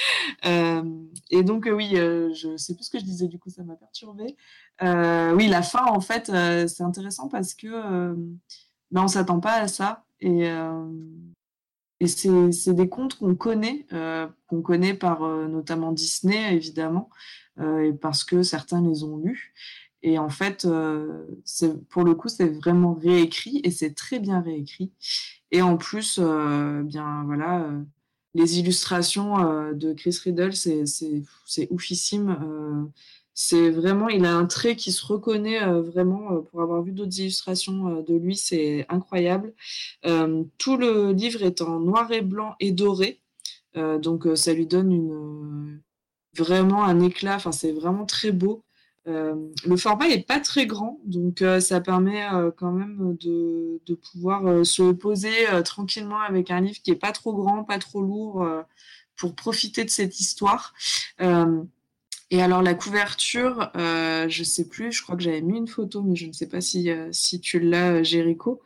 euh, et donc, euh, oui, je sais plus ce que je disais. Du coup, ça m'a perturbé. oui, la fin, en fait, c'est intéressant parce que ben, on s'attend pas à ça. Et et c'est des contes qu'on connaît, euh, qu'on connaît par euh, notamment Disney, évidemment, euh, parce que certains les ont lus. Et en fait, euh, pour le coup, c'est vraiment réécrit et c'est très bien réécrit. Et en plus, bien voilà, les illustrations de Chris Riddle, c'est oufissime c'est vraiment, il a un trait qui se reconnaît euh, vraiment euh, pour avoir vu d'autres illustrations euh, de lui, c'est incroyable. tout le livre est en noir et blanc et doré, donc ça lui donne vraiment un éclat. Enfin, c'est vraiment très beau. le format est pas très grand, donc ça permet quand même de, de pouvoir se poser tranquillement avec un livre qui est pas trop grand, pas trop lourd, pour profiter de cette histoire. Et alors la couverture, euh, je sais plus, je crois que j'avais mis une photo, mais je ne sais pas si, euh, si tu l'as, Jéricho.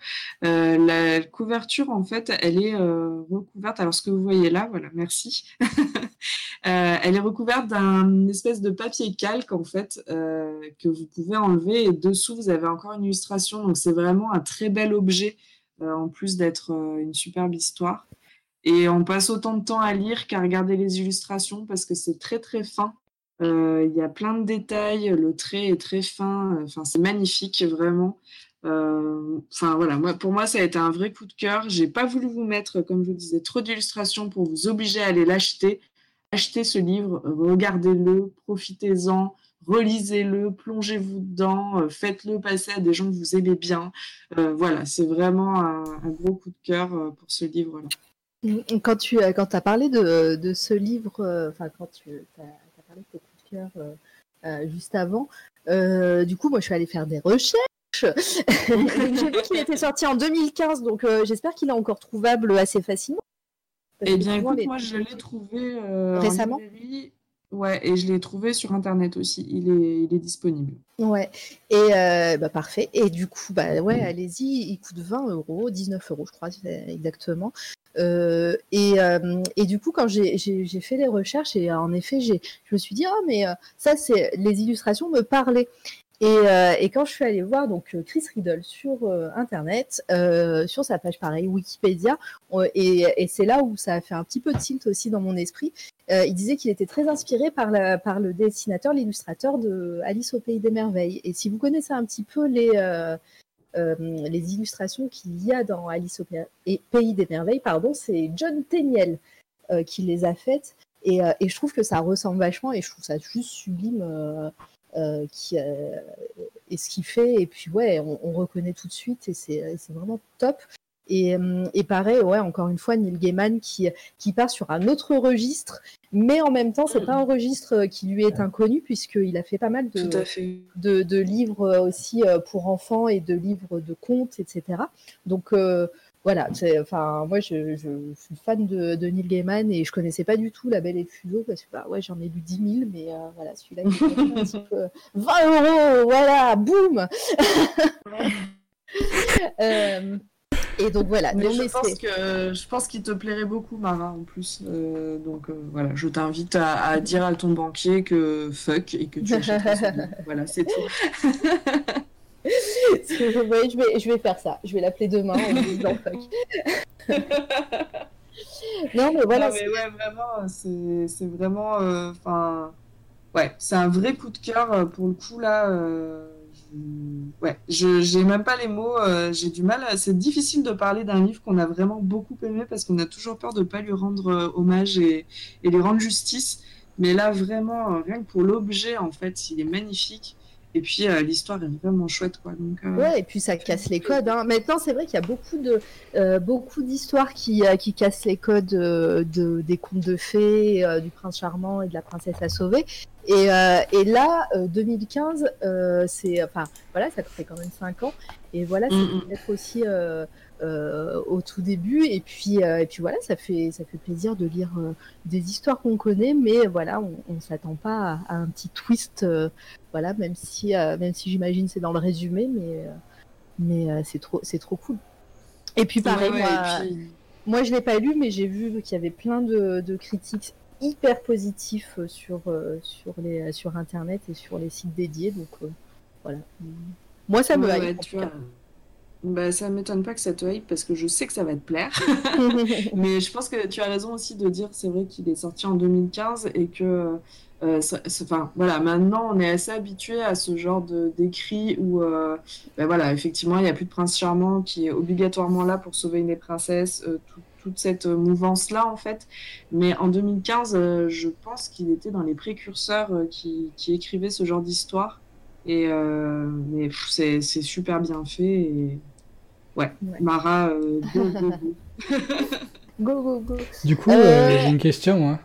Euh, la couverture, en fait, elle est euh, recouverte. Alors ce que vous voyez là, voilà, merci. Euh, elle est recouverte d'un espèce de papier calque, en fait, euh, que vous pouvez enlever. Et dessous, vous avez encore une illustration. Donc c'est vraiment un très bel objet, en plus d'être une superbe histoire. Et on passe autant de temps à lire qu'à regarder les illustrations parce que c'est très très fin. Euh, il y a plein de détails, le trait est très fin, enfin c'est magnifique vraiment. Euh, enfin voilà, moi, pour moi ça a été un vrai coup de cœur. J'ai pas voulu vous mettre, comme je vous disais, trop d'illustrations pour vous obliger à aller l'acheter. Achetez ce livre, regardez-le, profitez-en, relisez-le, plongez-vous dedans, euh, faites-le passer à des gens que vous aimez bien. Euh, voilà, c'est vraiment un, gros coup de cœur euh, pour ce livre-là. Quand tu quand as parlé de, ce livre, enfin quand tu as, parlé de tes coups de cœur euh, juste avant, euh, du coup moi je suis allée faire des recherches. J'ai vu qu'il était sorti en 2015, donc j'espère qu'il est encore trouvable assez facilement Eh bien, écoute, les- moi, je l'ai trouvé euh, en Récemment. Ouais, et je l'ai trouvé sur Internet aussi. Il est, il est disponible. Ouais, et euh, bah, parfait. Et du coup, bah ouais, allez-y, il coûte 20 euros, 19 euros, je crois exactement. Euh, et, euh, et du coup, quand j'ai fait les recherches, et en effet, je me suis dit, ah, mais euh, ça, c'est les illustrations me parlaient. Et, euh, et quand je suis allée voir donc euh, Chris Riddle sur euh, internet, sur sa page pareil Wikipédia, et, c'est là où ça a fait un petit peu de tilt aussi dans mon esprit. Il disait qu'il était très inspiré par, le dessinateur, l'illustrateur de Alice au pays des merveilles. Et si vous connaissez un petit peu les, illustrations qu'il y a dans Alice au Pays- des merveilles, pardon, c'est John Tenniel qui les a faites. Et je trouve que ça ressemble vachement et je trouve ça juste sublime. Euh, euh, qui, et ce qu'il fait. Et puis ouais on, on reconnaît tout de suite et c'est vraiment top. Et, euh, et pareil ouais encore une fois Neil Gaiman qui, qui part sur un autre registre mais en même temps c'est pas un registre qui lui est inconnu puisqu'il a fait pas mal de, de, de livres aussi pour enfants et de livres de contes, etc. Donc euh, voilà, enfin moi je, je suis fan de, de Neil Gaiman et je connaissais pas du tout La Belle et le Fuseau parce que bah ouais j'en ai lu 10 000 mais euh, voilà celui-là il m'a fait un petit peu 20 euros voilà boum Euh, et donc voilà Mais je pense c'est- que je pense qu'il te plairait beaucoup, Mara, en plus. Euh, donc voilà, je t'invite à, à dire à ton banquier que fuck et que tu livre. Voilà, c'est tout. Ouais, je, vais, je vais faire ça je vais l'appeler demain en lui disant fuck non mais voilà Non, mais ouais, vraiment, c'est vraiment. euh, Enfin. ouais, c'est un vrai coup de cœur euh, pour le coup, là. euh, je- ouais, je j'ai même pas les mots. euh, j'ai du mal. à- C'est difficile de parler d'un livre qu'on a vraiment beaucoup aimé parce qu'on a toujours peur de pas lui rendre hommage et, et lui rendre justice. Mais là, vraiment, rien que pour l'objet, en fait, il est magnifique. Et puis, euh, l'histoire est vraiment chouette, quoi. Donc, euh, Ouais, et puis ça casse les codes. hein. Maintenant, c'est vrai qu'il y a beaucoup de euh, beaucoup d'histoires qui, euh, qui cassent les codes euh, de, des contes de fées, euh, du prince charmant et de la princesse à sauver. Et, euh, et là, euh, 2015, euh, c'est enfin voilà, ça fait quand même 5 ans. Et voilà, c'est Mm, mm. peut-être aussi au tout début. Et puis euh, et puis voilà, ça fait ça fait plaisir de lire euh, des histoires qu'on connaît, mais voilà, on, on s'attend pas à, à un petit twist. euh, voilà, même si euh, même si j'imagine c'est dans le résumé, mais euh, mais euh, c'est trop c'est trop cool. Et puis pareil, ouais, moi, puis- moi je l'ai pas lu, mais j'ai vu qu'il y avait plein de, de critiques hyper positifs euh, sur euh, sur les sur internet et sur les sites dédiés, donc euh, voilà. Moi ça me Ouais, hype, ouais, Bah, ça m'étonne pas que ça te hype parce que je sais que ça va te plaire. Mais je pense que tu as raison aussi de dire, c'est vrai qu'il est sorti en 2015 et que, euh, ça- enfin, voilà, maintenant on est assez habitué à ce genre de d'écrit où, euh, ben voilà, effectivement, il n'y a plus de prince charmant qui est obligatoirement là pour sauver une princesse, euh, tout- toute cette euh, mouvance-là en fait. Mais en 2015, euh, je pense qu'il était dans les précurseurs qui, qui écrivaient ce genre d'histoire. Et mais c'est c'est super bien fait et ouais, Ouais. Mara, euh, go, go, go. Go go go. Du coup, Euh, euh, j'ai une question. hein.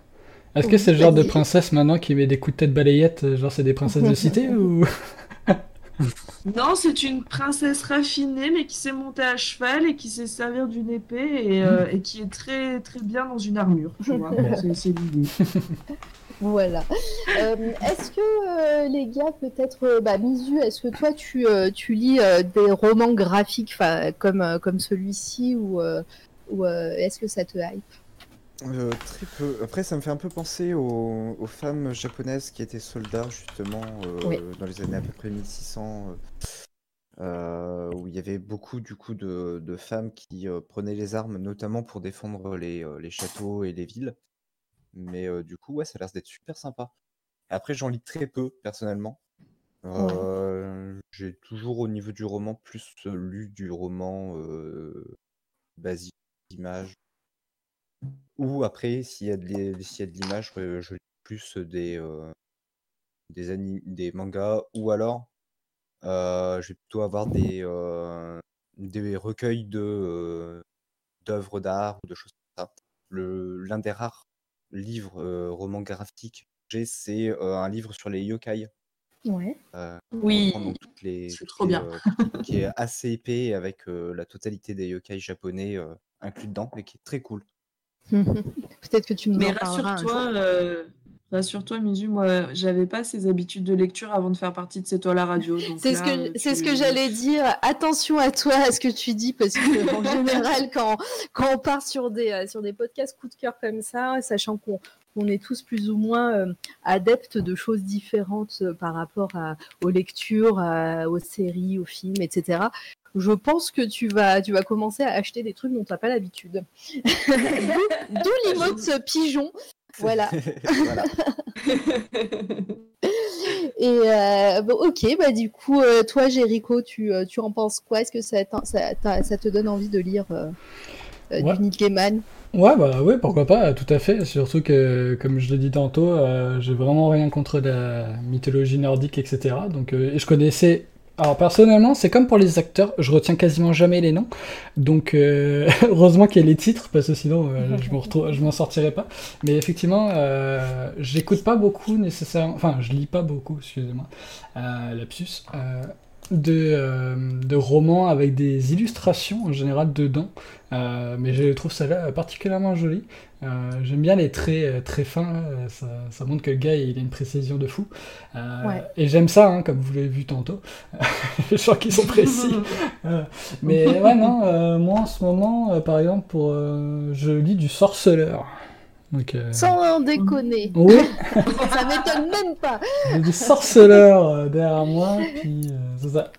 Est-ce que c'est le genre de princesse maintenant qui met des coups de tête balayette, genre c'est des princesses de cité ou? Non, c'est une princesse raffinée, mais qui sait monter à cheval et qui sait servir d'une épée et, euh, et qui est très très bien dans une armure. Tu vois, c'est c'est l'idée. Voilà. Euh, est-ce que euh, les gars, peut-être, euh, bah, Misu, est-ce que toi tu, tu lis des romans graphiques comme, comme celui-ci ou, ou est-ce que ça te hype? Euh, très peu. Après, ça me fait un peu penser aux, aux femmes japonaises qui étaient soldats, justement, euh, Oui. dans les années à peu près 1600, euh, où il y avait beaucoup, du coup, de, de femmes qui prenaient les armes, notamment pour défendre les, les châteaux et les villes. Mais euh, du coup, ouais, ça a l'air d'être super sympa. Après, j'en lis très peu, personnellement. Euh, J'ai toujours, au niveau du roman, plus euh, lu du roman basique, d'image. Ou après, s'il y a de l'image, je lis plus des, des, ani- des mangas. Ou alors, je vais plutôt avoir des, des recueils de, d'œuvres d'art ou de choses comme ça. L'un des rares livres, euh, romans graphiques que j'ai, c'est euh, un livre sur les yokai. Ouais. Euh, Oui, reprendre donc toutes les, c'est trop les, bien. euh, qui est assez épais avec euh, la totalité des yokai japonais euh, inclus dedans, mais qui est très cool. Peut-être que tu nous Mais rassure-toi, euh, rassure-toi, Misu, moi, j'avais pas ces habitudes de lecture avant de faire partie de C'est toi la radio. C'est ce que euh, c'est ce tu- que j'allais dire. Attention à toi, à ce que tu dis, parce que en général, quand quand on part sur des euh, sur des podcasts coup de cœur comme ça, sachant qu'on on est tous plus ou moins euh, adeptes de choses différentes euh, par rapport à, aux lectures, à- aux séries, aux films, etc. Je pense que tu vas, tu vas commencer à acheter des trucs dont tu n'as pas l'habitude. D'où d'où l'emote pigeon. Voilà. voilà. Et euh, bon, ok, bah du coup, euh, toi, Jericho, tu, euh, tu en penses quoi? Est-ce que ça, te donne envie de lire euh, euh, Ouais. du Neil Gaiman? Ouais, bah ouais, pourquoi pas, tout à fait. Surtout que, comme je l'ai dit tantôt, euh, j'ai vraiment rien contre la mythologie nordique, etc. Donc, euh, et je connaissais. Alors personnellement, c'est comme pour les acteurs, je retiens quasiment jamais les noms. Donc euh, heureusement qu'il y a les titres, parce que sinon euh, je m'en sortirais pas. Mais effectivement, euh, j'écoute pas beaucoup nécessairement, enfin je lis pas beaucoup, excusez-moi, lapsus, de, de romans avec des illustrations en général dedans. Mais je trouve ça là particulièrement joli. Euh, J'aime bien les traits euh, très fins, là. ça, ça montre que le gars il a une précision de fou. Euh, Ouais. Et j'aime ça, hein, comme vous l'avez vu tantôt. Les gens qui sont précis. Euh, mais ouais, non, moi en ce moment, par exemple, pour, je lis du sorceleur. Donc, Sans déconner. oui, ça m'étonne même pas. du sorceleur derrière moi, puis c'est ça.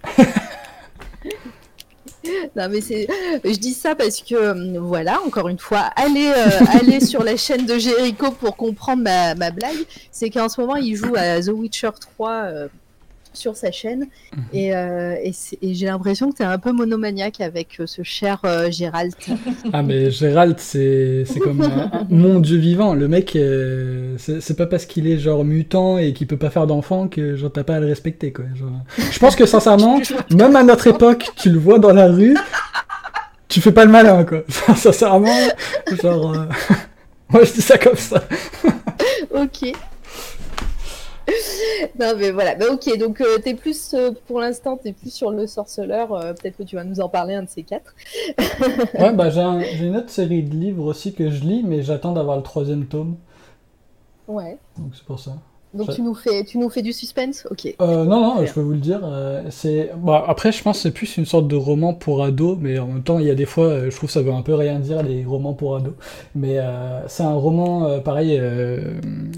Non, mais c'est, je dis ça parce que, euh, voilà, encore une fois, allez, euh, sur la chaîne de Jericho pour comprendre ma, ma blague. C'est qu'en ce moment, il joue à The Witcher 3 euh, sur sa chaîne. Mhm. Et, euh, et, j'ai l'impression que tu es un peu monomaniaque avec euh, ce cher euh, Gérald. Ah mais Gérald, c'est c'est comme un, un- mon dieu vivant. Le mec, euh, c'est pas parce qu'il est genre mutant et qu'il peut pas faire d'enfant que genre t'as pas à le respecter quoi. Genre, je pense que sincèrement, même à notre époque, tu le vois dans la rue, tu fais pas le malin quoi. sincèrement, genre, euh, moi je dis ça comme ça. ok. non mais voilà, bah, ok, donc euh, t'es plus, euh, pour l'instant, t'es plus sur le sorceleur, euh, peut-être que tu vas nous en parler un de ces quatre. Ouais bah j'ai un- j'ai une autre série de livres aussi que je lis, mais j'attends d'avoir le troisième tome, Ouais. donc c'est pour ça. Donc tu nous fais, tu nous fais du suspense, ok. Euh, non, non, je peux vous le dire. euh, c'est bah, après, je pense que c'est plus une sorte de roman pour ados, mais en même temps, il y a des fois, euh, je trouve que ça veut un peu rien dire les romans pour ados. Mais euh, c'est un roman pareil,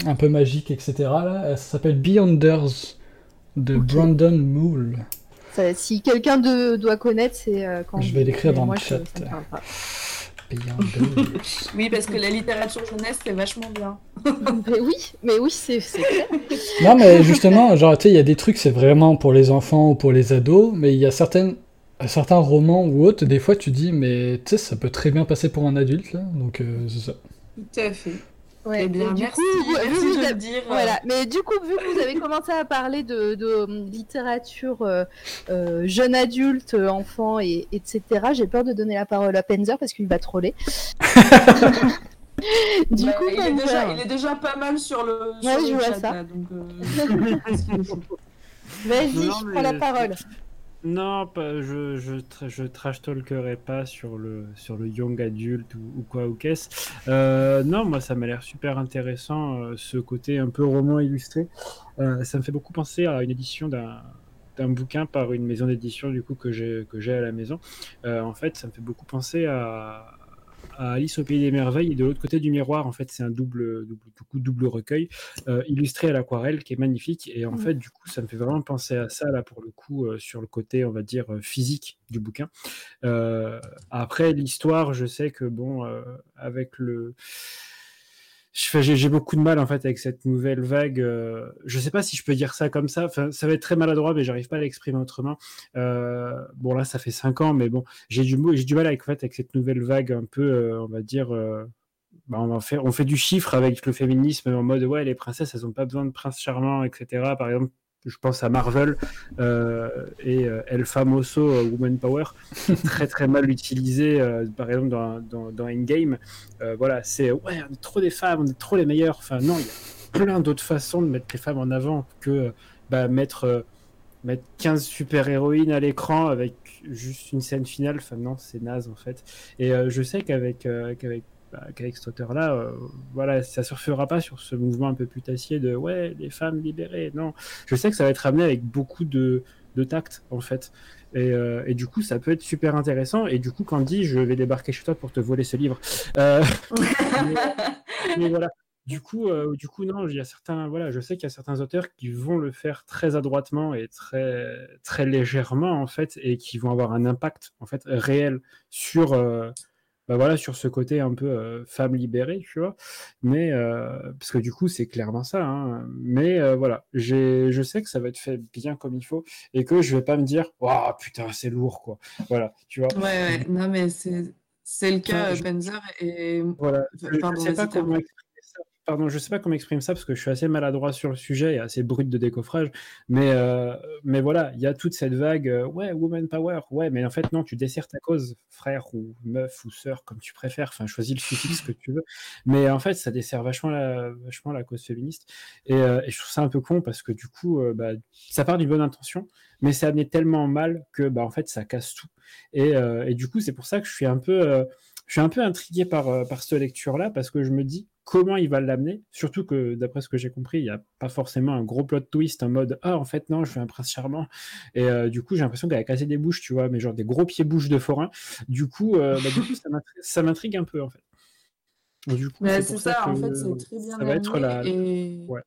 un peu magique, etc. Là, ça s'appelle Beyonders de. Brandon Moole. Ça, si quelqu'un de, doit connaître, c'est quand. Je vais l'écrire dans le chat. Oui, parce que la littérature jeunesse, c'est vachement bien. mais oui, mais oui, c'est c'est clair. non, mais justement, genre, tu sais, il y a des trucs, c'est vraiment pour les enfants ou pour les ados, mais il y a certaines. Certains romans ou autres, des fois tu dis, mais tu sais, ça peut très bien passer pour un adulte, là, donc euh, c'est ça. Tout à fait. Ouais, Eh bien, du merci, coup, merci vous dire. Voilà, mais du coup, vu que vous avez commencé à parler de, de, euh, littérature euh, euh, jeune adulte, euh, enfant, et, etc., j'ai peur de donner la parole à Penzer parce qu'il va troller. du Bah, coup, il, est déjà, il est déjà pas mal sur le, Ouais, je vois ça. là, donc, euh, vas-y, je mais- prends la parole. Non, je, je, tra- je trash talkerai pas sur le, sur le young adulte ou, quoi ou qu'est-ce. Euh, non, moi ça m'a l'air super intéressant, euh, ce côté un peu roman illustré. Euh, ça me fait beaucoup penser à une édition d'un d'un bouquin par une maison d'édition du coup que j'ai que j'ai à la maison. En fait, ça me fait beaucoup penser à, à Alice au pays des merveilles et de l'autre côté du miroir. En fait, c'est un double, double, du coup, double recueil euh, illustré à l'aquarelle qui est magnifique. Et en Mm. fait, du coup, ça me fait vraiment penser à ça là pour le coup euh, sur le côté, on va dire euh, physique du bouquin. Après l'histoire, je sais que bon, avec le j'ai beaucoup de mal en fait avec cette nouvelle vague. euh, je sais pas si je peux dire ça comme ça. Enfin, ça va être très maladroit, mais j'arrive pas à l'exprimer autrement. Euh, bon là, ça fait cinq ans, mais bon, j'ai du j'ai du mal avec en fait avec cette nouvelle vague un peu, euh, on va dire. euh, bah, on, faire, on fait du chiffre avec le féminisme en mode ouais les princesses elles ont pas besoin de prince charmant etc par exemple je pense à Marvel euh, et euh, El Famoso euh, Woman Power très très mal utilisé euh, par exemple dans, dans, Endgame. Euh, voilà c'est ouais on est trop des femmes on est trop les meilleures. Enfin non il y a plein d'autres façons de mettre les femmes en avant que bah, mettre mettre 15 super héroïnes à l'écran avec juste une scène finale. Enfin non c'est naze en fait. Et je sais qu'avec bah, qu'avec cet auteur-là, euh, voilà, ça surfera pas sur ce mouvement un peu putassier de ouais, les femmes libérées. Non, je sais que ça va être amené avec beaucoup de, de tact en fait. Et, euh, et, du coup, ça peut être super intéressant. Et du coup, quand dit je vais débarquer chez toi pour te voler ce livre. Euh, mais, mais, voilà. Du coup, euh, du coup, non, il y a certains, voilà, je sais qu'il y a certains auteurs qui vont le faire très adroitement et très, très légèrement en fait, et qui vont avoir un impact en fait réel sur, bah, voilà, sur ce côté un peu euh, femme libérée, tu vois. Mais parce que du coup, c'est clairement ça. Hein. Mais voilà, j'ai, je sais que ça va être fait bien comme il faut et que je vais pas me dire, waouh, putain, c'est lourd, quoi. Voilà, tu vois. Ouais, ouais. non, mais c'est, le cas, je... Benzer et. Voilà, Pardon, je sais pas comment. Pardon, je sais pas comment exprimer ça parce que je suis assez maladroit sur le sujet et assez brut de décoffrage. Mais, euh, mais voilà, il y a toute cette vague, euh, ouais, woman power, ouais, mais en fait, non, tu desserres ta cause, frère ou meuf ou sœur, comme tu préfères, enfin, choisis le suffixe que tu veux. Mais en fait, ça dessert vachement la, vachement la cause féministe. Et, euh, et je trouve ça un peu con parce que du coup, bah, ça part d'une bonne intention, mais c'est amené tellement mal que, bah, en fait, ça casse tout. Et, et du coup, c'est pour ça que je suis un peu, je suis un peu intrigué par, par cette lecture-là parce que je me dis, comment il va l'amener. Surtout que, d'après ce que j'ai compris, il n'y a pas forcément un gros plot twist en mode Ah, en fait, non, je suis un prince charmant. Et euh, du coup, j'ai l'impression qu'elle a cassé des bouches, tu vois, mais genre des gros pieds-bouches de forain. Du coup, euh, bah, du coup ça m'intri- ça m'intrigue un peu, en fait. Du coup, c'est ça, en fait, c'est très bien ça va être la. et... Ouais.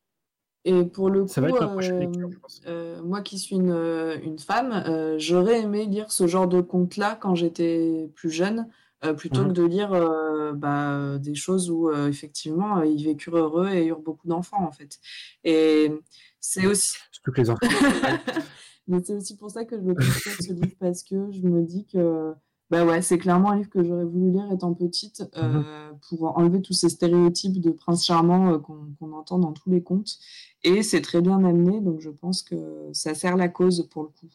et pour le coup, Ça va être ma prochaine euh, lecture, je pense. euh, moi qui suis une, euh, une femme, euh, j'aurais aimé lire ce genre de conte-là quand j'étais plus jeune, euh, plutôt que Mhm. de lire euh, bah, euh, des choses où effectivement ils vécurent heureux et eurent beaucoup d'enfants en fait. Et c'est aussi, Surtout que les enfants. mais c'est aussi pour ça que je le préfère ce livre parce que je me dis que bah ouais, c'est clairement un livre que j'aurais voulu lire étant petite euh, pour enlever tous ces stéréotypes de prince charmant euh, qu'on qu'on entend dans tous les contes. Et c'est très bien amené, donc je pense que ça sert la cause pour le coup.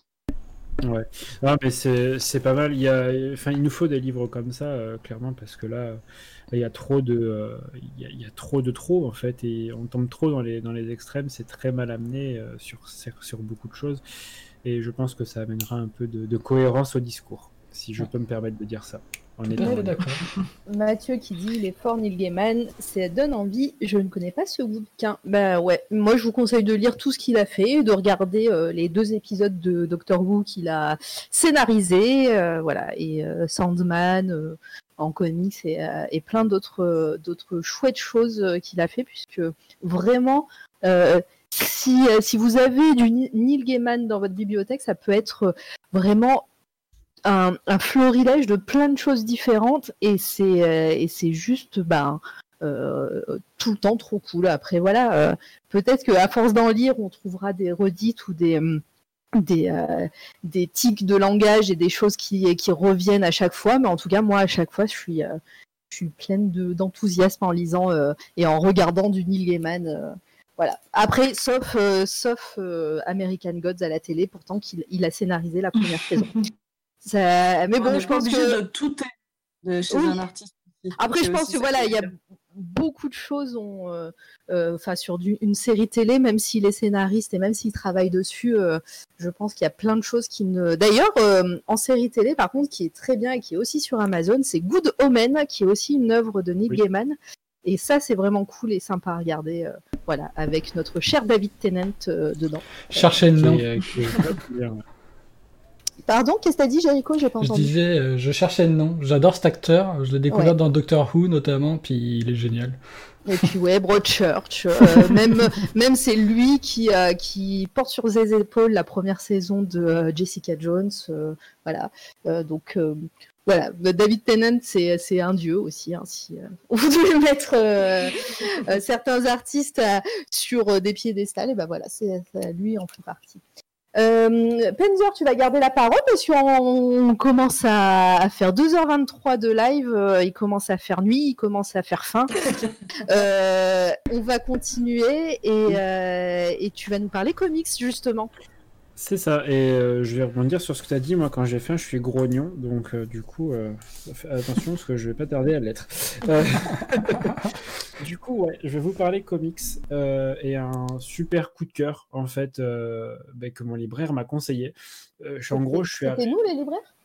Ouais. Non, mais c'est pas mal. Il y a, enfin, il nous faut des livres comme ça, euh, clairement, parce que là, il y a trop de, euh, il y a, il y a trop de trop en fait, et on tombe trop dans les dans les extrêmes. C'est très mal amené euh, sur, sur sur beaucoup de choses, et je pense que ça amènera un peu de, de cohérence au discours, si je peux me permettre de dire ça. Fait honnête. d'accord. Mathieu qui dit il est fort Neil Gaiman, ça donne envie. Je ne connais pas ce bouquin. Bah ouais, moi je vous conseille de lire tout ce qu'il a fait, de regarder euh, les deux épisodes de Doctor Who qu'il a scénarisé, euh, voilà, et euh, Sandman euh, en comics et, euh, et plein d'autres d'autres chouettes choses euh, qu'il a fait, puisque vraiment. euh, si, si vous avez du Ni- Neil Gaiman dans votre bibliothèque, ça peut être vraiment un, florilège de plein de choses différentes et c'est euh, juste ben euh, tout le temps trop cool. Après voilà, euh, peut-être qu'à force d'en lire, on trouvera des redites ou des tics de langage et des choses qui, reviennent à chaque fois, mais en tout cas moi à chaque fois je suis pleine de- d'enthousiasme en lisant et en regardant du Neil Gaiman. voilà. Après, sauf, American Gods à la télé, pourtant qu'il il a scénarisé la première saison. Ça- Mais On bon, je pense que de tout de chez Oui. un artiste. après, je pense que voilà, il y a est beaucoup de choses, ont, euh, euh, enfin sur du- une série télé, même s'il est scénariste et même s'il travaille dessus, euh, je pense qu'il y a plein de choses qui ne. D'ailleurs, euh, en série télé, par contre, qui est très bien et qui est aussi sur Amazon, c'est Good Omen, qui est aussi une œuvre de Neil Oui. Gaiman. Et ça, c'est vraiment cool et sympa à regarder. euh, voilà, avec notre cher David Tennant euh, dedans. Cherchez le nom. est- qui est pas bien, ouais. Pardon, qu'est-ce que t'as dit, Jericho? J'ai pas Je disais, euh, je cherchais le nom. J'adore cet acteur. Je l'ai découvert Ouais. dans Doctor Who notamment, puis il est génial. Et puis ouais, Broadchurch, euh, même même c'est lui qui euh, qui porte sur ses épaules la première saison de Jessica Jones, voilà. Donc voilà, David Tennant c'est un dieu aussi. Hein, si euh, on voulait mettre euh, euh, certains artistes sur des piédestals, et ben voilà, c'est- lui en fait partie. Euh, Penzer, tu vas garder la parole parce qu'on commence à, à faire 2h23 de live, euh, il commence à faire nuit, il commence à faire faim. Euh, on va continuer et, euh, et tu vas nous parler comics justement. C'est ça, et euh, je vais rebondir sur ce que tu as dit. Moi, quand j'ai faim, je suis grognon, donc euh, du coup, euh, attention parce que je vais pas tarder à l'être. Du coup, ouais, je vais vous parler comics et un super coup de cœur en fait ben, que mon libraire m'a conseillé. En gros, je suis C'était nous les libraires?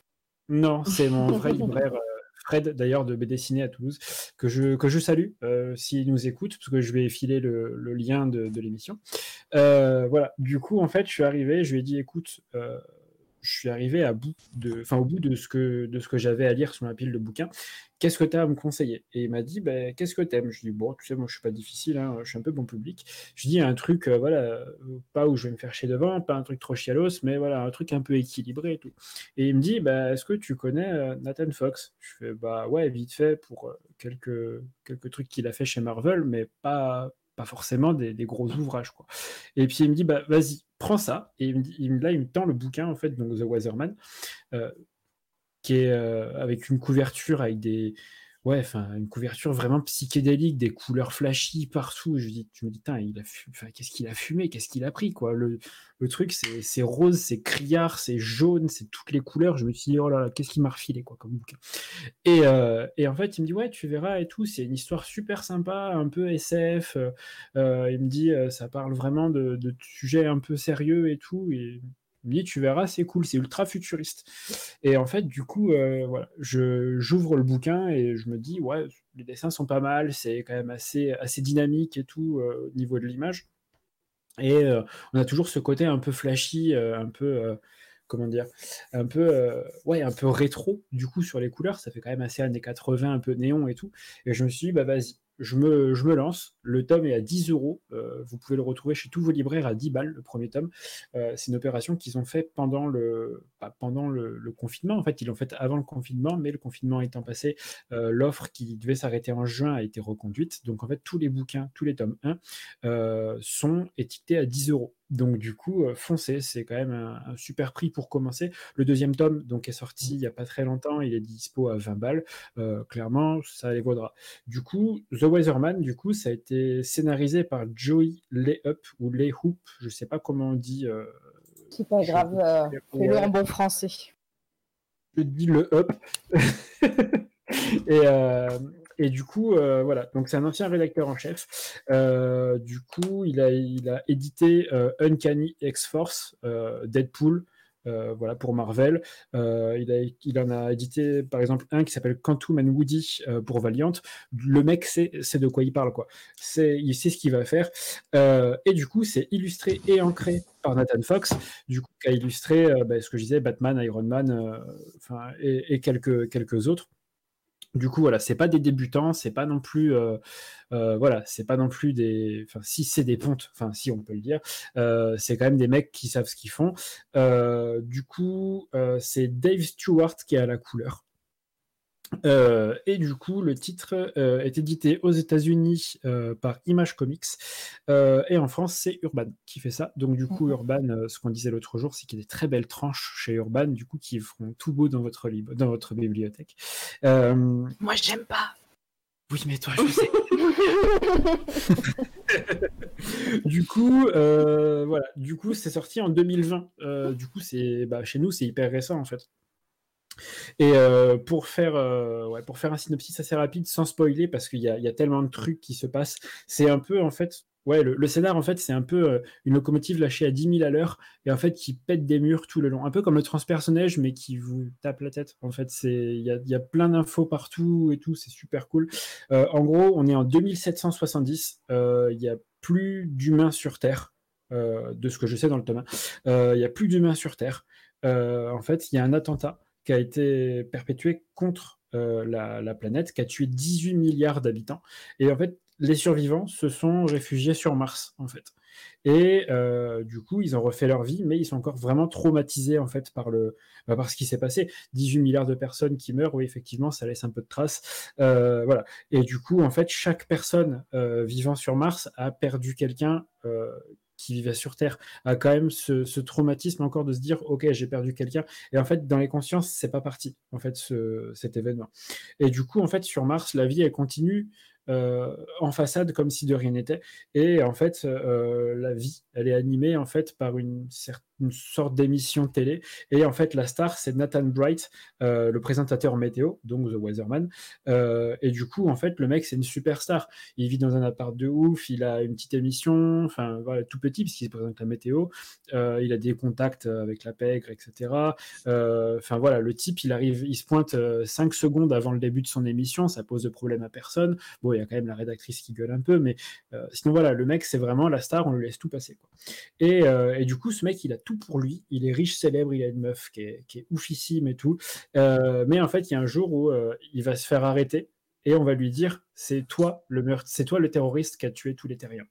Non, c'est mon vrai libraire Fred d'ailleurs de BD Ciné à Toulouse, que je, que je salue euh, s'il nous écoute, parce que je vais filer le, lien de, de l'émission. Euh, voilà, du coup, en fait, je suis arrivé, je lui ai dit, écoute, euh, je suis arrivé à bout de, enfin, au bout de ce que, de ce que j'avais à lire sur ma pile de bouquins. Qu'est-ce que tu as à me conseiller? Et il m'a dit, ben, qu'est-ce que tu aimes Je lui ai dit, bon, tu sais, moi, je suis pas difficile, hein, je suis un peu bon public. Je dis un truc, euh, voilà, euh, pas où je vais me faire chier devant, pas un truc trop chialos, mais voilà, un truc un peu équilibré et tout. Et il me dit, bah, est-ce que tu connais euh, Nathan Fox? Je fais, bah ouais, vite fait, pour quelques, quelques trucs qu'il a fait chez Marvel, mais pas, pas forcément des, des gros ouvrages, quoi. Et puis il me dit, bah vas-y, prends ça. Et il me dit, il là, il me tend le bouquin, en fait, donc The Weatherman, qui est euh, avec une couverture avec des. Ouais, enfin, une couverture vraiment psychédélique, des couleurs flashy partout. Je, dis, je me dis, il a enfin, qu'est-ce qu'il a fumé, qu'est-ce qu'il a pris, quoi? Le, truc, c'est c'est rose, c'est criard, c'est jaune, c'est toutes les couleurs. Je me suis dit, oh là là, qu'est-ce qu'il m'a refilé, quoi, comme bouquin. Et, euh, et en fait, il me dit, ouais, tu verras et tout, c'est une histoire super sympa, un peu SF. euh, il me dit, ça parle vraiment de, de sujets un peu sérieux et tout. Dit, tu verras, c'est cool, c'est ultra futuriste. Et en fait, du coup, euh, je, j'ouvre le bouquin et je me dis, ouais, les dessins sont pas mal, c'est quand même assez, assez dynamique et tout euh, au niveau de l'image. Et euh, on a toujours ce côté un peu flashy, un peu, comment dire, un peu, ouais, un peu rétro, du coup, sur les couleurs. Ça fait quand même assez années 80, un peu néon et tout. Et je me suis dit, bah vas-y, je me, lance. Le tome est à 10 euros. Euh, Vous pouvez le retrouver chez tous vos libraires à 10 balles, le premier tome. Euh, c'est une opération qu'ils ont fait pendant le, confinement. En fait, ils l'ont fait avant le confinement, mais le confinement étant passé, euh, l'offre qui devait s'arrêter en juin a été reconduite. Donc, en fait, tous les bouquins, tous les tomes 1 euh, sont étiquetés à 10 euros. Donc, du coup, euh, foncez, c'est quand même un, un super prix pour commencer. Le deuxième tome, donc, est sorti il n'y a pas très longtemps, il est dispo à 20 balles. Euh, clairement, ça les vaudra. Du coup, The Weatherman, du coup, ça a été scénarisé par Joey Layup ou Layhoop, je sais pas comment on dit. euh, C'est pas grave, euh, fais-le en bon français. je dis le up. et, euh, et du coup, euh, voilà. Donc, c'est un ancien rédacteur en chef. Euh, du coup, il a, il a édité euh, Uncanny X-Force, Deadpool. voilà pour Marvel. Il, a, il en a édité par exemple un qui s'appelle Quantum and Woody pour Valiant. Le mec sait, de quoi il parle quoi. C'est, il sait ce qu'il va faire. Et du coup, c'est illustré et ancré par Nathan Fox du coup, qui a illustré bah, ce que je disais, Batman, Iron Man, et, et quelques, quelques autres. Du coup, voilà, c'est pas des débutants, c'est pas non plus, euh, euh, voilà, c'est pas non plus des, enfin, si c'est des pontes, enfin, si on peut le dire, euh, c'est quand même des mecs qui savent ce qu'ils font. Du coup, c'est Dave Stewart qui à la couleur. Euh, et du coup, le titre euh, est édité aux États-Unis euh, par Image Comics et en France, c'est Urban qui fait ça. Donc, du coup, Urban, euh, ce qu'on disait l'autre jour, c'est qu'il y a des très belles tranches chez Urban, du coup, qui feront tout beau dans votre, dans votre bibliothèque. Moi, j'aime pas. oui, mais toi, je sais. du coup, voilà. Du coup, c'est sorti en 2020. Euh, du coup, c'est, bah, chez nous, c'est hyper récent en fait. Et euh, pour faire, euh, pour faire un synopsis assez rapide, sans spoiler, parce qu'il y y a tellement de trucs qui se passent, c'est un peu en fait, ouais, le, le scénar en fait, c'est un peu euh, une locomotive lâchée à 10 000 à l'heure et en fait qui pète des murs tout le long, un peu comme le transpersonnage, mais qui vous tape la tête. En fait, il y a, y a plein d'infos partout et tout, c'est super cool. En gros, on est en 2770, euh, il y a plus d'humains sur Terre. de ce que je sais dans le tome 1. Il y a plus d'humains sur Terre. En fait, il y a un attentat qui a été perpétué contre euh, la, la planète, qui a tué 18 milliards d'habitants. Et en fait, les survivants se sont réfugiés sur Mars, en fait. Et euh, du coup, ils ont refait leur vie, mais ils sont encore vraiment traumatisés en fait par le bah, par ce qui s'est passé. 18 milliards de personnes qui meurent, oui, effectivement, ça laisse un peu de traces. Euh, voilà. Et du coup, en fait, chaque personne vivant sur Mars a perdu quelqu'un. Qui vivait sur Terre a quand même ce, traumatisme encore de se dire ok j'ai perdu quelqu'un. Et en fait dans les consciences c'est pas parti en fait ce, cet événement. Et du coup en fait sur Mars la vie elle continue euh, en façade comme si de rien n'était. Et en fait euh, la vie elle est animée en fait par une certaine une sorte d'émission télé. Et en fait, la star, c'est Nathan Bright, euh, le présentateur météo, donc The Weatherman. Euh, et du coup, en fait, le mec, c'est une superstar. Il vit dans un appart de ouf, il a une petite émission, enfin, voilà, tout petit, puisqu'il se présente la météo. Euh, il a des contacts avec la pègre, etc. Enfin, voilà, le type, il arrive, il se pointe 5 secondes avant le début de son émission, ça pose de problème à personne. Bon, il y a quand même la rédactrice qui gueule un peu, mais sinon, voilà, le mec, c'est vraiment la star, on le laisse tout passer. Et, et, du coup, ce mec, il a tout pour lui. Il est riche, célèbre, il a une meuf qui est, qui est oufissime et tout. Euh, mais en fait, il y a un jour où euh, il va se faire arrêter et on va lui dire c'est toi le meurtre, c'est toi le terroriste qui a tué tous les terriens.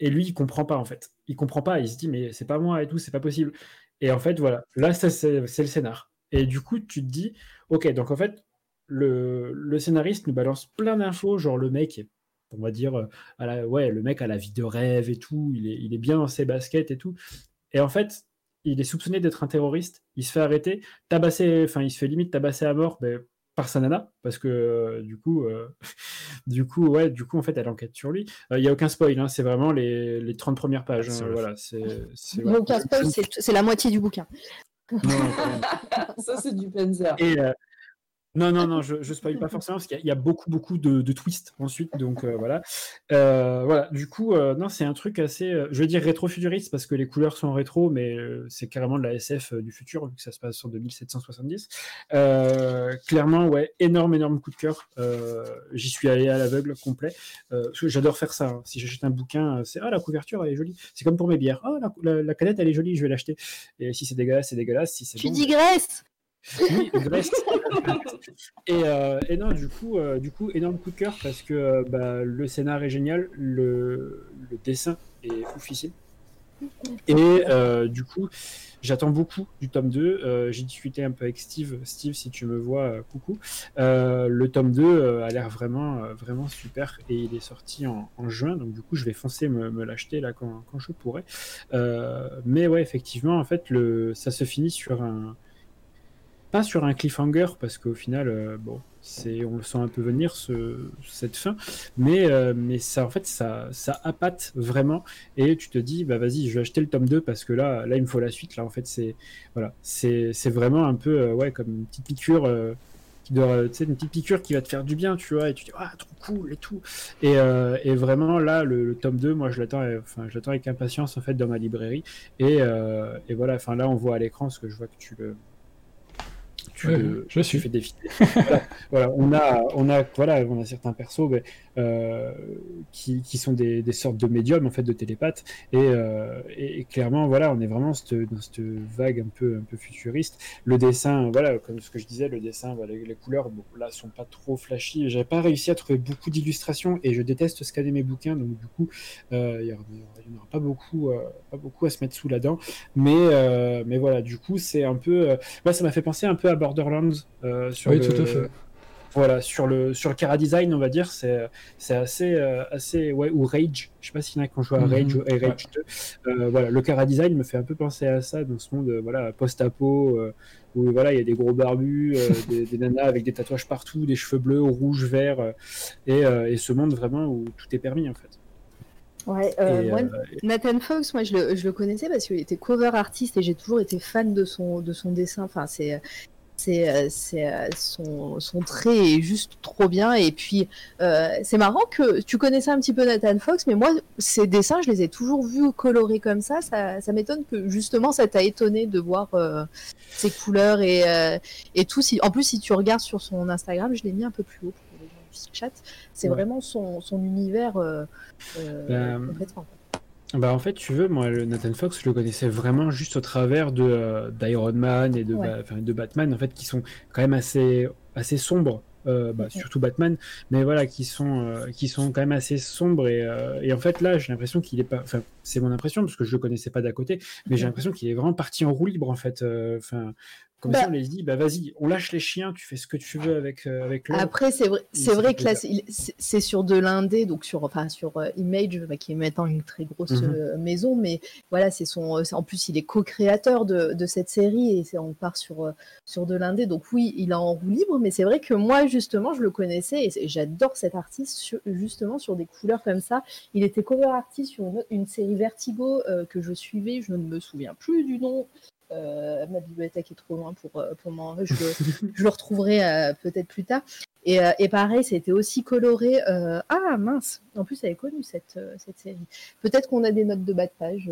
Et lui, il comprend pas en fait. Il comprend pas. Il se dit mais c'est pas moi et tout, c'est pas possible. Et en fait, voilà, là, c'est le scénar. Et du coup, tu te dis ok, donc en fait, le, le scénariste nous balance plein d'infos, genre le mec on va dire, la, ouais, le mec a la vie de rêve et tout, il est, il est bien dans ses baskets et tout. Et en fait, il est soupçonné d'être un terroriste, il se fait arrêter, tabasser, enfin, il se fait limite tabasser à mort ben, par sa nana, parce que euh, du coup, euh, du coup, ouais, du coup, en fait, elle enquête sur lui. Il euh, n'y a aucun spoil, hein, c'est vraiment les, les 30 premières pages. Hein, voilà, c'est, c'est, aucun spoil, c'est, c'est la moitié du bouquin. Non, ça, c'est du Panzer. Et, non, non, non, je ne spoil pas forcément parce qu'il y, y, a beaucoup, beaucoup de, de twists ensuite. Donc euh, voilà. Euh, voilà. Du coup, euh, non, c'est un truc assez, je vais dire rétro-futuriste parce que les couleurs sont rétro, mais c'est carrément de la SF du futur vu que ça se passe en 2770. clairement, ouais, énorme, énorme coup de cœur. J'y suis allé à l'aveugle complet. J'adore faire ça. Hein. Si j'achète un bouquin, c'est ah la couverture elle est jolie. C'est comme pour mes bières. Ah la, la, la, canette elle est jolie, je vais l'acheter. Et si c'est dégueulasse, c'est dégueulasse. Si c'est tu bon, digresses. Oui, Brest. et, euh, et, non, du coup, euh, du coup, énorme coup de cœur parce que euh, bah, le scénar est génial, le, dessin est oufissime. Et euh, du coup, j'attends beaucoup du tome 2. J'ai discuté un peu avec Steve. Steve, si tu me vois, coucou. le tome 2 a l'air vraiment, vraiment super et il est sorti en, en, juin. Donc, du coup, je vais foncer me, me l'acheter là quand, quand, je pourrai. mais ouais, effectivement, en fait, le, ça se finit sur un pas sur un cliffhanger parce qu'au final euh, bon c'est on le sent un peu venir ce, cette fin. Mais euh, mais ça en fait ça ça appâte vraiment. Et tu te dis bah vas-y je vais acheter le tome 2 parce que là là il me faut la suite. Là en fait c'est voilà c'est c'est vraiment un peu euh, ouais comme une petite piqûre qui une petite piqûre qui va te faire du bien tu vois et tu dis ah trop cool et tout. Et, et vraiment là le, le, tome 2 moi je l'attends enfin je l'attends avec impatience en fait dans ma librairie. Et, et voilà enfin là on voit à l'écran ce que je vois que tu le tu, le, je suis fait défiler. voilà, voilà, on a, on a, voilà, on a certains persos mais, euh, qui, qui, sont des, des, sortes de médiums en fait, de télépathes, et, euh, et, et clairement, voilà, on est vraiment cette, dans cette vague un peu, un peu futuriste. Le dessin, voilà, comme ce que je disais, le dessin, voilà, les, les couleurs, bon, là, sont pas trop flashy. J'avais pas réussi à trouver beaucoup d'illustrations, et je déteste scanner mes bouquins, donc du coup, euh, il y, en aura pas beaucoup, euh, pas beaucoup à se mettre sous la dent, mais, euh, mais voilà, du coup, c'est un peu, moi, ça m'a fait penser un peu à Borderlands euh, sur oui, le, tout à fait. Voilà, sur le sur le Cara Design, on va dire, c'est c'est assez euh, assez ouais ou Rage. Je sais pas s'il y en a qui ont joué à Rage Mhm. ou et Rage 2. Euh, voilà, le Cara Design me fait un peu penser à ça dans ce monde voilà post-apo euh, où voilà il y a des gros barbus, euh, des, des nanas avec des tatouages partout, des cheveux bleus, rouges, verts euh, et, euh, et ce monde vraiment où tout est permis en fait. Ouais, euh, Et, moi, euh, Nathan Fox, moi je le, je le connaissais parce qu'il était cover artiste et j'ai toujours été fan de son, de son dessin. Enfin, c'est c'est son, son trait est juste trop bien. Et puis euh, c'est marrant que tu connaissais un petit peu Nathan Fox mais moi ses dessins je les ai toujours vus colorés comme ça. Ça, ça m'étonne que justement ça t'a étonné de voir euh, ses couleurs et, euh, et tout. Si, en plus si tu regardes sur son Instagram je l'ai mis un peu plus haut pour les gens du chat. C'est Ouais. vraiment son, son univers euh, Ben, complètement Bah en fait, tu veux, moi, le Nathan Fox, je le connaissais vraiment juste au travers de euh, d'Iron Man et de, Ouais. ba- enfin, de Batman, en fait, qui sont quand même assez assez sombres. euh, bah, surtout Batman, mais voilà, qui sont euh, qui sont quand même assez sombres et, euh, et en fait là, j'ai l'impression qu'il est pas, enfin, c'est mon impression parce que je le connaissais pas d'à côté, mais j'ai l'impression qu'il est vraiment parti en roue libre en fait. euh, Enfin, Comme Bah- ça, on les dit, bah vas-y, on lâche les chiens, tu fais ce que tu veux avec, euh, avec. Après, c'est vrai, c'est vrai que là, c'est sur de l'indé, donc sur, enfin, sur euh, Image, bah, qui est maintenant une très grosse Mhm. euh, maison, mais voilà, c'est son. euh, En plus, il est co-créateur de, de cette série et on part sur, sur de l'indé. Donc oui, il est en roue libre, mais c'est vrai que moi, justement, je le connaissais et j'adore cet artiste sur- justement sur des couleurs comme ça. Il était cover artist sur une, une série Vertigo euh, que je suivais, je ne me souviens plus du nom. Euh, ma bibliothèque est trop loin pour, euh, pour m'en. Je, le- je le retrouverai euh, peut-être plus tard. Et, euh, et pareil, c'était aussi coloré. Ah mince, en plus, elle est connue cette, cette série. Peut-être qu'on a des notes de bas de page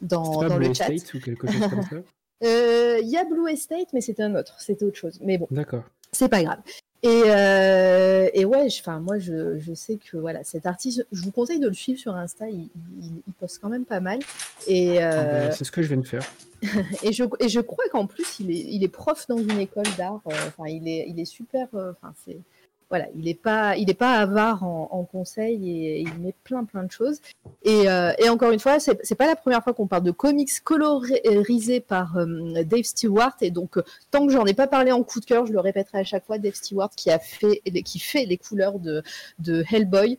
dans, pas dans Blue le chat. Estate ou quelque chose comme ça Il y a Blue Estate, mais c'était un autre, c'était autre chose. Mais bon, D'accord. c'est pas grave. Et, euh, et ouais, enfin moi je, je sais que voilà cet artiste, je vous conseille de le suivre sur Insta, il, il- il poste quand même pas mal. Et, Ah euh, bah, C'est ce que je viens de faire. et je, et je crois qu'en plus, il est, il est prof dans une école d'art. euh, Enfin, il, est, il est super. euh, Enfin, c'est. Voilà, il n'est pas, il est pas avare en, en conseil et, il met plein plein de choses. Et, euh, et encore une fois, c'est c'est pas la première fois qu'on parle de comics colorisés par euh, Dave Stewart. Et donc, euh, tant que j'en ai pas parlé en coup de cœur, je le répéterai à chaque fois. Dave Stewart qui a fait, qui fait les couleurs de, de Hellboy,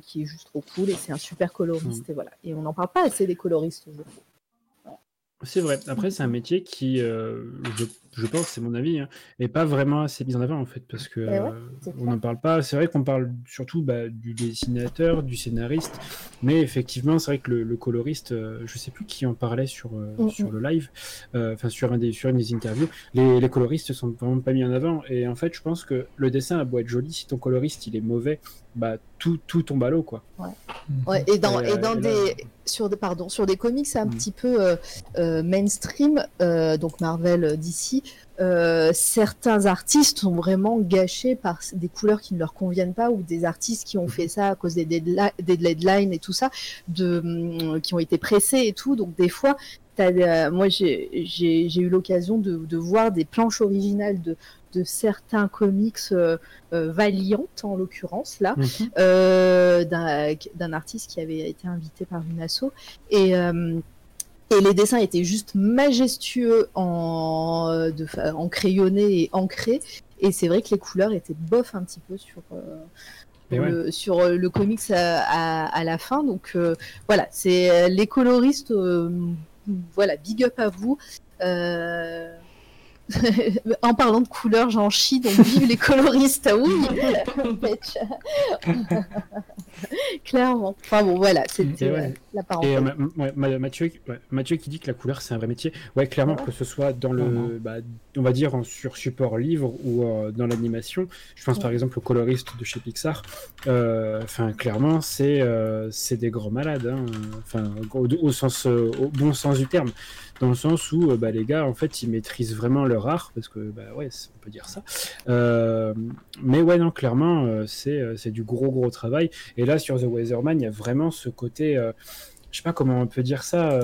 qui est juste trop cool et c'est un super coloriste. Et voilà. Et on n'en parle pas assez des coloristes. je. C'est vrai. Après, c'est un métier qui, je, je pense, c'est mon avis, hein, est pas vraiment assez mis en avant en fait, parce que Eh ouais, euh, on n'en parle pas. C'est vrai qu'on parle surtout bah, du dessinateur, du scénariste, mais effectivement, c'est vrai que le, le coloriste, euh, je sais plus qui en parlait sur euh, Mm, sur le live, euh, enfin sur un des sur une des interviews. Les, les coloristes sont vraiment pas mis en avant, et en fait, je pense que le dessin a beau être joli, si ton coloriste il est mauvais, bah tout tout tombe à l'eau quoi. Ouais, et dans, Et, et dans et là- des sur des pardon sur des comics un Mm. petit peu euh, euh, mainstream, euh, donc Marvel euh, d'ici, euh, certains artistes sont vraiment gâchés par des couleurs qui ne leur conviennent pas ou des artistes qui ont fait ça à cause des, deadli- des deadlines et tout ça, de, hum, qui ont été pressés et tout. Donc des fois, euh, moi j'ai eu l'occasion de, de voir des planches originales de, de certains comics euh, euh, Valiant en l'occurrence là Mhm. d'un artiste qui avait été invité par une asso et et les dessins étaient juste majestueux en, euh, de, en crayonné et ancré. Et c'est vrai que les couleurs étaient bof un petit peu sur, euh, le, sur euh, le comics à, à- à la fin. Donc euh, voilà, c'est euh, les coloristes. euh, voilà, big up à vous. Euh, en parlant de couleurs, j'en chie, donc vive les coloristes, oui. Clairement. Enfin bon, voilà, c'était ouais. euh, la Et parenthèse. euh, ouais, Mathieu, ouais, Mathieu qui dit que la couleur c'est un vrai métier. Ouais, clairement, que ce soit dans le, bah, on va dire en sur support livre ou euh, dans l'animation. Je pense par exemple au coloriste de chez Pixar. Euh, Enfin, clairement, c'est euh, c'est des grands malades. hein. Enfin, au, au sens, au bon sens du terme, dans le sens où euh, bah, les gars, en fait, ils maîtrisent vraiment leur art parce que, bah ouais, on peut dire ça. Euh, mais ouais, non, clairement, euh, c'est du gros gros travail. Et là, sur The Weatherman, il y a vraiment ce côté, je sais pas comment on peut dire ça,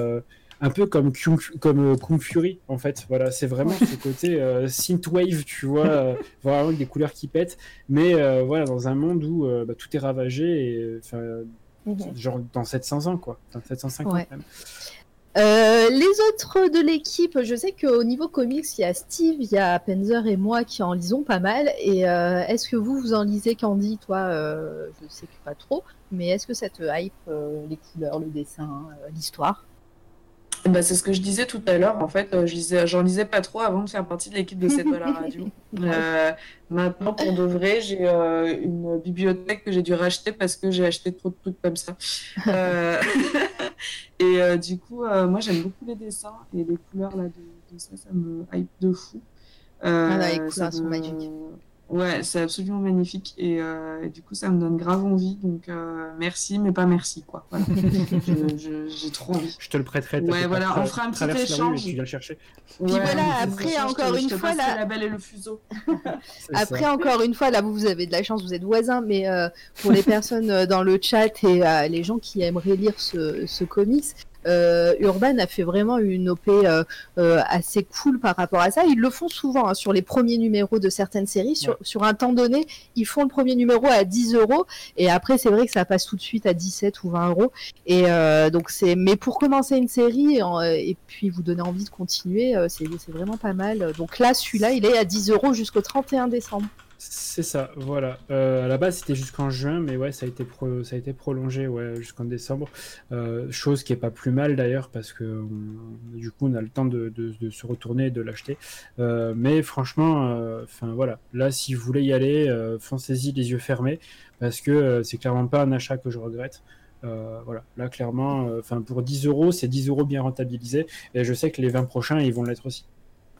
un peu comme Kung, comme Kung Fury, en fait. Voilà, c'est vraiment ce côté euh, synthwave, tu vois, euh, vraiment avec des couleurs qui pètent, mais euh, voilà, dans un monde où bah, tout est ravagé, et enfin, Mhm. genre dans 700 ans, quoi. Enfin, 750 Ouais. même. Euh, les autres de l'équipe, je sais qu'au niveau comics, il y a Steve, il y a Penzer et moi qui en lisons pas mal. Et euh, est-ce que vous, vous en lisez, Candy Toi, euh, je sais que pas trop, mais est-ce que ça te hype euh, les couleurs, le dessin, l'histoire? Bah, c'est ce que je disais tout à l'heure. En fait, je lisais, j'en lisais pas trop avant de faire partie de l'équipe de C'est toi la radio. Maintenant, pour de vrai, j'ai une bibliothèque que j'ai dû racheter parce que j'ai acheté trop de trucs comme ça. Et euh, du coup, euh, moi, j'aime beaucoup les dessins et les couleurs là, de, de ça, ça me hype de fou. Euh, Ah, là, les ça couleurs sont magiques. Ouais, c'est absolument magnifique et, euh, et du coup, ça me donne grave envie. Donc, euh, merci, mais pas merci, quoi. Voilà. J'ai trop envie. Je te le prêterai. Ouais, voilà, on fera un petit traverse la rue et échange. tu viens le chercher. Ouais, voilà, après, encore une fois, là- la belle et le fuseau. Après, ça. encore une fois, là, vous, vous avez de la chance, vous êtes voisins, mais euh, pour les personnes dans le chat et euh, les gens qui aimeraient lire ce, ce comics, euh, Urban a fait vraiment une OP euh, euh, assez cool par rapport à ça. Ils le font souvent hein, sur les premiers numéros de certaines séries. Sur, Ouais. sur un temps donné, ils font le premier numéro à 10 euros et après c'est vrai que ça passe tout de suite à 17 ou 20 euros. Et donc c'est, mais pour commencer une série en- et puis vous donner envie de continuer, c'est c'est vraiment pas mal. Donc là, celui-là, il est à 10 euros jusqu'au 31 décembre. C'est ça, voilà. Euh, à la base, c'était jusqu'en juin, mais ouais, ça a été, ça prolongé ouais, jusqu'en décembre. Euh, chose qui est pas plus mal d'ailleurs, parce que du coup, on a le temps de, se retourner et de l'acheter. Euh, mais franchement, voilà, là, si vous voulez y aller, foncez-y les yeux fermés, parce que c'est clairement pas un achat que je regrette. Voilà, là, clairement, pour 10 euros, c'est 10 euros bien rentabilisés, et je sais que les 20 prochains, ils vont l'être aussi.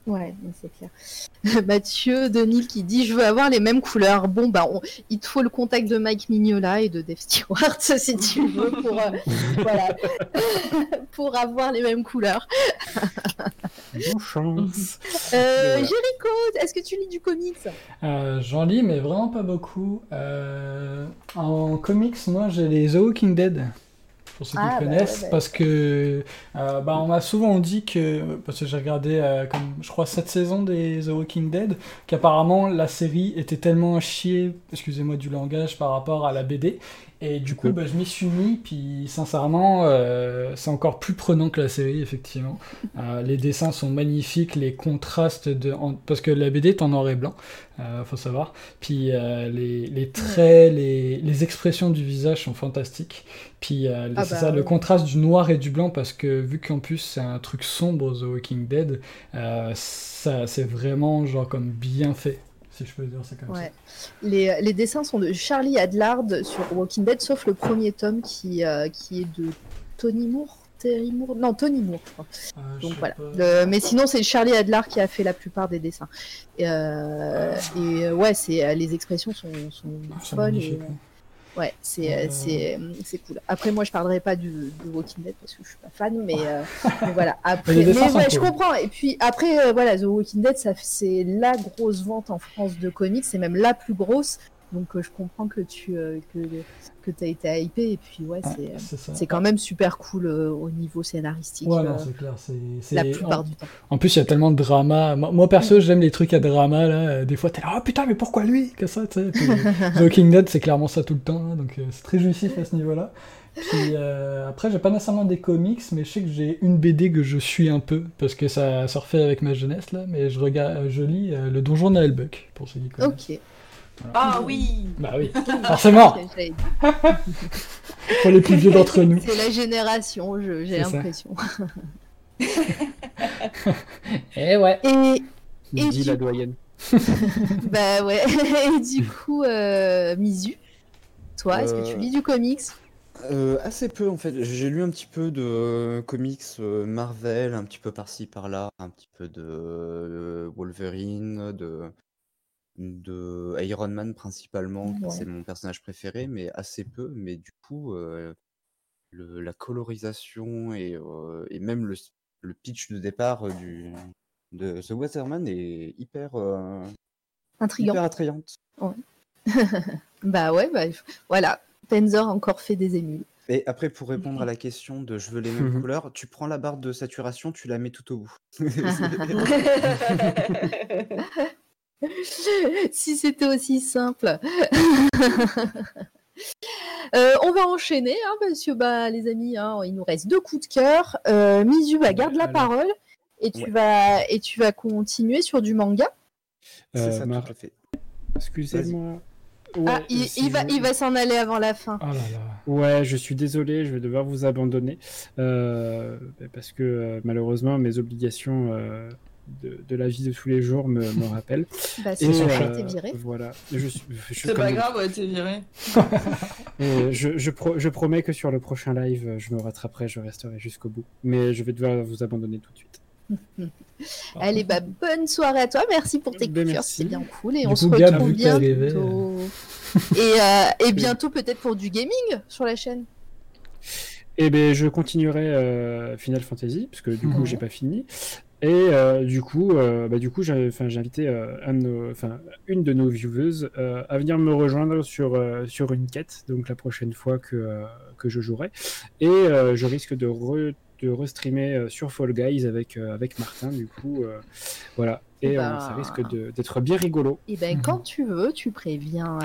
Ouais, c'est clair. Mathieu Denis qui dit je veux avoir les mêmes couleurs. Bon bah on- il te faut le contact de Mike Mignola et de Dave Stewart si tu veux pour euh, voilà pour avoir les mêmes couleurs. Bonne chance! Euh, voilà. Jericho, est-ce que tu lis du comics? Euh, J'en lis, mais vraiment pas beaucoup. Euh, en comics, moi, j'ai les The Walking Dead. Pour ceux qui Ah, bah connaissent, ouais, bah. parce que euh, bah, on m'a souvent dit que, parce que j'ai regardé euh, comme je crois cette saison des The Walking Dead, qu'apparemment la série était tellement à chier, excusez-moi du langage, par rapport à la BD, et du coup bah, je m'y suis mis, puis sincèrement euh, c'est encore plus prenant que la série effectivement. Euh, les dessins sont magnifiques, les contrastes de, en- parce que la BD est en noir et blanc, euh, faut savoir, puis euh, les, les traits, les, les expressions du visage sont fantastiques. Puis euh, Ah c'est bah, ça, le contraste du noir et du blanc, parce que vu qu'en plus c'est un truc sombre, The Walking Dead, euh, ça c'est vraiment genre comme bien fait, si je peux dire ça comme Ouais. Les, les dessins sont de Charlie Adlard sur Walking Dead, sauf le premier tome qui, euh, qui est de Tony Moore. Terry Moore Non, Tony Moore, je crois. ça. Euh, je Donc voilà. Le- Mais sinon, c'est Charlie Adlar qui a fait la plupart des dessins. Et, euh, et, euh, ouais, c'est euh, les expressions sont, sont C'est folles. et, ouais. euh, c'est Euh. euh, c'est c'est cool. Après, moi, je parlerai pas du, de Walking Dead parce que je suis pas fan, mais, euh, mais voilà. Après, Mais ouais, je comprends. Et puis après, euh, voilà, The Walking Dead, ça c'est la grosse vente en France de comics, c'est même la plus grosse. Donc euh, je comprends que tu euh, que que t'as été hypé et puis ouais, Ouais, c'est euh, quand même super cool euh, au niveau scénaristique. Ouais, c'est clair. c'est- la en- plupart du temps. En plus, il y a tellement de drama. Moi, perso, j'aime les trucs à drama. Là. Des fois, t'es là, oh putain, mais pourquoi lui Que ça, tu sais? The Walking Dead, c'est clairement ça tout le temps. hein, donc, c'est très jouissif à ce niveau-là. Puis euh, après, j'ai pas nécessairement des comics, mais je sais que j'ai une BD que je suis un peu parce que ça refait avec ma jeunesse là. Mais je regarde, je lis euh, le Donjon Buck pour ceux qui connaissent. Ok. Ah oui Bah oui, forcément. Pour les plus vieux d'entre nous. C'est la génération, je- j'ai l'impression. Eh ouais. Et Et Dit du- la doyenne. bah ouais. Et du coup, euh, Mizu, toi, est-ce que tu Euh, lis du comics? Euh, assez peu en fait. J'ai lu un petit peu de comics Marvel, un petit peu par-ci par-là, un petit peu de Wolverine, de, de Iron Man principalement, Ouais. c'est mon personnage préféré, mais assez peu. Mais du coup, euh, le- la colorisation et, euh, et même le, pitch de départ euh, du, de The Waterman est hyper, euh, Intriguant. hyper attrayante. Bah ouais, bah voilà. Tenzor a encore fait des émules. Et après, pour répondre à la question de je veux les mêmes couleurs, tu prends la barre de saturation, tu la mets tout au bout. si c'était aussi simple. Euh, on va enchaîner, hein, parce que bah, les amis, hein, il nous reste deux coups de cœur. Euh, Mizu va garde la parole et tu Ouais. vas et tu vas continuer sur du manga. C'est Euh, ça, Mar- tout à fait. Excusez-moi. ah, Ouais, il, si il va, je- il va s'en aller avant la fin. Oh là là. Ouais, je suis désolé, je vais devoir vous abandonner euh, parce que malheureusement mes obligations euh, de, de la vie de tous les jours me, me rappellent. Bah, c'est euh, viré. Voilà, je suis. je C'est pas grave, ouais, t'es viré. Et je, je, pro- je promets que sur le prochain live, je me rattraperai, je resterai jusqu'au bout. Mais je vais devoir vous abandonner tout de suite. Allez, bah, bonne soirée à toi. Merci pour tes Ben, c'est bien cool. Et Du on coup, se retrouve arrivé, bientôt. et, euh, et bientôt, peut-être pour du gaming sur la chaîne. Et ben je continuerai euh, Final Fantasy, parce que du coup Mhm. j'ai pas fini. Et euh, du coup, euh, bah, du coup, j'ai invité euh, un de nos- enfin, une de nos viewers à venir me rejoindre sur, sur une quête, donc la prochaine fois que, que je jouerai. Et je risque de, re- de restreamer sur Fall Guys avec, avec Martin, du coup. voilà. Et Bah. ça risque d'être bien rigolo. Et ben Mhm. quand tu veux, tu préviens,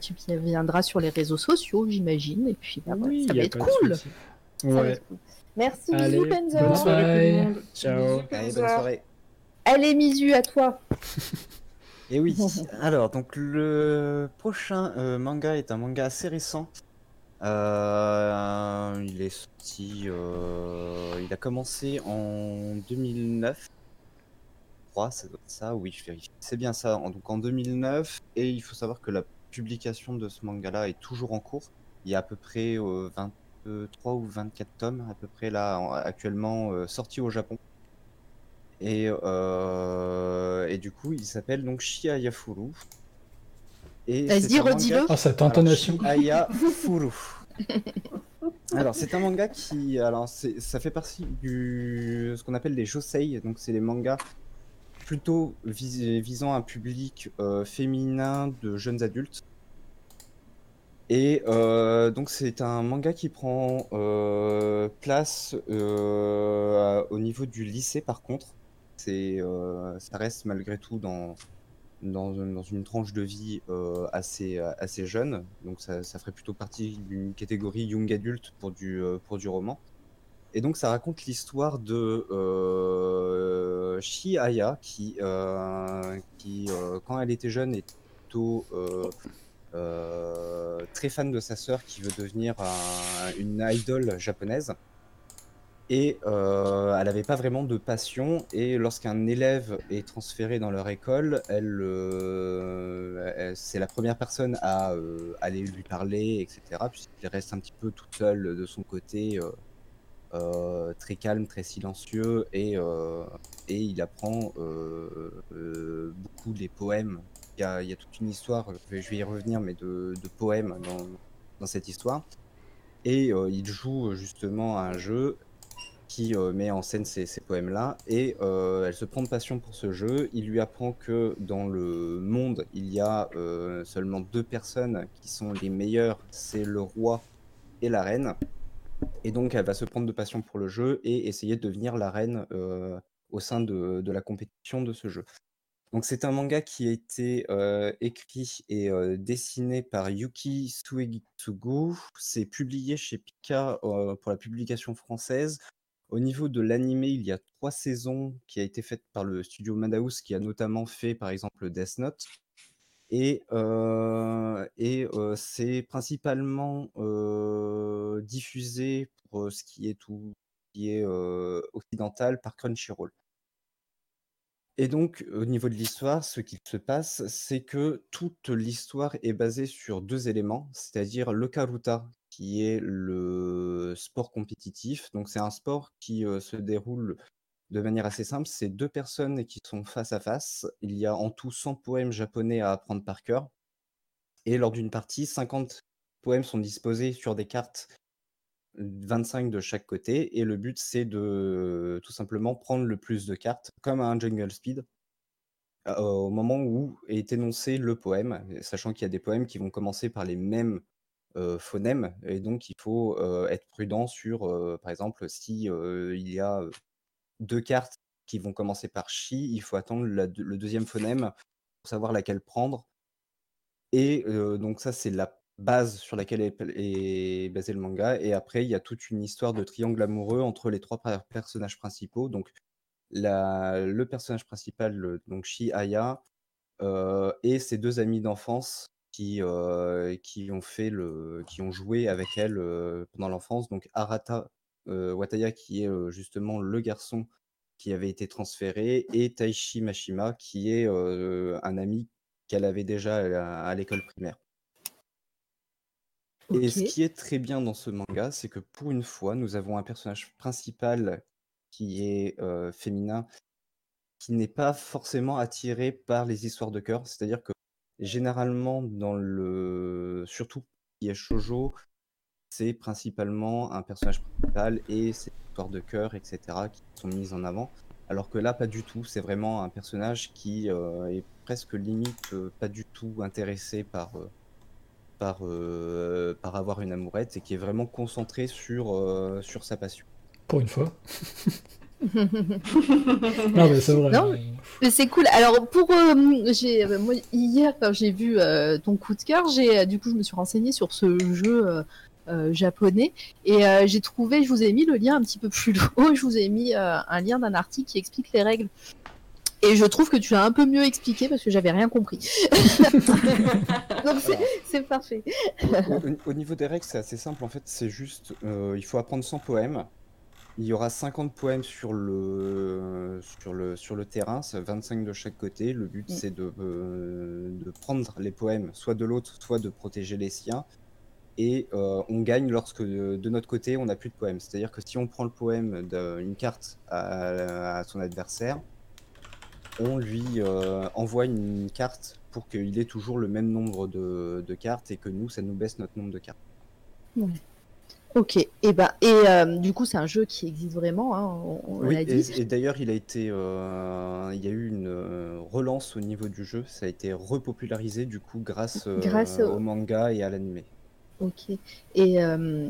tu préviendras sur les réseaux sociaux, j'imagine, et puis bah, Oui, ça va cool. Ça va Ouais. être cool. Merci, Allez, bisous Benzo. bonne soirée tout Bye. le monde. Ciao. Bisous, Allez, bonne soirée. Allez, Misu, à toi. Et oui, alors donc le prochain euh, manga est un manga assez récent. Euh, il est sorti, euh, il a commencé en 2009. Je crois, ça doit être ça, oui, je vérifie. C'est bien ça, en- donc en 2009. Et il faut savoir que la publication de ce manga-là est toujours en cours. Il y a à peu près euh, 23 ou 24 tomes, à peu près là, en- actuellement euh, sortis au Japon. Et, euh, et du coup, il s'appelle donc Shia Yafuru. Et Vas-y, redis-le. Ah, cette alors, intonation. Furu. Alors, c'est un manga qui. Alors, c'est- ça fait partie du. ce qu'on appelle les josei. Donc, c'est les mangas plutôt vis- visant un public euh, féminin de jeunes adultes. Et euh, donc, c'est un manga qui prend euh, place euh, au niveau du lycée, par contre. Ça reste malgré tout dans, une- tranche de vie assez, jeune. Donc ça, ferait plutôt partie d'une catégorie young adulte pour du, roman. Et donc ça raconte l'histoire de euh, Shi Aya qui, quand elle était jeune, est plutôt très fan de sa sœur qui veut devenir un- une idole japonaise. Et euh, elle n'avait pas vraiment de passion. Et lorsqu'un élève est transféré dans leur école, elle, euh, c'est la première personne à euh, aller lui parler, etc. Puisqu'il reste un petit peu toute seule de son côté, euh, euh, très calme, très silencieux, et, euh, et il apprend euh, euh, beaucoup les poèmes. Il y, a, toute une histoire, je vais, je vais y revenir, mais de, poèmes dans, cette histoire. Et euh, il joue justement à un jeu qui euh, met en scène ces, poèmes-là, et euh, elle se prend de passion pour ce jeu. Il lui apprend que dans le monde, il y a euh, seulement deux personnes qui sont les meilleures, c'est le roi et la reine. Et donc, elle va se prendre de passion pour le jeu et essayer de devenir la reine euh, au sein de la compétition de ce jeu. Donc, c'est un manga qui a été écrit et dessiné par Yuki Suegitsugu. C'est publié chez Pika pour la publication française. Au niveau de l'animé, il y a trois saisons qui a été faite par le studio Madhouse, qui a notamment fait par exemple Death Note. Et, c'est principalement diffusé pour ce qui est tout qui est occidental par Crunchyroll. Et donc, au niveau de l'histoire, ce qu'il se passe, c'est que toute l'histoire est basée sur deux éléments, c'est-à-dire le karuta, qui est le sport compétitif. Donc, c'est un sport qui euh, se déroule de manière assez simple. C'est deux personnes qui sont face à face. Il y a en tout 100 poèmes japonais à apprendre par cœur. Et lors d'une partie, 50 poèmes sont disposés sur des cartes 25 de chaque côté, et le but c'est de tout simplement prendre le plus de cartes, comme un Jungle Speed, euh, au moment où est énoncé le poème, sachant qu'il y a des poèmes qui vont commencer par les mêmes euh, phonèmes, et donc il faut euh, être prudent sur, par exemple, si il y a deux cartes qui vont commencer par chi, il faut attendre le deuxième phonème pour savoir laquelle prendre. Et donc ça, c'est la base sur laquelle est, basé le manga. Et après, il y a toute une histoire de triangle amoureux entre les trois per- personnages principaux. Donc le personnage principal, le- donc Shi Aya, euh, et ses deux amis d'enfance qui, euh, ont joué avec elle euh, pendant l'enfance. Donc Arata Wataya, qui est justement le garçon qui avait été transféré, et Taishi Mashima, qui est un ami qu'elle avait déjà à l'école primaire. Et ce qui est très bien dans ce manga, c'est que pour une fois, nous avons un personnage principal qui est euh, féminin, qui n'est pas forcément attiré par les histoires de cœur. C'est-à-dire que généralement, dans le, surtout qui est shoujo, c'est principalement un personnage principal et ses histoires de cœur, etc., qui sont mises en avant. Alors que là, pas du tout. C'est vraiment un personnage qui euh, est presque limite euh, pas du tout intéressé par, par, euh, par avoir une amourette et qui est vraiment concentré sur, euh, sur sa passion. Pour une fois. non, mais c'est vrai. Non, Mais c'est cool. Alors pour euh, j'ai euh, moi, hier quand j'ai vu euh, ton coup de cœur, j'ai euh, du coup je me suis renseignée sur ce jeu euh, euh, japonais et euh, j'ai trouvé, je vous ai mis le lien un petit peu plus haut, je vous ai mis euh, un lien d'un article qui explique les règles. Et je trouve que tu as un peu mieux expliqué parce que j'avais rien compris. Donc c'est- parfait. Au, au niveau des règles, c'est assez simple. En fait, c'est juste, euh, il faut apprendre 100 poèmes. Il y aura 50 poèmes sur le, sur le, sur le terrain, c'est 25 de chaque côté. Le but, Mm. c'est de, euh, de prendre les poèmes, soit de l'autre, soit de protéger les siens. Et euh, on gagne lorsque de, de notre côté, on n'a plus de poèmes. C'est-à-dire que si on prend le poème d'une carte à, à son adversaire, on lui euh, envoie une carte pour qu'il ait toujours le même nombre de, de cartes et que nous, ça nous baisse notre nombre de cartes. Ok. Et ben et euh, du coup c'est un jeu qui existe vraiment. Hein, on on Oui, l'a dit. et, et d'ailleurs, il a été, euh, il y a eu une relance au niveau du jeu. Ça a été repopularisé du coup grâce, Grâce au- au manga et à l'animé. Ok. Et euh,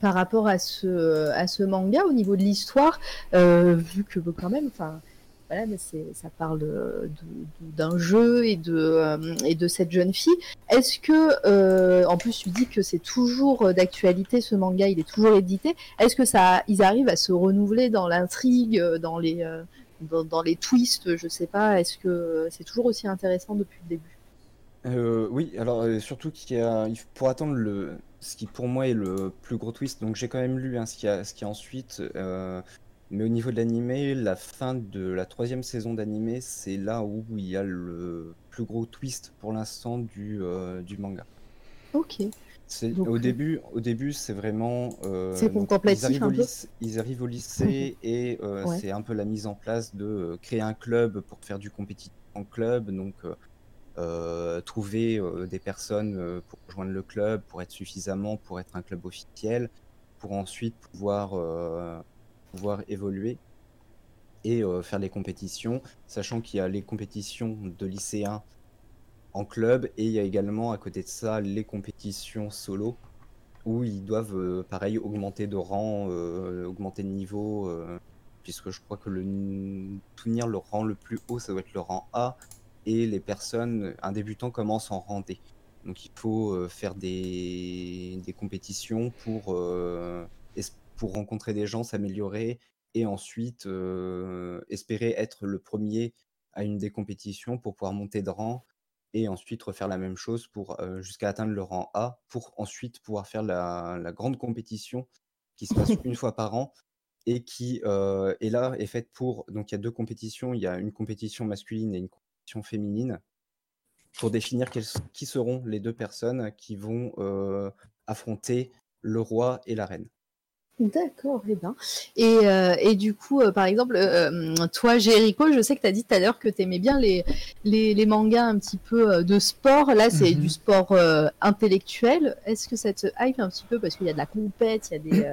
par rapport à ce, à ce manga, au niveau de l'histoire, euh, vu que quand même, enfin, voilà, mais ça parle d'un jeu et de, euh, et de cette jeune fille. Est-ce que, euh, en plus, tu dis que c'est toujours d'actualité, ce manga, il est toujours édité. Est-ce que ça, ils arrivent à se renouveler dans l'intrigue, dans les, euh, twists, je sais pas. Est-ce que c'est toujours aussi intéressant depuis le début? Euh, oui, alors euh, surtout qu'il pour attendre ce qui pour moi est le plus gros twist. Donc j'ai quand même lu hein, ce qu'il y ensuite. euh, mais au niveau de l'animé, la fin de la troisième saison d'animé, c'est là où il y a le plus gros twist pour l'instant du, euh, du manga. Ok. Donc, au euh, début, au début, c'est vraiment. euh, C'est contemplatif ils arrivent un au peu lycée, ils arrivent au lycée et euh, Ouais. c'est un peu la mise en place de créer un club pour faire du compétitif en club. Donc, trouver des personnes pour rejoindre le club, pour être suffisamment, pour être un club officiel, pour ensuite pouvoir, pouvoir évoluer et euh, faire les compétitions, sachant qu'il y a les compétitions de lycéens en club et il y a également à côté de ça les compétitions solo où ils doivent euh, pareil augmenter de rang, euh, augmenter de niveau, puisque je crois que le tenir le rang le plus haut ça doit être le rang A et les personnes, un débutant commence en rang D. Donc il faut faire des, des compétitions pour, pour rencontrer des gens, s'améliorer et ensuite euh, espérer être le premier à une des compétitions pour pouvoir monter de rang et ensuite refaire la même chose pour euh, jusqu'à atteindre le rang A pour ensuite pouvoir faire la, la grande compétition qui se passe une fois par an et qui euh, est là est faite pour donc il y a deux compétitions, il y a une compétition masculine et une compétition féminine pour définir quelles- qui seront les deux personnes qui vont affronter le roi et la reine. D'accord, eh ben. Et, euh, et du coup, euh, par exemple, euh, toi, Jericho, je sais que tu as dit tout à l'heure que tu aimais bien les, les, les mangas un petit peu de sport. Là, c'est Mhm. du sport intellectuel. Est-ce que ça te hype un petit peu parce qu'il y a de la compète, il y a, des,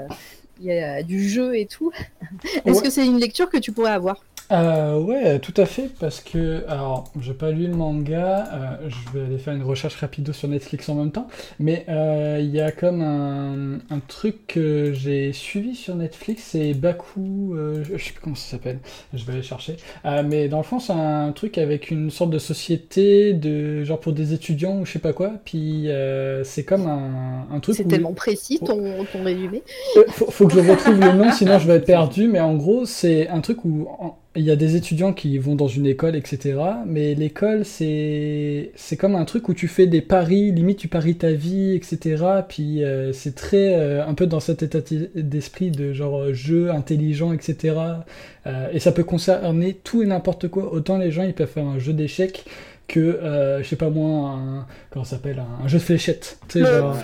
il y a du jeu et tout? Est-ce Ouais. que c'est une lecture que tu pourrais avoir? Euh, ouais, tout à fait, parce que, alors, j'ai pas lu le manga, euh, je vais aller faire une recherche rapide sur Netflix en même temps, mais euh, il y a comme un, un truc que j'ai suivi sur Netflix, c'est Baku, euh, je sais plus comment ça s'appelle, je vais aller chercher, Euh, mais dans le fond, c'est un truc avec une sorte de société, de genre pour des étudiants ou je sais pas quoi, puis euh, c'est comme un, un truc C'est où- tellement précis ton, ton résumé. faut, faut que je retrouve le nom, sinon je vais être perdu. Mais en gros, c'est un truc où en- il y a des étudiants qui vont dans une école, etc. Mais l'école, c'est c'est comme un truc où tu fais des paris, limite tu paries ta vie, etc. Puis euh, c'est très euh, un peu dans cet état d'esprit de genre euh, jeu intelligent, etc. Euh, et ça peut concerner tout et n'importe quoi. Autant les gens ils peuvent faire un jeu d'échecs que euh, je sais pas moi, un, comment ça s'appelle, un, un jeu de fléchettes. Tu sais, genre-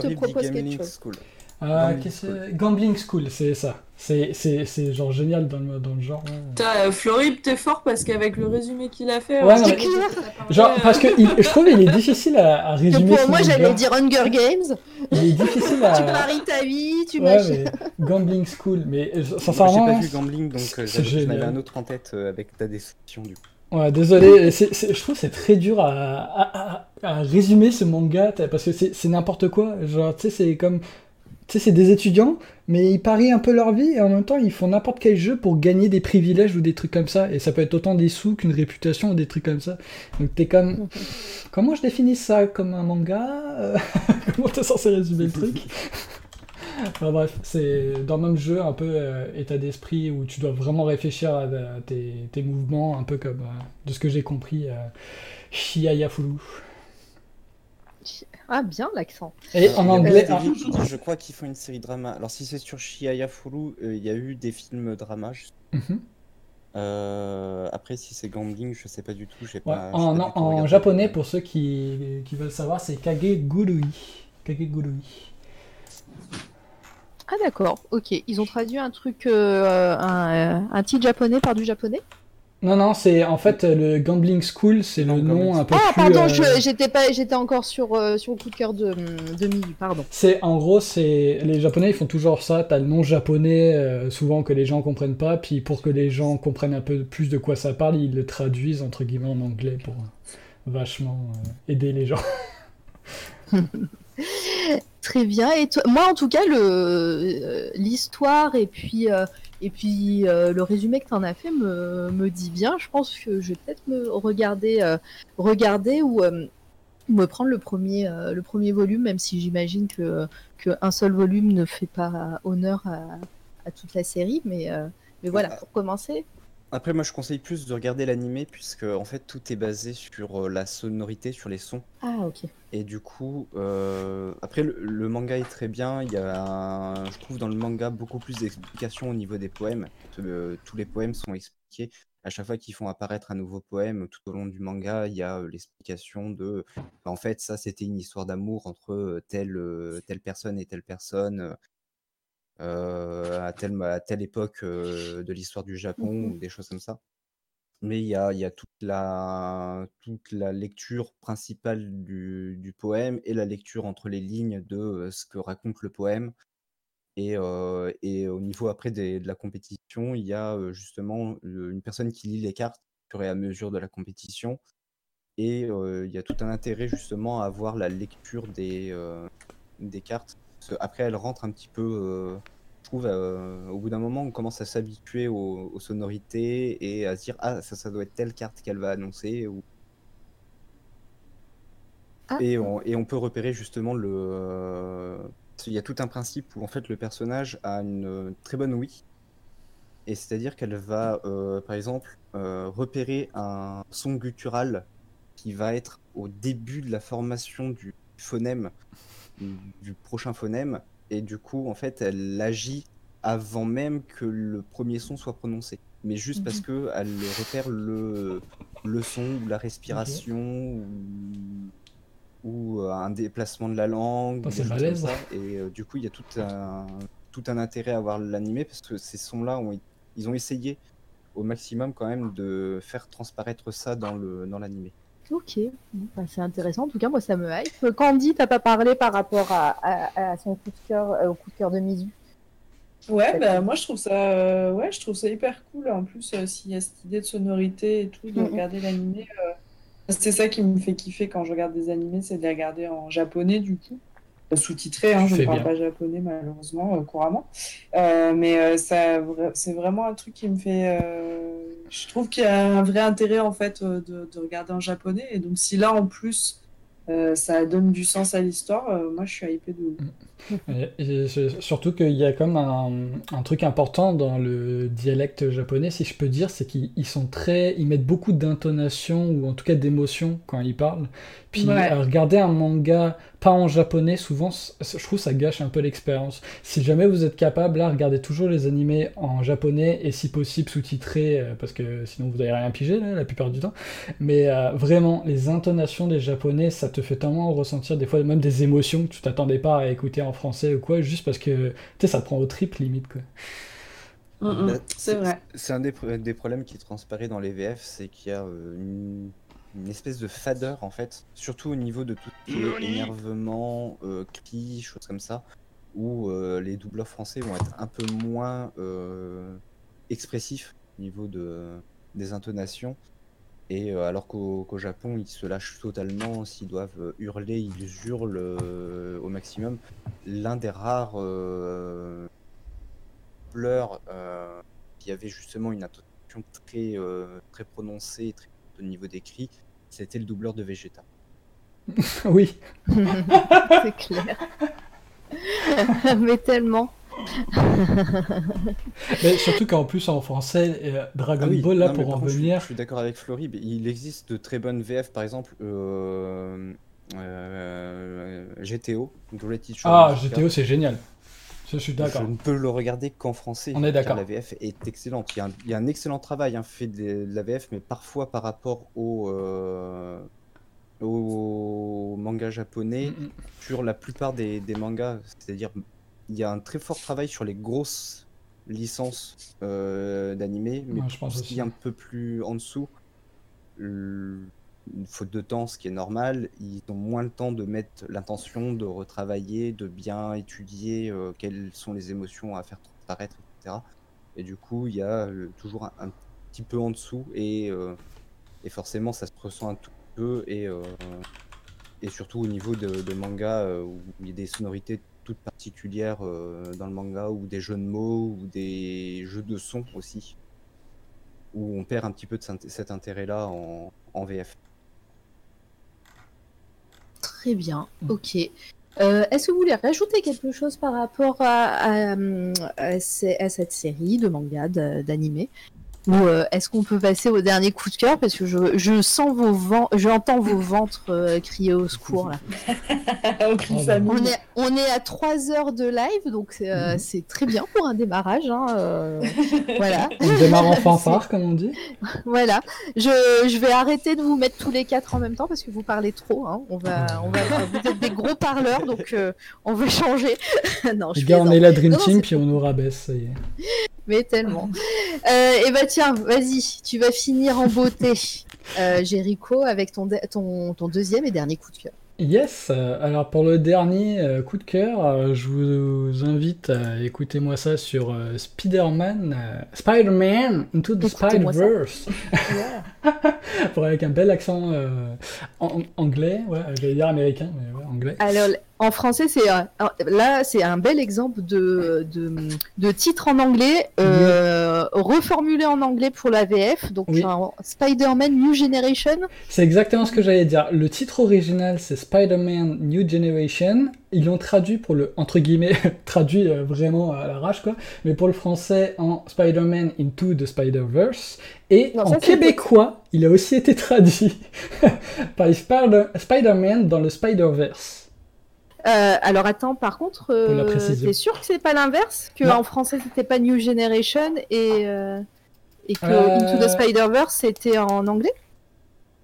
te propose quelque chose. School. Ah, Gambling School. Gambling School, c'est ça. C'est, c'est, c'est genre génial dans le, dans le genre. Putain, euh, Florip, t'es fort parce qu'avec le résumé qu'il a fait, Ouais, on non, mais- Genre, euh, parce que il- je trouve qu'il est difficile à, à résumer. pour moi, manga. j'allais dire Hunger Games. Il est difficile Tu à. paries ta vie, tu Ouais, mais Gambling School, mais euh, Moi, j'ai sincèrement. pas vu Gambling, donc euh, j'en avais un autre en tête euh, avec ta description du coup. Ouais, désolé, je trouve que c'est très dur à, à, à- à résumer ce manga parce que c'est, c'est n'importe quoi. Genre, tu sais, c'est comme. Tu sais, c'est des étudiants, mais ils parient un peu leur vie et en même temps ils font n'importe quel jeu pour gagner des privilèges ou des trucs comme ça. Et ça peut être autant des sous qu'une réputation ou des trucs comme ça. Donc t'es comme. Comment je définis ça? Comme un manga? Euh, Comment t'es censé résumer le truc? Enfin, bref, c'est dans le même jeu, un peu euh, état d'esprit où tu dois vraiment réfléchir à, à tes, tes mouvements, un peu comme, euh, de ce que j'ai compris, euh, Fulu. Ah, bien l'accent. Et en anglais, Euh, je, je crois qu'ils font une série drama. Alors si c'est sur Shiaya Furu, euh, il y a eu des films drama. je- Mhm. Euh, après si c'est gambling, je sais pas du tout. J'ai Ouais, pas. j'ai en, pas en- japonais, pour ceux qui, qui veulent savoir, c'est Kagegurui. Kagegurui. Ah, d'accord, ok. Ils ont traduit un truc, euh, un, euh, un titre japonais par du japonais? Non, non, c'est en fait le Gambling School, c'est le nom un peu Ah, plus. pardon, euh, j'étais pas, j'étais encore sur, euh, sur le coup de cœur de, de Miyu, pardon. C'est en gros, c'est les Japonais, ils font toujours ça. T'as le nom japonais, euh, souvent que les gens comprennent pas, puis pour que les gens comprennent un peu plus de quoi ça parle, ils le traduisent entre guillemets en anglais pour euh, vachement euh, aider les gens. Très bien. Et toi- moi, en tout cas, le euh, l'histoire et puis euh, et puis euh, le résumé que tu en as fait me, me dit bien. Je pense que je vais peut-être me regarder euh, regarder ou euh, me prendre le premier le premier volume, même si j'imagine que que un seul volume ne fait pas honneur à, à toute la série. Mais mais voilà, pour commencer. Après moi je conseille plus de regarder l'animé puisque en fait tout est basé sur euh, la sonorité, sur les sons. Ah ok. Et du coup, euh, après le, le manga est très bien. Il y a, un- je trouve dans le manga beaucoup plus d'explications au niveau des poèmes. Euh, tous les poèmes sont expliqués. À chaque fois qu'ils font apparaître un nouveau poème tout au long du manga, il y a l'explication de, bah, en fait, ça c'était une histoire d'amour entre telle, telle personne et telle personne à telle, à telle époque euh, de l'histoire du Japon Mhm. ou des choses comme ça. Mais il y a, il y a toute la, toute la lecture principale du, du poème et la lecture entre les lignes de euh, ce que raconte le poème. Et, euh, et au niveau après des- de la compétition, il y a euh, justement euh, une personne qui lit les cartes au fur et à mesure de la compétition. Et euh, il y a tout un intérêt justement à voir la lecture des, euh, des cartes. Parce que après, elle rentre un petit peu, euh, je trouve, euh, au bout d'un moment, on commence à s'habituer aux, aux sonorités et à se dire, ah, ça, ça doit être telle carte qu'elle va annoncer. Ou... Ah. Et, on, et on peut repérer justement le. euh, Il y a tout un principe où en fait le personnage a une très bonne ouïe. Et c'est-à-dire qu'elle va, euh, par exemple, euh, repérer un son guttural qui va être au début de la formation du phonème, du prochain phonème. Et du coup, en fait, elle agit avant même que le premier son soit prononcé. Mais juste parce que elle repère le, le son ou la respiration ou, ou euh, un déplacement de la langue. Oh, c'est ça. Et euh, du coup, il y a tout un, tout un intérêt à voir l'animé parce que ces sons-là, ont, ils ont essayé au maximum quand même de faire transparaître ça dans le dans l'animé. Ok, bah, c'est intéressant. En tout cas, moi, ça me hype. Candy, t'as pas parlé par rapport à, à- à son coup de cœur, euh, au coup de cœur de Mizu? Ouais, bah, moi je trouve ça, euh, ouais, je trouve ça hyper cool. En plus, euh, s'il y a cette idée de sonorité et tout, de regarder l'animé, euh, c'est ça qui me fait kiffer quand je regarde des animés, c'est de les regarder en japonais du coup, Euh, sous-titré. Hein, je ne parle bien. pas japonais malheureusement euh, couramment, Euh, mais euh, ça, c'est vraiment un truc qui me fait. Je trouve qu'il y a un vrai intérêt en fait euh, de, de regarder en japonais. Et donc si là en plus euh, ça donne du sens à l'histoire, euh, moi je suis hypée de ouf. Et- surtout qu'il y a comme un, un truc important dans le dialecte japonais, si je peux dire, c'est qu'ils ils sont très, ils mettent beaucoup d'intonation ou en tout cas d'émotion quand ils parlent. Puis Ouais. à regarder un manga pas en japonais, souvent, je trouve ça gâche un peu l'expérience. Si jamais vous êtes capable, là, regardez toujours les animés en japonais et si possible sous-titrés, euh, parce que sinon vous n'allez rien piger là, la plupart du temps. Mais euh, vraiment, les intonations des japonais, ça te fait tellement ressentir des fois même des émotions que tu t'attendais pas à écouter en français ou quoi, juste parce que tu sais, ça te prend au triple limite quoi. Mm, mm, Bah, c'est vrai. C'est un des, des problèmes qui transparaît dans les VF, c'est qu'il y a euh, une, une espèce de fadeur en fait, surtout au niveau de tout ce énervement, euh, cris, choses comme ça, où euh, les doubleurs français vont être un peu moins euh, expressifs au niveau de, des intonations. Et euh, alors qu'au Japon, ils se lâchent totalement. S'ils doivent euh, hurler, ils hurlent euh, au maximum. L'un des rares euh, pleurs euh, qui avait justement une intonation très, euh, très prononcée, très au niveau des cris, c'était le doubleur de Vegeta. oui. c'est clair. Mais tellement. Mais surtout qu'en plus en français, euh, Dragon Ah oui, Ball, là, non, pour en je venir, Je suis d'accord avec Flory, mais il existe de très bonnes VF, par exemple euh, euh, GTO, Great ah. GTO, c'est génial. Ça, je suis Je d'accord. ne peux le regarder qu'en français. On est d'accord. La VF est excellente. Il y a un, il y a un excellent travail hein, fait de, de la VF, mais parfois par rapport au, au manga japonais, Mm, sur la plupart des, des mangas, c'est-à-dire il y a un très fort travail sur les grosses licences euh, d'animé, mais Ouais, je pense pour ce qui aussi. est un peu plus en dessous, le- une faute de temps, ce qui est normal, ils ont moins le temps de mettre l'intention, de retravailler, de bien étudier euh, quelles sont les émotions à faire transparaître, etc. Et du coup, il y a euh, toujours un, un petit peu en dessous et, euh, et forcément, ça se ressent un tout peu et, euh, et surtout au niveau de, de manga euh, où il y a des sonorités toutes particulières euh, dans le manga ou des jeux de mots ou des jeux de son aussi où on perd un petit peu de cet intérêt-là en, VF. Très bien, ok. Euh, Est-ce que vous voulez rajouter quelque chose par rapport à, à, cette série de manga, d'animé Ou euh, est-ce qu'on peut passer au dernier coup de cœur? Parce que je, je sens vos vents, j'entends vos ventres euh, crier au secours là. Famille. On est, on est à 3 heures de live, donc c'est euh, Mhm. c'est très bien pour un démarrage. hein, euh, voilà. On démarre en fanfare, comme on dit. Voilà, je, je vais arrêter de vous mettre tous les quatre en même temps parce que vous parlez trop. Hein. On va, on va, vous êtes des gros parleurs, donc euh, on va changer. non, je Les gars, on est la Dream Non, Team, puis on nous rabaisse, ça y est. Mais tellement. Euh, et bah tiens, vas-y, tu vas finir en beauté, euh, Jericho, avec ton, de- ton, ton deuxième et dernier coup de cœur. Yes, euh, alors pour le dernier euh, coup de cœur, euh, je vous invite à écouter moi ça sur Spider-Man, Spider-Man Into the. Spider-Verse, pour avec un bel accent euh, en- anglais, ouais, j'allais dire américain, mais ouais, anglais. Alors, en français, c'est là, c'est un bel exemple de, de, de titre en anglais, euh, reformulé en anglais pour la VF. Donc, Oui. Spider-Man New Generation. C'est exactement ce que j'allais dire. Le titre original, c'est Spider-Man New Generation. Ils l'ont traduit pour le, entre guillemets, traduit euh, vraiment à l'arrache, quoi. Mais pour le français, en Spider-Man Into the Spider-Verse. Et Non, en ça, québécois, il a aussi été traduit par Spider- Spider-Man dans le Spider-Verse. Euh, alors attends, par contre, euh, t'es sûr que c'est pas l'inverse? Que Non. en français c'était pas New Generation et, euh, et que Euh, Into the Spider-Verse c'était en anglais?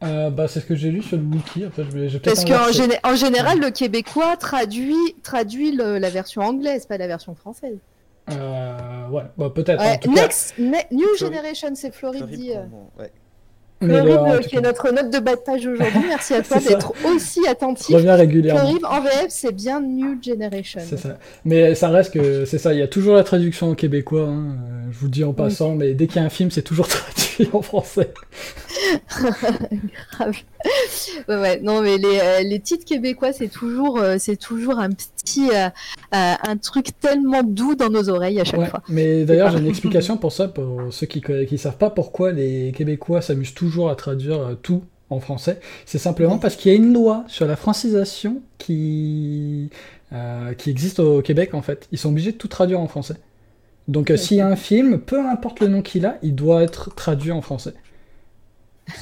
Euh, bah, c'est ce que j'ai lu sur le wiki. Après, je vais, je vais Parce qu'en en général, le québécois traduit, traduit le- la version anglaise, pas la version française. Euh, ouais, bah, peut-être. Ouais, next, ne- New Generation, c'est Floride dit. euh, ouais. En euh, qui est notre note de bas de page aujourd'hui. Merci à toi d'être aussi attentif. reviens régulièrement. En VF, c'est bien New Generation. C'est ça. Mais ça reste que c'est ça, il y a toujours la traduction en québécois, hein, euh, je vous le dis en passant, mais dès qu'il y a un film, c'est toujours traduit en français. Grave. Ouais, ouais, non, mais les, euh, les titres québécois, c'est toujours, c'est toujours un petit, euh, euh, un truc tellement doux dans nos oreilles à chaque Ouais, fois. mais d'ailleurs, j'ai une explication pour ça, pour ceux qui ne savent pas pourquoi les Québécois s'amusent toujours à traduire euh, tout en français. C'est simplement parce qu'il y a une loi sur la francisation qui, euh, qui existe au Québec, en fait. Ils sont obligés de tout traduire en français. Donc, euh, s'il y a un film, peu importe le nom qu'il a, il doit être traduit en français.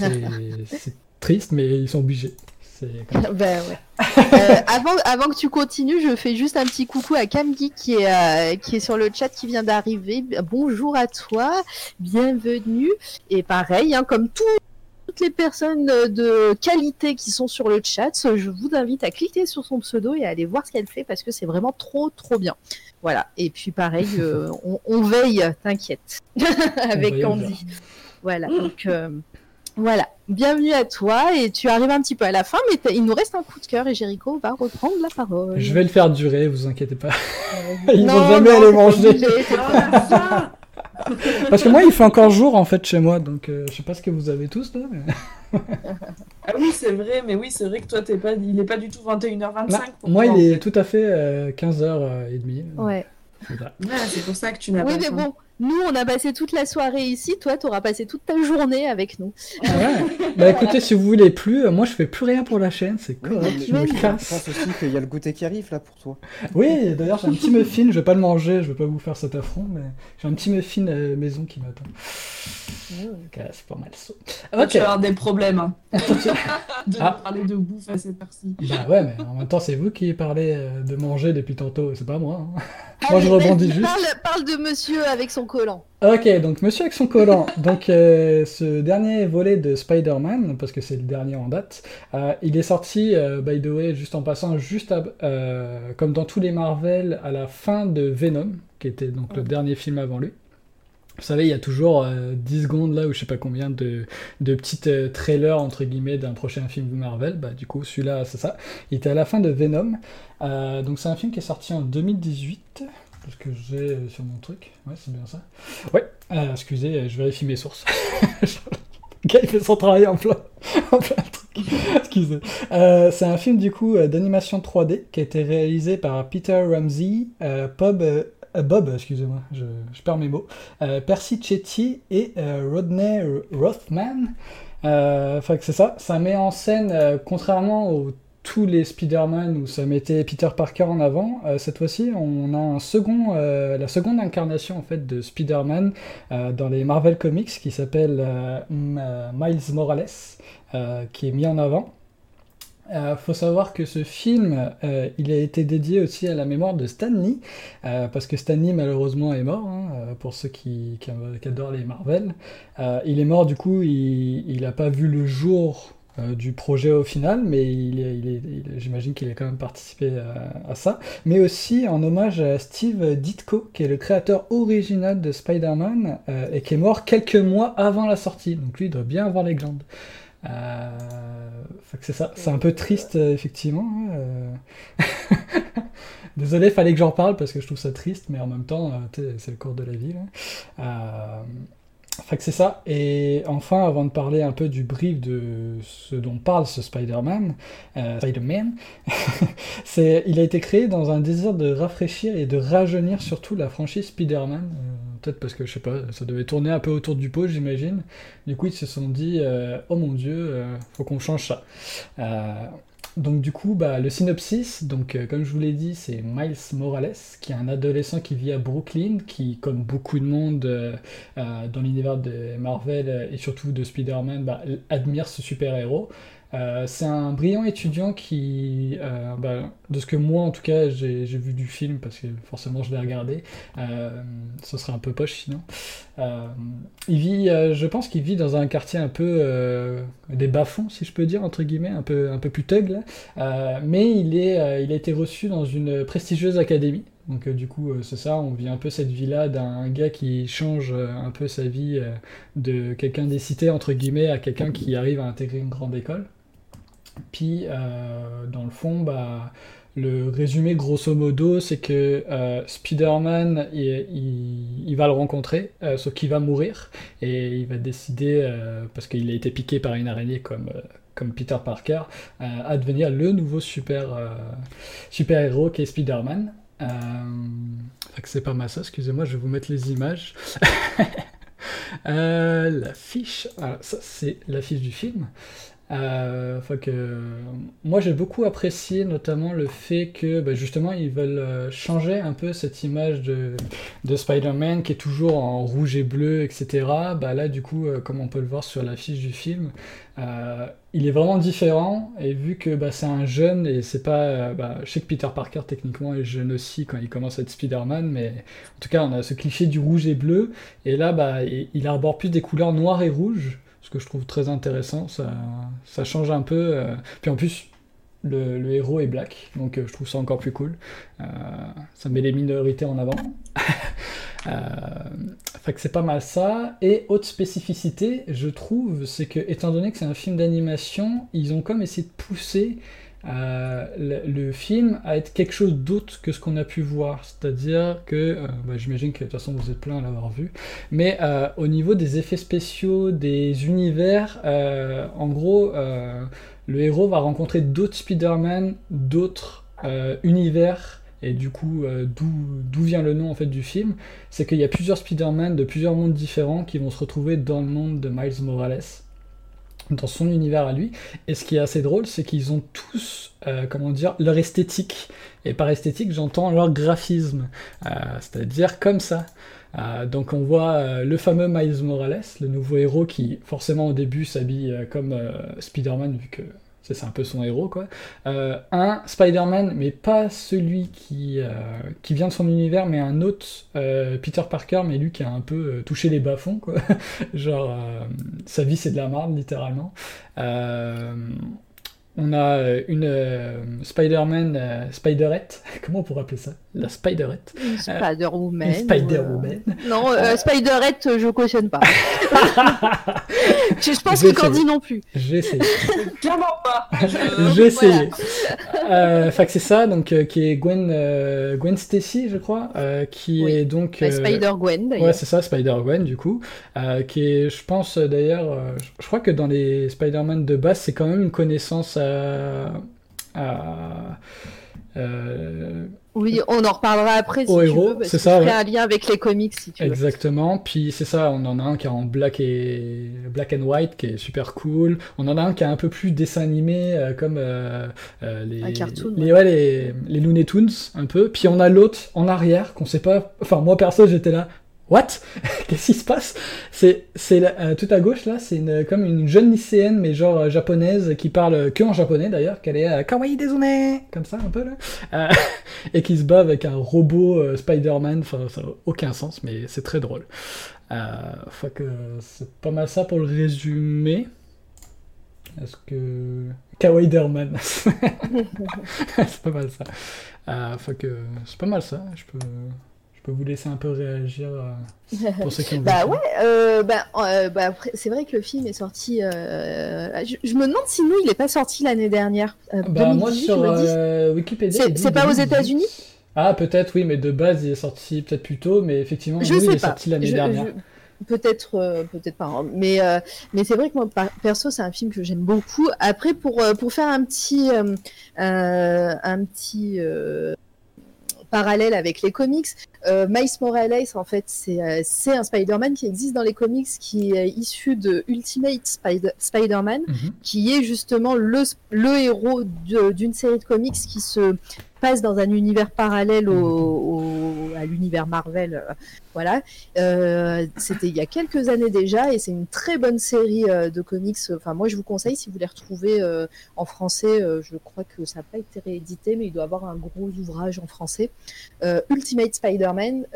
C'est triste, mais ils sont obligés. Ben ouais. Euh, avant, avant que tu continues, je fais juste un petit coucou à Camgui qui est, euh, qui est sur le chat qui vient d'arriver. Bonjour à toi, bienvenue. Et pareil, hein, comme tout- toutes les personnes de qualité qui sont sur le chat, je vous invite à cliquer sur son pseudo et à aller voir ce qu'elle fait parce que c'est vraiment trop trop bien. Voilà. Et puis pareil, euh, on, on veille, t'inquiète, avec Candy. Voilà. Donc euh, voilà. Bienvenue à toi et tu arrives un petit peu à la fin, mais il nous reste un coup de cœur et Jericho va reprendre la parole. Je vais le faire durer, vous inquiétez pas. Ils Non, vont jamais non, aller manger. Ah, Parce que moi, il fait encore jour en fait chez moi, donc euh, je sais pas ce que vous avez tous là. mais- Ah oui, c'est vrai, mais oui, c'est vrai que toi, t'es pas, il est pas du tout 21h25. Là, pour moi, il est tout à fait euh, 15h30. Ouais. Voilà. Ouais, c'est pour ça que tu n'as Oui, pas mais faim. bon, nous, on a passé toute la soirée ici. Toi, t'auras passé toute ta journée avec nous. Ah ouais. Bah écoutez, si vous voulez plus, euh, moi je fais plus rien pour la chaîne, c'est Oui, correct, mais je me je casse. pense aussi qu'il y a le goûter qui arrive là pour toi. Oui, d'ailleurs j'ai un petit muffin, je vais pas le manger, je vais pas vous faire cet affront, mais j'ai un petit muffin euh, maison qui m'attend. Euh, c'est pas mal ça. Toi, Ok. Tu vas avoir des problèmes. hein. de Ah. parler de bouffe à cette heure-ci. Bah ouais, mais en même temps c'est vous qui parlez euh, de manger depuis tantôt, c'est pas moi. hein. Allez, Moi je rebondis juste. Parle, parle de monsieur avec son collant. Ok, donc Monsieur avec son collant. Donc euh, ce dernier volet de Spider-Man, parce que c'est le dernier en date, euh, il est sorti, euh, by the way, juste en passant, juste à- comme dans tous les Marvel, à la fin de Venom, qui était donc le dernier film avant lui. Vous savez, il y a toujours euh, 10 secondes là, ou je sais pas combien de, de petites trailers entre guillemets d'un prochain film de Marvel. Bah du coup, celui-là, c'est ça. Il était à la fin de Venom. Donc c'est un film qui est sorti en 2018. Parce que j'ai euh, sur mon truc. Ouais, c'est bien ça. Ouais, euh, excusez, euh, je vérifie mes sources. Gars, il fait son travail en plein, en plein. Excusez. C'est un film du coup d'animation 3D qui a été réalisé par Peter Ramsey, Bob, Bob, excusez-moi, je, je perds mes mots, Percy Chetty et Rodney Rothman. Enfin, c'est ça. Ça met en scène, contrairement aux tous les Spider-Man où ça mettait Peter Parker en avant, euh, cette fois-ci on a euh, la seconde incarnation en fait de Spider-Man euh, dans les Marvel Comics qui s'appelle Miles Morales, qui est mis en avant. Euh, faut savoir que ce film, il a été dédié aussi à la mémoire de Stan Lee, parce que Stan Lee malheureusement est mort, hein, pour ceux qui, qui, adorent les Marvel. Il est mort du coup, il n'a pas vu le jour euh, du projet au final, mais il est, il il- j'imagine qu'il a quand même participé à, à ça. Mais aussi en hommage à Steve Ditko, qui est le créateur original de Spider-Man, euh, et qui est mort quelques mois avant la sortie. Donc lui, il doit bien avoir les glandes. Euh, c'est ça. C'est un peu triste, euh, effectivement. hein, euh. Désolé, fallait que j'en parle parce que je trouve ça triste, mais en même temps, euh, c'est le cours de la vie. Fait que c'est ça. Et enfin, avant de parler un peu du brief de ce dont parle ce Spider-Man, euh, Spider-Man, c'est, il a été créé dans un désir de rafraîchir et de rajeunir surtout la franchise Spider-Man. Euh, peut-être parce que, je sais pas, ça devait tourner un peu autour du pot, j'imagine. Du coup, ils se sont dit, euh, oh mon dieu, faut qu'on change ça. Donc du coup, bah, le synopsis, donc euh, comme je vous l'ai dit, c'est Miles Morales, qui est un adolescent qui vit à Brooklyn, qui, comme beaucoup de monde euh, euh, dans l'univers de Marvel et surtout de Spider-Man, bah, admire ce super-héros. Euh, c'est un brillant étudiant qui, euh, bah, de ce que moi en tout cas j'ai vu du film, parce que forcément je l'ai regardé, euh, ce serait un peu poche sinon. Il vit, je pense qu'il vit dans un quartier un peu des bas-fonds, si je peux dire, entre guillemets, un peu, un peu plus thug, là. Mais il, est, il a été reçu dans une prestigieuse académie. Donc euh, du coup, euh, c'est ça, on vit un peu cette vie-là d'un gars qui change euh, un peu sa vie de quelqu'un des cités, entre guillemets, à quelqu'un qui arrive à intégrer une grande école. Puis, euh, dans le fond, bah, le résumé grosso modo, c'est que euh, Spider-Man, il, va le rencontrer, euh, sauf qu'il va mourir, et il va décider, euh, parce qu'il a été piqué par une araignée comme, euh, comme Peter Parker, à devenir le nouveau super, euh, super-héros qui est Spider-Man. C'est pas mal ça, excusez-moi, je vais vous mettre les images. L'affiche, ah, ça c'est l'affiche du film. Euh, que, moi j'ai beaucoup apprécié notamment le fait que bah, justement ils veulent euh, changer un peu cette image de, de Spider-Man qui est toujours en rouge et bleu, etc. Bah, là du coup, euh, comme on peut le voir sur l'affiche du film, euh, il est vraiment différent. Et vu que bah, c'est un jeune et c'est pas... bah, je sais que Peter Parker techniquement est jeune aussi quand il commence à être Spider-Man, mais en tout cas on a ce cliché du rouge et bleu. Et là bah, il arbore plus des couleurs noires et rouges que je trouve très intéressant, ça, ça change un peu. euh, Puis en plus, le, héros est black, donc euh, je trouve ça encore plus cool. Euh, ça met les minorités en avant. Fait que c'est pas mal ça. Et autre spécificité, je trouve, c'est que étant donné que c'est un film d'animation, ils ont comme essayé de pousser euh, le, film a été quelque chose d'autre que ce qu'on a pu voir. C'est-à-dire que, euh, bah, j'imagine que de toute façon vous êtes plein à l'avoir vu, mais euh, au niveau des effets spéciaux, des univers, euh, en gros, le héros va rencontrer d'autres Spider-Man, d'autres univers. Et du coup, d'où d'où vient le nom en fait du film? C'est qu'il y a plusieurs Spider-Man de plusieurs mondes différents qui vont se retrouver dans le monde de Miles Morales dans son univers à lui. Et ce qui est assez drôle, c'est qu'ils ont tous, euh, comment dire, leur esthétique. Et par esthétique, j'entends leur graphisme. Euh, C'est-à-dire comme ça. Euh, donc on voit le fameux Miles Morales, le nouveau héros qui forcément au début s'habille comme Spider-Man vu que c'est un peu son héros quoi. Euh, un Spider-Man, mais pas celui qui, euh, qui vient de son univers, mais un autre euh, Peter Parker, mais lui qui a un peu touché les bas-fonds quoi. Genre sa vie c'est de la merde littéralement. On a une Spider-Man, Spiderette, comment on pourrait appeler ça? La Spiderette. Une Spider-Woman. Spider-Woman. euh, Non, euh, Spiderette, euh, je cautionne pas. je, pense que Candy non plus. J'ai essayé. Clairement pas. J'ai essayé. Euh, fait que c'est ça, donc euh, qui est Gwen, euh, Gwen Stacy, je crois, euh, qui Oui. est donc. Bah, euh, Spider-Gwen, d'ailleurs. Ouais, c'est ça, Spider-Gwen, du coup. euh, qui est, je pense euh, d'ailleurs, euh, je- je crois que dans les Spider-Man de base, c'est quand même une connaissance à. à euh, Oui, on en reparlera après si Au tu héros, veux, parce c'est que ça, ouais. un lien avec les comics si tu veux. Exactement. Puis c'est ça, on en a un qui est en black et black and white, qui est super cool. On en a un qui est un peu plus dessin animé, euh, comme euh, euh, les, Un cartoon, les, ouais, les, les Looney Tunes, un peu. Puis on a l'autre en arrière, qu'on sait pas. Enfin, moi perso, j'étais là. What? Qu'est-ce qui se passe? C'est euh, tout à gauche là, c'est comme une jeune lycéenne mais genre euh, japonaise qui parle que en japonais d'ailleurs, qu'elle est euh, kawaii dezune comme ça un peu là, Euh, et qui se bat avec un robot euh, Spider-Man. Enfin, ça n'a aucun sens, mais c'est très drôle. Faut que c'est pas mal ça pour le résumé. Est-ce que kawaii Derman? C'est pas mal ça. Faut que c'est pas mal ça. Je peux peux vous laisser un peu réagir euh, pour ceux qui ont Bah ouais, euh, bah, euh, bah, c'est vrai que le film est sorti. euh, je, je me demande si nous, il n'est pas sorti l'année dernière. Bah, moi 2018, sur Wikipédia. C'est- pas aux 2018. États-Unis? Ah peut-être oui, mais de base il est sorti peut-être plus tôt, mais effectivement Je il est pas. sorti l'année dernière. je- Peut-être, euh, peut-être pas. hein. Mais, euh, mais c'est vrai que moi, perso, c'est un film que j'aime beaucoup. Après, pour, pour faire un petit, euh, un petit parallèle avec les comics, euh, Miles Morales, en fait, c'est euh, c'est un Spider-Man qui existe dans les comics, qui est issu de Ultimate Spider- Spider-Man, Mhm. qui est justement le, le héros de- d'une série de comics qui se passe dans un univers parallèle au, au- à l'univers Marvel. euh, voilà. Euh, C'était il y a quelques années déjà et c'est une très bonne série euh, de comics. Enfin, moi, je vous conseille si vous les retrouvez euh, en français. euh, je crois que ça n'a pas été réédité, mais il doit y avoir un gros ouvrage en français. Euh, Ultimate Spider-Man.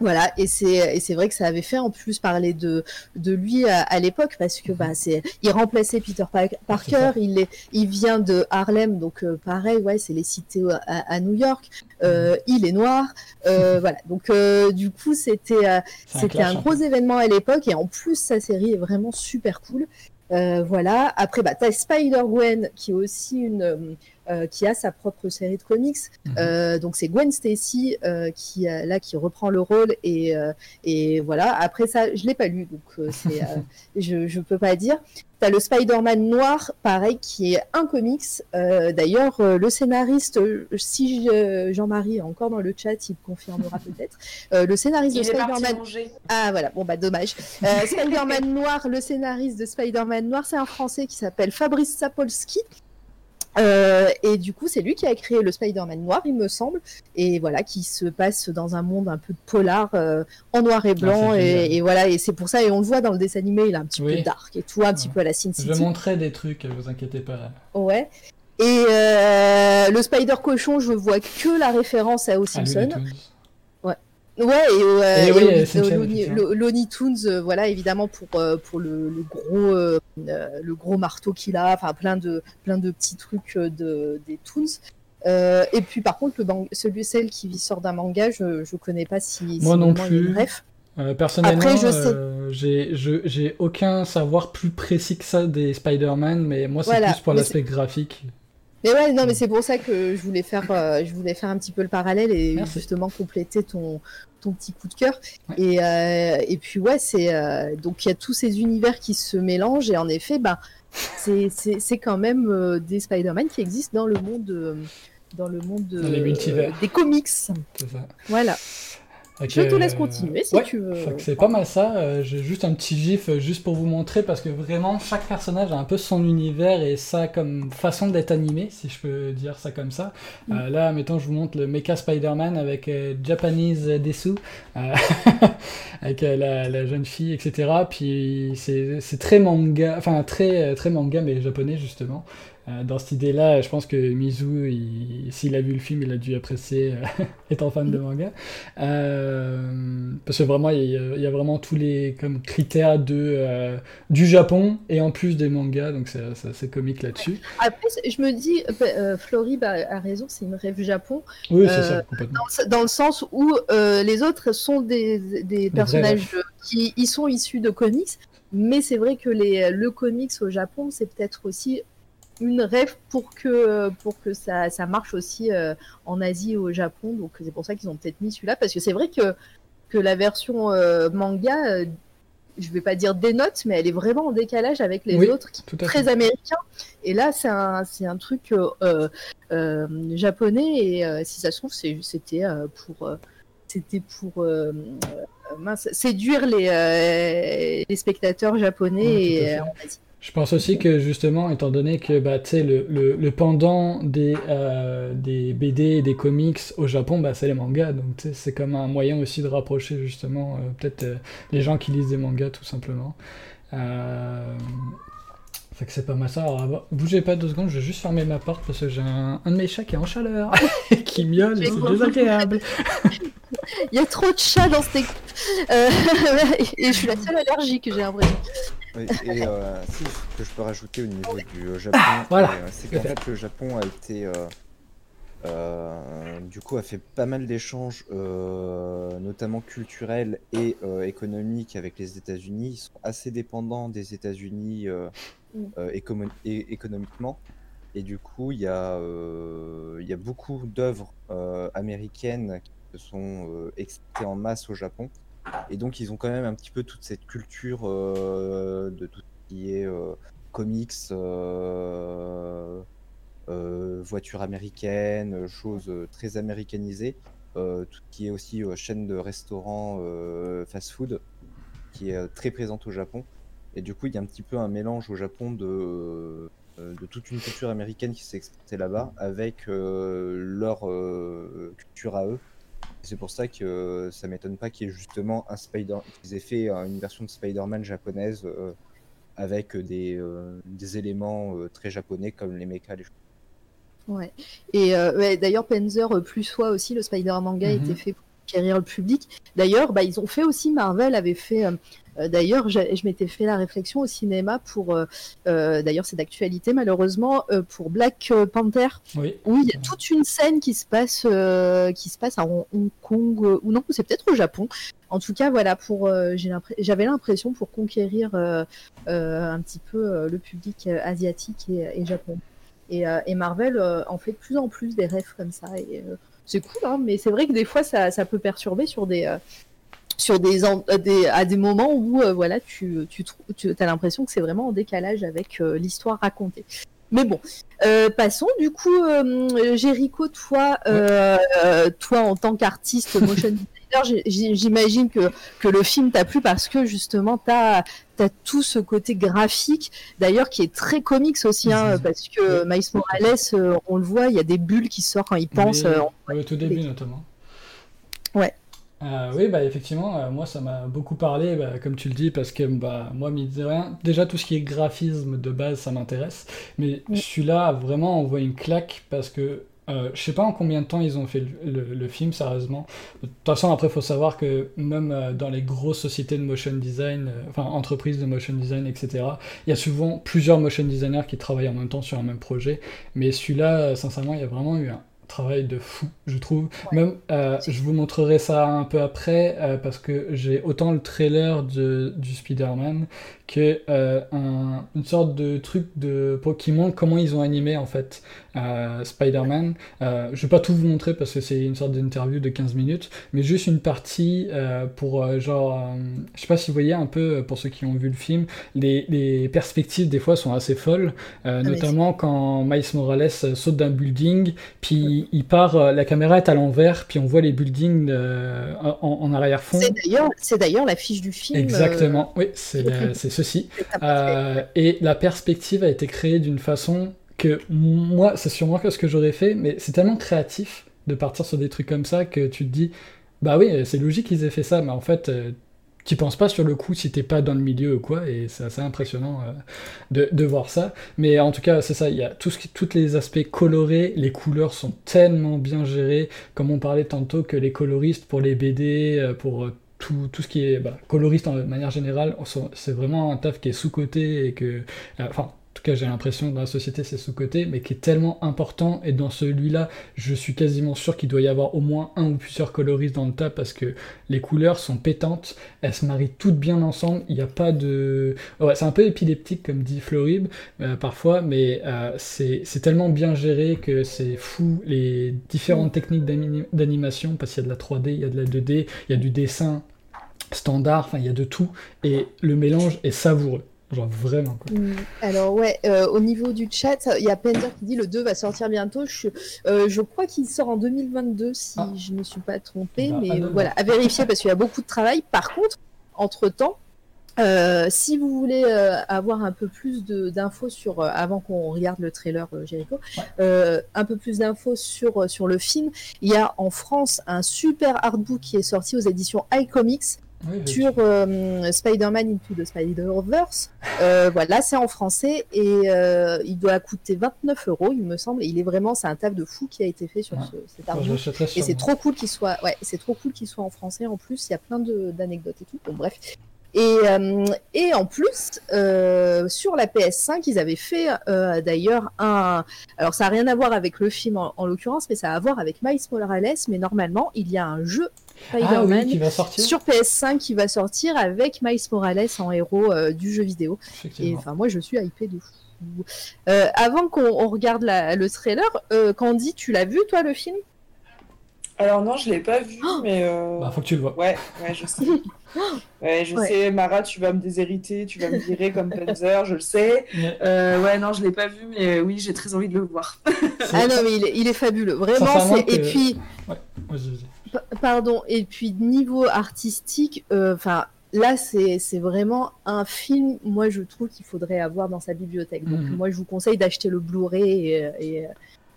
Euh, voilà, et c'est et c'est vrai que ça avait fait en plus parler de de lui à, à l'époque parce que bah c'est il remplaçait Peter Pa- Parker, il est il vient de Harlem donc euh, pareil ouais c'est les cités à, à New York, euh, il est noir, euh, voilà. Donc euh, du coup c'était euh, c'était un gros événement à l'époque et en plus sa série est vraiment super cool. Euh, voilà. Après, bah, t'as Spider-Gwen qui est aussi une, euh, qui a sa propre série de comics. Mhm. Euh, donc c'est Gwen Stacy euh, qui là qui reprend le rôle et euh, et voilà. Après ça, je l'ai pas lu donc euh, euh, je je peux pas dire. T'as le Spider-Man noir, pareil, qui est un comics. Euh, D'ailleurs, euh, le scénariste, si je- Jean-Marie est encore dans le chat, il confirmera peut-être. Euh, le scénariste de Il Spider-Man. Ah voilà, bon bah dommage. Euh, Spider-Man Noir, le scénariste de Spider-Man Noir, c'est un Français qui s'appelle Fabrice Sapolsky. Euh, et du coup, c'est lui qui a créé le Spider-Man Noir, il me semble, et voilà, qui se passe dans un monde un peu polar euh, en noir et blanc, Ah, génial. et, et voilà, et c'est pour ça, et on le voit dans le dessin animé, il est un petit Oui. peu dark et tout, un petit peu à la Sin Je City. montrerai des trucs, vous inquiétez pas. Ouais. Et euh, le Spider Cochon, je vois que la référence à aux Ah, Simpsons. Tunes. Ouais, et, euh, Et et oui, euh, Looney- lo- Looney Tunes, euh, voilà, évidemment pour euh, pour le, le gros euh, euh, le gros marteau qu'il a, enfin plein de plein de petits trucs euh, de des Toons. Euh, et puis par contre, le celui celle qui sort d'un manga, je je connais pas si Moi si non plus. ref. Euh, personnellement, Après, je sais- euh, j'ai aucun savoir plus précis que ça des Spider-Man, mais moi c'est Voilà, plus pour l'aspect graphique. Mais ouais, non, mais c'est pour ça que je voulais faire, euh, je voulais faire un petit peu le parallèle et Merci. justement compléter ton, ton petit coup de cœur. Ouais. Et, euh, et puis ouais, c'est euh, donc il y a tous ces univers qui se mélangent et en effet, bah c'est quand même des Spider-Man qui existent dans le monde dans le monde Dans les multivers. des comics. Ça. Voilà. Je te laisse euh, continuer si ouais, tu veux. c'est pas mal ça. euh, J'ai juste un petit gif euh, juste pour vous montrer parce que vraiment chaque personnage a un peu son univers et ça comme façon d'être animé, si je peux dire ça comme ça. Mm. Euh, là, mettons, je vous montre le Mecha Spider-Man avec euh, Japanese Desu, euh, avec la, la jeune fille, etc. Puis c'est très manga, enfin très, très manga mais japonais justement. Euh, dans cette idée-là, je pense que Mizu, il- s'il a vu le film, il a dû apprécier euh, étant fan de manga. Euh, parce que vraiment, il y, a, il y a vraiment tous les comme, critères de, euh, du Japon et en plus des mangas, donc c'est assez comique là-dessus. Après, je me dis, euh, euh, Florib a, a raison, c'est une rêve Japon. Oui, c'est ça, complètement. dans, le- dans le sens où les autres sont des, des personnages qui ils sont issus de comics, mais c'est vrai que les, le comics au Japon, c'est peut-être aussi une rêve pour que, pour que ça, ça marche aussi euh, en Asie et au Japon. Donc c'est pour ça qu'ils ont peut-être mis celui-là, parce que c'est vrai que, que la version euh, manga, euh, je vais pas dire dénote, mais elle est vraiment en décalage avec les Oui, autres qui fait. très américain. Et là, c'est un, c'est un truc euh, euh, euh, japonais. Et euh, si ça se trouve, c'était euh, pour, euh, c'était pour euh, euh, mince, séduire les, euh, les spectateurs japonais Ouais, et euh, en Asie. Je pense aussi que justement, étant donné que bah, le, le, le pendant des, euh, des BD et des comics au Japon, bah, c'est les mangas. Donc c'est comme un moyen aussi de rapprocher justement euh, peut-être euh, les gens qui lisent des mangas tout simplement. Fait que c'est pas mal ça. Alors, avant- bougez pas deux secondes, je vais juste fermer ma porte parce que j'ai un, un de mes chats qui est en chaleur et qui miaule et c'est désagréable. Il y a trop de chats dans cette équipe. Euh, et je suis la seule allergique, j'ai l'impression. Oui, et euh, si, ce que je peux rajouter au niveau du euh, Japon, Voilà, euh, c'est qu'en fait. fait le Japon a été, euh, euh, du coup, a fait pas mal d'échanges, euh, notamment culturels et euh, économiques avec les États-Unis. Ils sont assez dépendants des États-Unis euh, Mm. euh, économiquement. Et du coup, il y a, euh, y a beaucoup d'œuvres euh, américaines qui sont exportées en masse au Japon. Et donc, ils ont quand même un petit peu toute cette culture de tout ce qui est comics, voitures américaines, choses très américanisées. Euh, tout qui est aussi euh, chaîne de restaurants fast-food, qui est très présente au Japon. Et du coup, il y a un petit peu un mélange au Japon de, euh, de toute une culture américaine qui s'est exportée là-bas avec euh, leur euh, culture à eux. C'est pour ça que ça m'étonne pas qu'il y ait justement un Spider, qu'ils aient fait une version de Spider-Man japonaise avec des, des éléments très japonais comme les mechas, les choses. Ouais. Et euh, ouais, d'ailleurs, Panzer euh, plus soi aussi, le Spider manga Mhm. était fait pour conquérir le public. D'ailleurs, bah, ils ont fait aussi, Marvel avait fait. euh, d'ailleurs, j'ai- je m'étais fait la réflexion au cinéma pour. euh, euh, d'ailleurs, c'est d'actualité malheureusement euh, pour Black Panther, Oui. où il y a toute une scène qui se passe, euh, qui se passe à Hong Kong euh, ou non, c'est peut-être au Japon. En tout cas, voilà, pour euh, j'avais l'impression pour conquérir euh, euh, un petit peu euh, le public euh, asiatique et, et japonais. Et, euh, et Marvel euh, en fait de plus en plus des rêves comme ça. Et euh, c'est cool, hein, mais c'est vrai que des fois ça, ça peut perturber sur des euh, sur des, en- euh, des à des moments où euh, voilà tu tu, as l'impression que c'est vraiment en décalage avec euh, l'histoire racontée. Mais bon, euh, passons du coup, Jericho, toi, toi en tant qu'artiste motion designer, j'imagine que, que le film t'a plu parce que justement tu as, tout ce côté graphique, d'ailleurs qui est très comics aussi, hein, parce que Miles Morales, on le voit, il y a des bulles qui sortent quand il pense. En- au tout début notamment. Ouais. Euh, oui, bah effectivement, euh, moi ça m'a beaucoup parlé, bah, comme tu le dis, parce que bah, moi, mine de rien, déjà tout ce qui est graphisme de base, ça m'intéresse, mais celui-là vraiment envoie une claque parce que euh, je sais pas en combien de temps ils ont fait le, le- le film, sérieusement. De toute façon, après, il faut savoir que même euh, dans les grosses sociétés de motion design, euh, enfin entreprises de motion design, etc., il y a souvent plusieurs motion designers qui travaillent en même temps sur un même projet, mais celui-là, sincèrement, il y a vraiment eu un travail de fou, je trouve. Même, euh, je vous montrerai ça un peu après, euh, parce que j'ai autant le trailer de, du Spider-Man que euh, un- une sorte de truc de montre comment ils ont animé en fait euh, Spider-Man. Euh, je vais pas tout vous montrer parce que c'est une sorte d'interview de 15 minutes, mais juste une partie euh, pour euh, genre, je sais pas si vous voyez un peu, pour ceux qui ont vu le film, les, les perspectives des fois sont assez folles, Ah, notamment quand Miles Morales saute d'un building, puis il part, la caméra est à l'envers, puis on voit les buildings en, en arrière-fond. C'est d'ailleurs, c'est d'ailleurs l'affiche du film. Exactement, oui, c'est la- c'est ceci. Euh, et la perspective a été créée d'une façon que moi, c'est sûrement que ce que j'aurais fait, mais c'est tellement créatif de partir sur des trucs comme ça que tu te dis, bah oui, c'est logique qu'ils aient fait ça, mais en fait, euh, tu penses pas sur le coup si t'es pas dans le milieu ou quoi, et c'est assez impressionnant euh, de, de voir ça. Mais en tout cas, c'est ça, il y a tout ce qui, tous les aspects colorés, les couleurs sont tellement bien gérées, comme on parlait tantôt que les coloristes pour les BD, euh, pour tout, ce qui est bah, coloriste en manière générale, c'est vraiment un taf qui est sous-coté et que, euh, enfin, en tout cas, j'ai l'impression dans la société c'est sous-coté, mais qui est tellement important. Et dans celui-là, je suis quasiment sûr qu'il doit y avoir au moins un ou plusieurs coloristes dans le tas parce que les couleurs sont pétantes, elles se marient toutes bien ensemble. Il n'y a pas de. Ouais, c'est un peu épileptique comme dit Florib euh, parfois, mais euh, c'est tellement bien géré que c'est fou. Les différentes techniques d'ani- d'animation, parce qu'il y a de la 3D, il y a de la 2D, il y a du dessin standard, enfin il y a de tout. Et le mélange est savoureux. Genre vraiment quoi. Mm, Alors ouais, euh, au niveau du chat, il y a Pender qui dit le 2 va sortir bientôt. Je, euh, je crois qu'il sort en 2022 si Ah. je ne me suis pas trompée, Bah, mais ah, non, voilà, à vérifier parce qu'il y a beaucoup de travail. Par contre, entre-temps, euh, si vous voulez euh, avoir un peu plus d'infos sur, euh, avant qu'on regarde le trailer Jericho, un peu plus d'infos sur, sur le film, il y a en France un super artbook qui est sorti aux éditions iComics Oui, sur euh, Spider-Man Into the Spider-Verse. Euh, voilà, c'est en français et euh, il doit coûter 29 euros, il me semble. Et il est vraiment, c'est un taf de fou qui a été fait sur Ouais. ce, cet je l'achèterais Et c'est trop cool qu'il soit, ouais, c'est trop cool qu'il soit en français en plus. Il y a plein d'anecdotes et tout. Bon, bref. Et, euh, et en plus, euh, sur la PS5, ils avaient fait euh, d'ailleurs un. Alors, ça n'a rien à voir avec le film en, en l'occurrence, mais ça a à voir avec Miles Morales. Mais normalement, il y a un jeu Ah Spider-Man oui, qui va sortir. sur PS5 qui va sortir avec Miles Morales en héros euh, du jeu vidéo. Et enfin, moi, je suis hypée de fou. Euh, avant qu'on on regarde la- le trailer, euh, Candy, tu l'as vu, toi, le film? Alors non, je l'ai pas vu, Oh mais euh, Bah, faut que tu le vois. ouais, ouais, je sais. Ouais, je Ouais. sais, Mara, tu vas me déshériter, tu vas me virer comme Panzer, je le sais. Euh, ouais, non, je l'ai pas vu, mais oui, j'ai très envie de le voir. Ah non, mais il est, il est fabuleux. Vraiment. Et puis, Vas-y, vas-y. pa- pardon, et puis niveau artistique, euh, enfin. Là, c'est vraiment un film, moi, je trouve qu'il faudrait avoir dans sa bibliothèque. Donc, Mhm. moi, je vous conseille d'acheter le Blu-ray et, et, euh,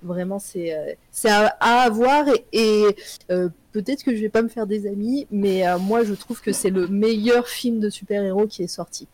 vraiment, c'est euh, c'est à, à avoir. Et, et, euh, peut-être que je vais pas me faire des amis, mais euh, moi, je trouve que c'est le meilleur film de super-héros qui est sorti.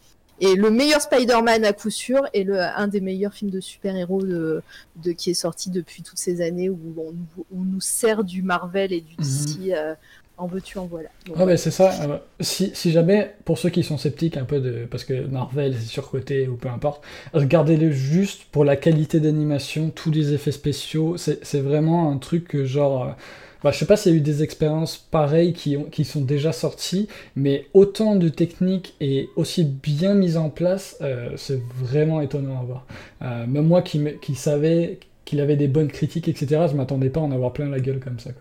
Et le meilleur Spider-Man à coup sûr, et le, un des meilleurs films de super-héros de, de, qui est sorti depuis toutes ces années où on, nous- on nous sert du Marvel et du DC. euh, en veux-tu, en voilà. Donc, Ah, mais c'est ça. euh, si, si jamais, pour ceux qui sont sceptiques un peu de. Parce que Marvel, c'est surcoté ou peu importe, regardez-le juste pour la qualité d'animation, tous les effets spéciaux. C'est c'est vraiment un truc que, genre. Bah, je sais pas s'il y a eu des expériences pareilles qui, ont, qui sont déjà sorties, mais autant de techniques et aussi bien mises en place, euh, c'est vraiment étonnant à voir. Euh, même moi qui, me- qui savais qu'il avait des bonnes critiques, etc., je m'attendais pas à en avoir plein la gueule comme ça.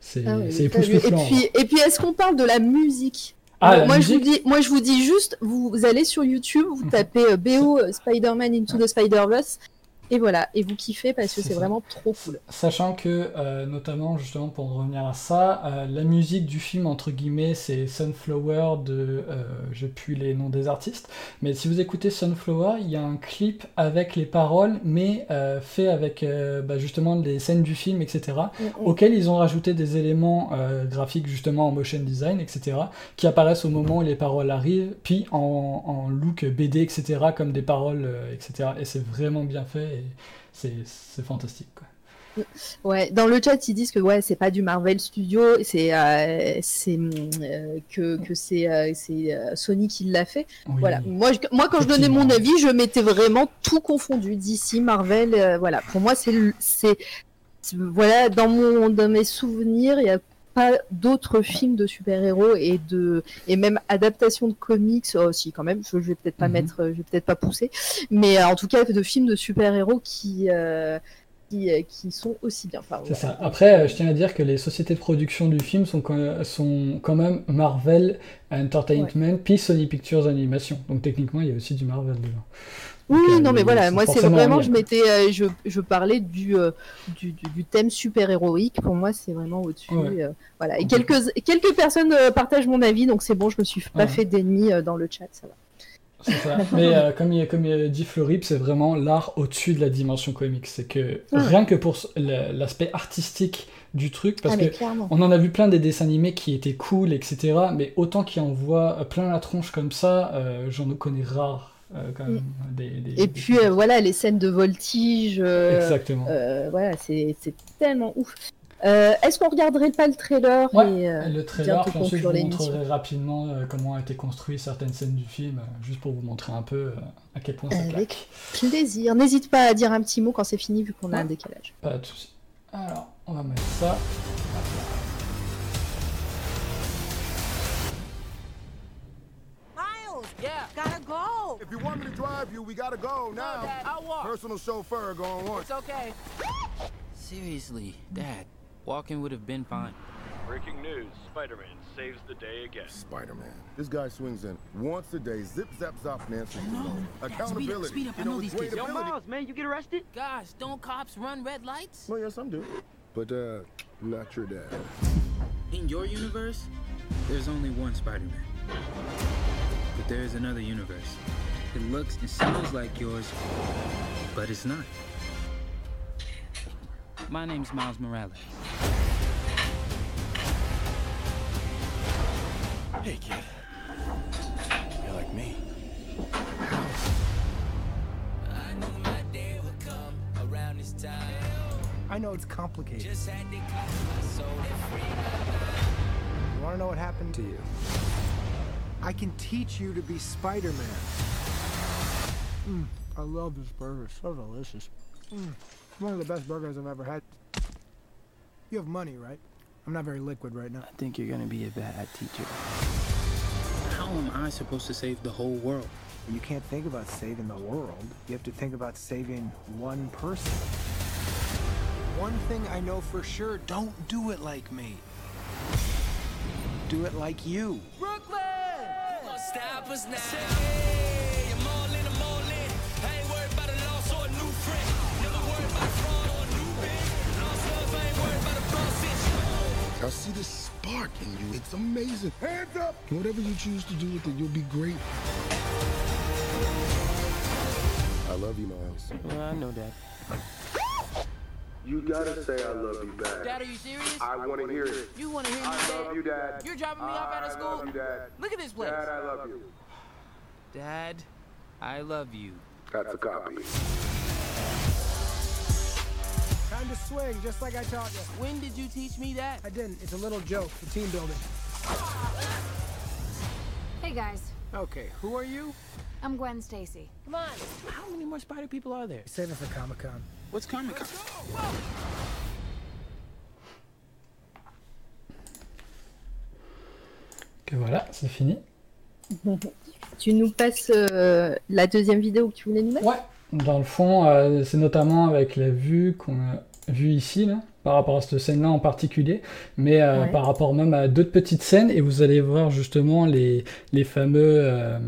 C'est Ah oui. Et époustouflant. puis, et puis est-ce qu'on parle de la musique? Ah, moi, la moi, je vous dis, moi, je vous dis juste, vous, vous allez sur YouTube, vous Mhm. tapez euh, BO Spider-Man Into the Spider-Verse, et voilà, et vous kiffez parce que C'est vraiment trop cool. Sachant que, euh, notamment, justement, pour en revenir à ça, euh, la musique du film, entre guillemets, c'est Sunflower de. euh, J'ai plus les noms des artistes, mais si vous écoutez Sunflower, il y a un clip avec les paroles, mais euh, fait avec euh, bah, justement les scènes du film, etc., auxquels ils ont rajouté des éléments euh, graphiques, justement en motion design, etc., qui apparaissent au moment où les paroles arrivent, puis en, en look BD, etc., comme des paroles, etc., et c'est vraiment bien fait, et c'est fantastique, quoi. Ouais, dans le chat, ils disent que ouais, c'est pas du Marvel Studio, c'est euh, euh, que, que c'est euh, c'est euh, Sony qui l'a fait. Oui. Voilà. Moi, je- moi, quand je donnais mon avis, je mettais vraiment tout confondu, DC, Marvel. euh, voilà. Pour moi, c'est c'est- voilà dans mon dans mes souvenirs, il y a pas d'autres films de super-héros et de et même adaptation de comics aussi quand même. Je, je vais peut-être pas Mhm. mettre, je vais peut-être pas pousser, mais euh, en tout cas de films de super-héros qui euh, qui, euh, qui sont aussi bien. Enfin, voilà. ça. Après, euh, je tiens à dire que les sociétés de production du film sont quand, sont quand même Marvel Entertainment puis Sony Pictures Animation. Donc techniquement, il y a aussi du Marvel dedans. Oui, Donc, non, mais voilà, moi c'est vraiment, en je m'étais, euh, je, je parlais du, euh, du, du, du thème super héroïque. Pour moi, c'est vraiment au-dessus. Ouais. euh, voilà. Et quelques, quelques personnes partagent mon avis, donc c'est bon, je me suis pas Ouais. fait d'ennemis dans le chat, ça va. C'est ça. Mais euh, comme, il, comme il dit Florip, c'est vraiment l'art au-dessus de la dimension comics. C'est que rien que pour l'aspect artistique du truc, parce ah, que clairement. on en a vu plein des dessins animés qui étaient cool, etc. Mais autant qui envoient plein la tronche comme ça, euh, j'en connais rare. Euh, quand même, des, des- Et puis euh, voilà, les scènes de voltige. euh, Exactement. voilà, c'est tellement ouf. Est-ce qu'on regarderait pas le trailer Ouais, et, le trailer, bientôt puis ensuite je vous montrerai rapidement comment a été construit certaines scènes du film, juste pour vous montrer un peu à quel point ça claque. Avec plaisir. N'hésite pas à dire un petit mot quand c'est fini, vu qu'on a un décalage. Pas de soucis. Alors, on va mettre ça. Yeah. Gotta go! If you want me to drive you, we gotta go now. Dad, I'll walk. Personal chauffeur going once. It's okay. Seriously, Dad, walking would have been fine. Breaking news Spider Man saves the day again. Spider-Man. This guy swings in once a day, zip, zap, zop, Nancy. No. Accountability. Speed up, speed up. I You know know, these it's kids. great Yo, ability. Miles, man, you get arrested? Gosh, don't cops run red lights? Well, yes, some do. But, uh, not your dad. In your universe, there's only one Spider-Man. But there is another universe. It looks and sounds like yours, but it's not. My name's Miles Morales. Hey, kid. You're like me. I know it's complicated. You want to know what happened to you? I can teach you to be Spider-Man. Mm, I love this burger. It's so delicious. Mm, one of the best burgers I've ever had. You have money, right? I'm not very liquid right now. I think you're gonna be a bad teacher. How am I supposed to save the whole world? You can't think about saving the world. You have to think about saving one person. One thing I know for sure, don't do it like me. Do it like you. Brooklyn! Stop us now. Hey, I'm all in, I'm all in. I ain't worried about a loss or a new friend. Never worried about fraud or a new bid. Lost love, I ain't worried about a process. I see the spark in you. It's amazing. Hands up! Whatever you choose to do with it, you'll be great. I love you, Miles. Well, I know that. You gotta say I love you back. Dad, are you serious? I want to hear it. You want to hear me say? I love you, Dad. You're dropping me off out of I school? love you, Dad. Look at this place. Dad, I love you. Dad, I love you. That's a copy. Time to swing, just like I taught you. When did you teach me that? I didn't. It's a little joke for team building. Hey guys, Okay, who are you? I'm Gwen Stacy. Come on. How many more spider people are there? Save it for Comic Con. What's Comic Con? Que voilà, c'est fini. Tu nous passes euh, la deuxième vidéo que tu voulais nous mettre? Ouais, dans le fond, euh, c'est notamment avec la vue qu'on a vue ici, là, par rapport à cette scène-là en particulier, mais euh, Ouais. par rapport même à d'autres petites scènes, et vous allez voir justement les, les fameux, euh,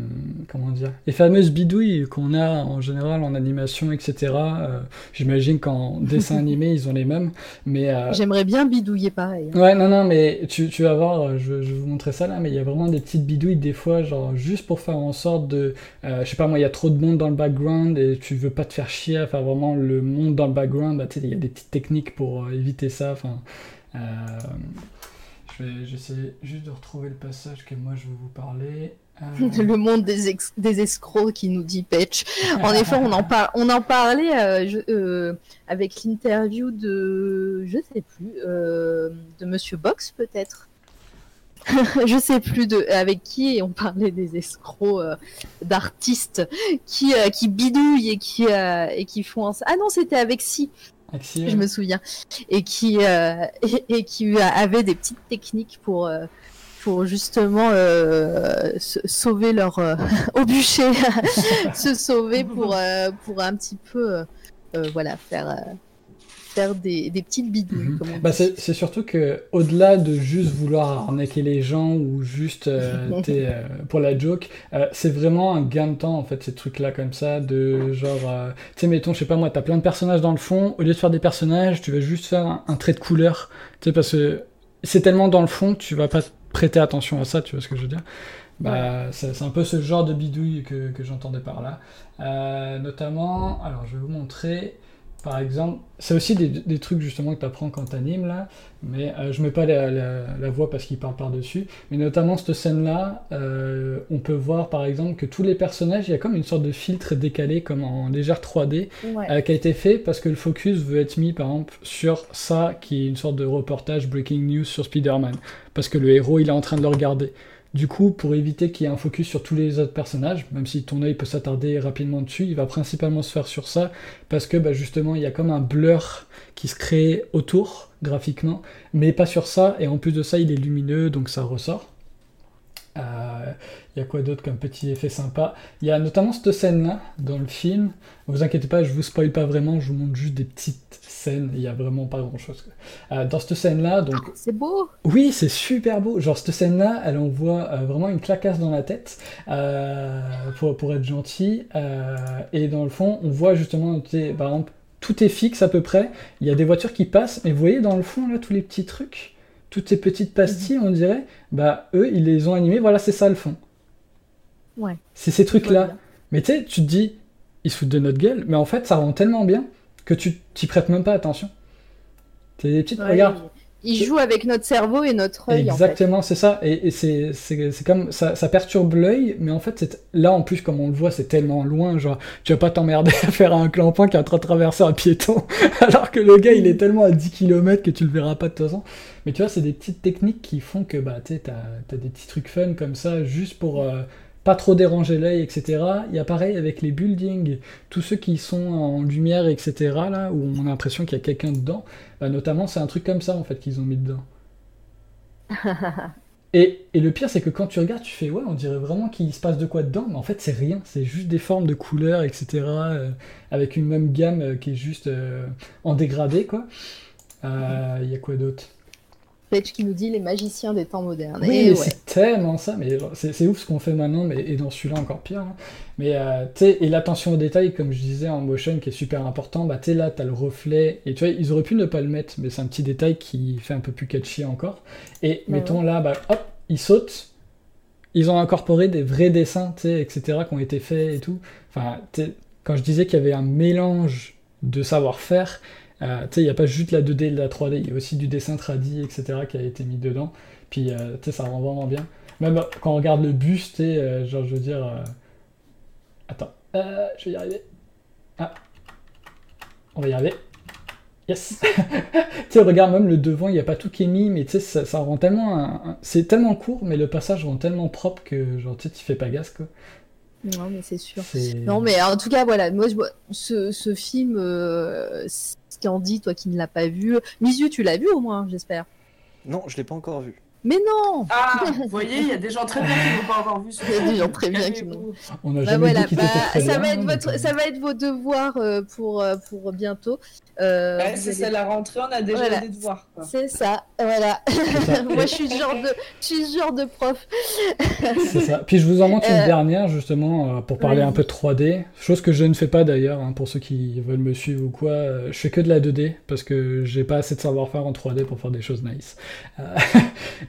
comment dire, les fameuses bidouilles qu'on a en général en animation, etc. Euh, J'imagine qu'en dessin animé, ils ont les mêmes, mais... J'aimerais bien bidouiller pareil. hein. Ouais, non, non, mais tu, tu vas voir, je, je vais vous montrer ça là, mais il y a vraiment des petites bidouilles des fois, genre juste pour faire en sorte de, je sais pas moi, il y a trop de monde dans le background et tu veux pas te faire chier à faire vraiment le monde dans le background, bah tu sais, il y a des petites techniques pour éviter ça, enfin... euh, je vais j'essaie juste de retrouver le passage que moi je veux vous parler. Euh, Le monde des, des escrocs qui nous dit Patch. En effet, on en, par- on en parlait euh, avec l'interview de, je sais plus, de Monsieur Box peut-être. je sais plus de avec qui on parlait des escrocs d'artistes qui qui bidouillent et qui et qui font un... ah non c'était avec si Je me souviens. Et qui euh, et, qui avaient des petites techniques pour euh, pour justement euh, sauver leur euh, au bûcher se sauver pour euh, pour un petit peu voilà faire faire des, des petites bidouilles. Mhm. Bah, c'est surtout que au-delà de juste vouloir arnaquer les gens ou juste euh, euh, pour la joke, euh, c'est vraiment un gain de temps en fait ces trucs-là comme ça de genre, euh, tu sais mettons je sais pas moi, t'as plein de personnages dans le fond, au lieu de faire des personnages, tu vas juste faire un, un trait de couleur, tu sais parce que c'est tellement dans le fond que tu vas pas prêter attention à ça, tu vois ce que je veux dire. Bah, c'est un peu ce genre de bidouille que, que j'entendais par là. Notamment, alors je vais vous montrer, par exemple, c'est aussi des, des trucs justement que tu apprends quand tu animes là, mais euh, je mets pas la, la- la voix parce qu'il parle par-dessus, mais notamment cette scène-là, euh, on peut voir par exemple que tous les personnages, il y a comme une sorte de filtre décalé, comme en légère 3D, Ouais. euh, qui a été fait parce que le focus veut être mis par exemple sur ça, qui est une sorte de reportage breaking news sur Spider-Man, parce que le héros il est en train de le regarder. Du coup, pour éviter qu'il y ait un focus sur tous les autres personnages, même si ton œil peut s'attarder rapidement dessus, il va principalement se faire sur ça, parce que bah, justement, il y a comme un blur qui se crée autour, graphiquement, mais pas sur ça, et en plus de ça, il est lumineux, donc ça ressort. Euh, Il y a quoi d'autre comme petit effet sympa? Il y a notamment cette scène-là dans le film. vous inquiétez pas, je vous spoil pas vraiment, je vous montre juste des petites scènes. Il y a vraiment pas grand-chose. Euh, dans cette scène-là, donc C'est beau. oui, c'est super beau. Genre, cette scène-là, elle envoie euh, vraiment une clacasse dans la tête, euh, pour, pour être gentil. euh, et dans le fond, on voit justement, tu sais, par exemple, tout est fixe à peu près. Il y a des voitures qui passent, mais vous voyez dans le fond, là, tous les petits trucs, toutes ces petites pastilles, on dirait, bah, eux, ils les ont animés. Voilà, c'est ça le fond. Ouais. C'est ces trucs-là. Mais tu sais, tu te dis, ils se foutent de notre gueule, mais en fait, ça rend tellement bien que tu t'y prêtes même pas attention. C'est des petites. Ouais, Regarde. Il joue avec notre cerveau et notre œil. en fait. Exactement, c'est ça. Et, et c'est, c'est, c'est comme ça, ça perturbe l'œil, mais en fait, c'est, là en plus, comme on le voit, c'est tellement loin. Genre, tu vas pas t'emmerder à faire un clampin qui est en train de traverser un piéton, alors que le gars il est tellement à 10 km que tu le verras pas de toute façon. Mais tu vois, c'est des petites techniques qui font que bah, tu t'as des petits trucs fun comme ça, juste pour euh, pas trop déranger l'œil, etc. Il y a pareil avec les buildings, tous ceux qui sont en lumière, etc. Là, où on a l'impression qu'il y a quelqu'un dedans. Bah, notamment, c'est un truc comme ça en fait qu'ils ont mis dedans. Et, et le pire, c'est que quand tu regardes, tu fais ouais, on dirait vraiment qu'il se passe de quoi dedans, mais en fait, c'est rien. C'est juste des formes de couleurs, etc. euh, avec une même gamme euh, qui est juste euh, en dégradé, quoi. Il y a quoi d'autre? Page qui nous dit les magiciens des temps modernes. Oui, ouais. c'est tellement ça, mais c'est c'est ouf ce qu'on fait maintenant, mais et dans celui-là encore pire. hein. Mais euh, et l'attention aux détails, comme je disais en motion, qui est super important, bah tu là, t'as le reflet, et tu vois, ils auraient pu ne pas le mettre, mais c'est un petit détail qui fait un peu plus catchy encore. Et Bah mettons là, bah hop, ils sautent, ils ont incorporé des vrais dessins, etc., qui ont été faits et tout. Enfin, quand je disais qu'il y avait un mélange de savoir-faire, euh, tu sais, il n'y a pas juste la 2D et la 3D, il y a aussi du dessin tradi, etc., qui a été mis dedans. Puis, euh, tu sais, ça rend vraiment bien. Même euh, quand on regarde le buste, tu sais, euh, genre, je veux dire... euh, Attends, je vais y arriver. Ah. On va y arriver. Yes Tu sais, regarde, même le devant, il n'y a pas tout qui est mis, mais tu sais, ça, ça rend tellement... un- un- C'est tellement court, mais le passage rend tellement propre que, genre, tu fais pas gaffe, quoi. Non, mais c'est sûr. Non, mais en tout cas, voilà, moi, je vois ce, ce film, dit, toi qui ne l'as pas vu. Misu, tu l'as vu au moins, j'espère? Non, je l'ai pas encore vu. Mais non Ah, vous voyez, il y a des gens très bien qui n'ont pas encore vu ce Il y a des gens très bien qui n'ont. On n'a Bah jamais voilà, dit bah, très ça, bien, va être votre, ça va être vos devoirs euh, pour, euh, pour bientôt. Euh, Ouais, c'est allez- ça, la rentrée, on a déjà Voilà. des devoirs. C'est ça, voilà. ça. Moi, je suis ce genre de, je suis ce genre de prof. C'est ça. Puis je vous en montre une Euh, dernière justement euh, pour parler un peu de 3D, chose que je ne fais pas d'ailleurs hein, pour ceux qui veulent me suivre ou quoi. euh, je fais que de la 2D parce que j'ai pas assez de savoir-faire en 3D pour faire des choses nice.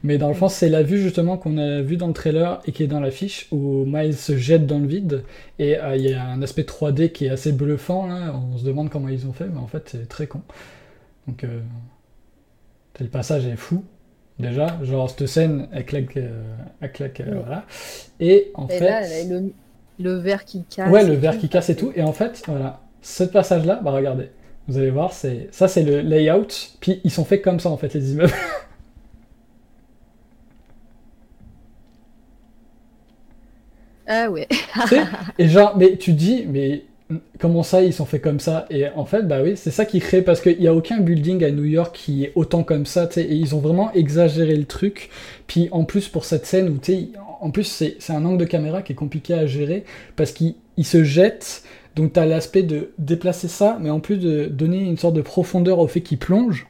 Mais dans le fond, c'est la vue justement qu'on a vue dans le trailer et qui est dans l'affiche où Miles se jette dans le vide et euh, il y a un aspect 3D qui est assez bluffant. Là. On se demande comment ils ont fait, mais en fait c'est très con. Donc euh, le passage est fou. Déjà, genre cette scène, elle claque, euh, elle claque, euh, Ouais. voilà. Et en Et fait, là, le, le verre qui casse. ouais, le verre qui casse et tout. Et en fait, voilà, ce passage-là, bah regardez, vous allez voir, c'est ça, c'est le layout. Puis ils sont faits comme ça en fait les immeubles. Ah ouais. Et genre, mais tu dis, mais comment ça ils sont faits comme ça? Et en fait, bah oui, c'est ça qui crée parce qu'il n'y a aucun building à New York qui est autant comme ça, tu sais, et ils ont vraiment exagéré le truc. Puis en plus pour cette scène où tu sais, en plus c'est un angle de caméra qui est compliqué à gérer parce qu'il il se jette. Donc tu as l'aspect de déplacer ça, mais en plus de donner une sorte de profondeur au fait qu'il plonge.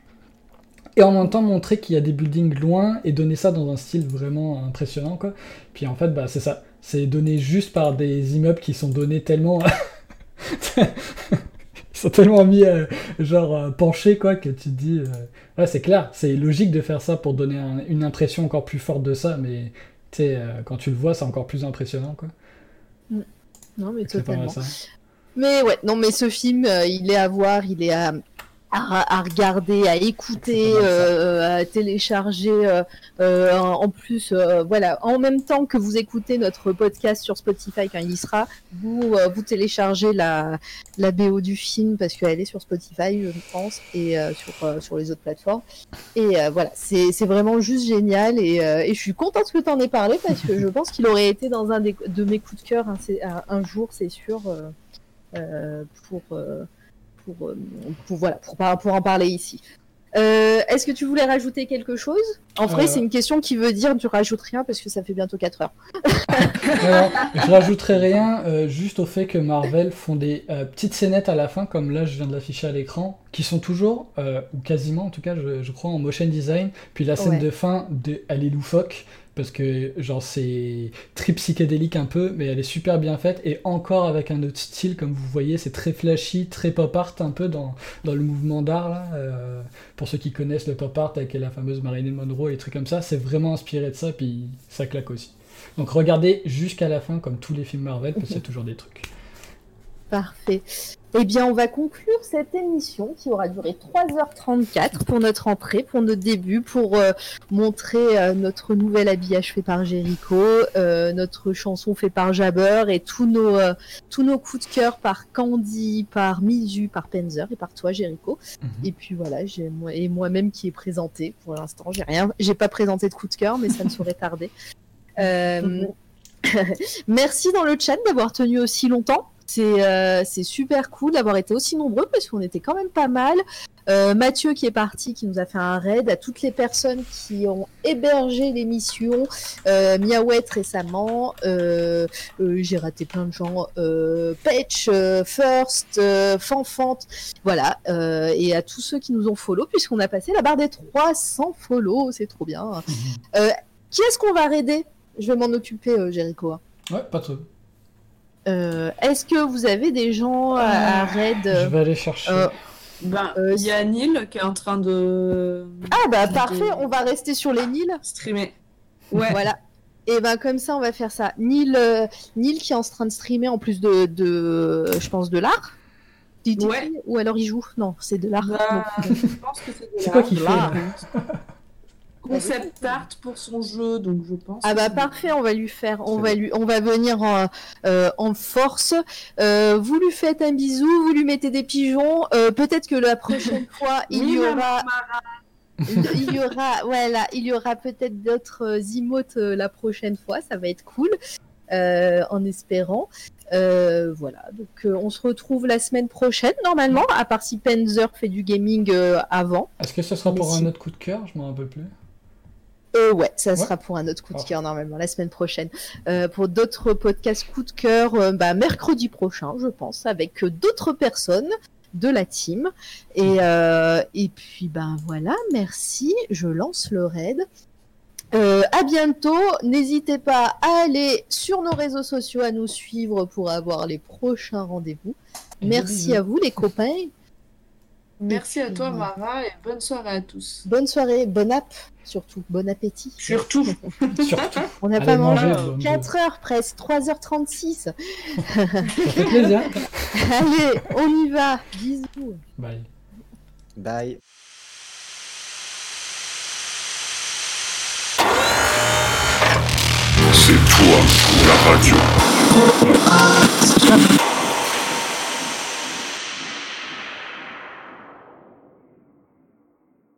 Et en même temps montrer qu'il y a des buildings loin et donner ça dans un style vraiment impressionnant quoi. Puis en fait bah c'est ça, c'est donné juste par des immeubles qui sont donnés tellement ils sont tellement mis euh, genre euh, penchés quoi que tu te dis euh, ouais c'est clair, c'est logique de faire ça pour donner un- une impression encore plus forte de ça mais tu sais euh, quand tu le vois c'est encore plus impressionnant quoi. Non, mais totalement. Mais ouais, non, mais ce film, il est à voir, il est à, à, à regarder, à écouter, euh, à télécharger. euh, euh, en plus, euh, voilà, en même temps que vous écoutez notre podcast sur Spotify quand il y sera, vous euh, vous téléchargez la la BO du film parce qu'elle est sur Spotify, je pense, et euh, sur euh, sur les autres plateformes. Et euh, voilà, c'est c'est vraiment juste génial et, euh, et je suis contente que tu en aies parlé parce que je pense qu'il aurait été dans un des- de mes coups de cœur un, c'est- un- un jour, c'est sûr, euh, euh, pour, euh, pour, euh, pour, voilà, pour, pour en parler ici. Euh, Est-ce que tu voulais rajouter quelque chose? En vrai, Euh. c'est une question qui veut dire tu rajoutes rien parce que ça fait bientôt 4 heures. Alors, je rajouterai rien, euh, juste au fait que Marvel font des petites scénettes à la fin, comme là je viens de l'afficher à l'écran, qui sont toujours, ou quasiment en tout cas, je, je crois, en motion design. Puis la scène Ouais. de fin, de, elle est loufoque, parce que genre c'est trip psychédélique un peu, mais elle est super bien faite, et encore avec un autre style, comme vous voyez, c'est très flashy, très pop art un peu dans, dans le mouvement d'art là. euh, pour ceux qui connaissent le pop art avec la fameuse Marilyn Monroe et des trucs comme ça, c'est vraiment inspiré de ça, puis ça claque aussi. Donc regardez jusqu'à la fin comme tous les films Marvel parce y a toujours des trucs. Parfait. Eh bien, on va conclure cette émission qui aura duré 3h34 pour notre entrée, pour notre début, pour euh, montrer euh, notre nouvel habillage fait par Jericho, euh, notre chanson fait par Jabber et tous nos, euh, tous nos coups de cœur par Candy, par Mizu, par Penzer et par toi, Jericho. Et puis voilà, moi et moi-même qui est présenté pour l'instant. J'ai rien, j'ai pas présenté de coup de cœur, mais ça ne saurait tarder. Euh, Merci dans le chat d'avoir tenu aussi longtemps. C'est euh, c'est super cool d'avoir été aussi nombreux parce qu'on était quand même pas mal. Euh, Mathieu qui est parti, qui nous a fait un raid, à toutes les personnes qui ont hébergé l'émission, euh, Miaouette récemment, euh, j'ai raté plein de gens, Patch, First, Fanfante, voilà, et à tous ceux qui nous ont follow puisqu'on a passé la barre des 300 follow, c'est trop bien. Euh, qui est-ce qu'on va raider? Je vais m'en occuper, Jericho. Ouais, pas trop. Euh, Est-ce que vous avez des gens à, à raid Je vais aller chercher. Euh, Ben, Euh, il y a Neil qui est en train de. Ah bah de- parfait, on va rester sur les Nils. Streamer. Ouais. Voilà. Et ben comme ça, on va faire ça. Neil, euh, Neil qui est en train de streamer en plus de, de je pense, de l'art. Ouais. Ou alors il joue? Non, c'est de l'art. Bah, Non. je pense que c'est de C'est quoi l'art. qu'il fait Concept art pour son jeu, donc je pense. Ah bah que- parfait, on va lui faire, on va lui, on va venir en, euh, en force. Euh, vous lui faites un bisou, vous lui mettez des pigeons. Euh, Peut-être que la prochaine fois il y aura, il y aura, voilà, il y aura peut-être d'autres emotes la prochaine fois. Ça va être cool, euh, en espérant. Euh, voilà, donc euh, on se retrouve la semaine prochaine normalement, à part si Penzer fait du gaming euh, avant. Est-ce que ce sera Mais pour si- un autre coup de cœur? Je m'en rappelle plus. Euh, ouais, ça Ouais. sera pour un autre coup de Oh. cœur normalement la semaine prochaine. Euh, pour d'autres podcasts coup de cœur, euh, bah, mercredi prochain, je pense, avec d'autres personnes de la team. Et, et puis ben voilà, merci. Je lance le raid. À bientôt. N'hésitez pas à aller sur nos réseaux sociaux, à nous suivre pour avoir les prochains rendez-vous. Merci à vous les copains. Merci à toi, Mara, et bonne soirée à tous. Bonne soirée, bon app surtout, bon appétit. Surtout. Surtout. On n'a pas mangé bonne 4 heures presque, 3h36. Ça fait plaisir. Allez, on y va. Bisous. Bye. Bye. C'est toi la radio.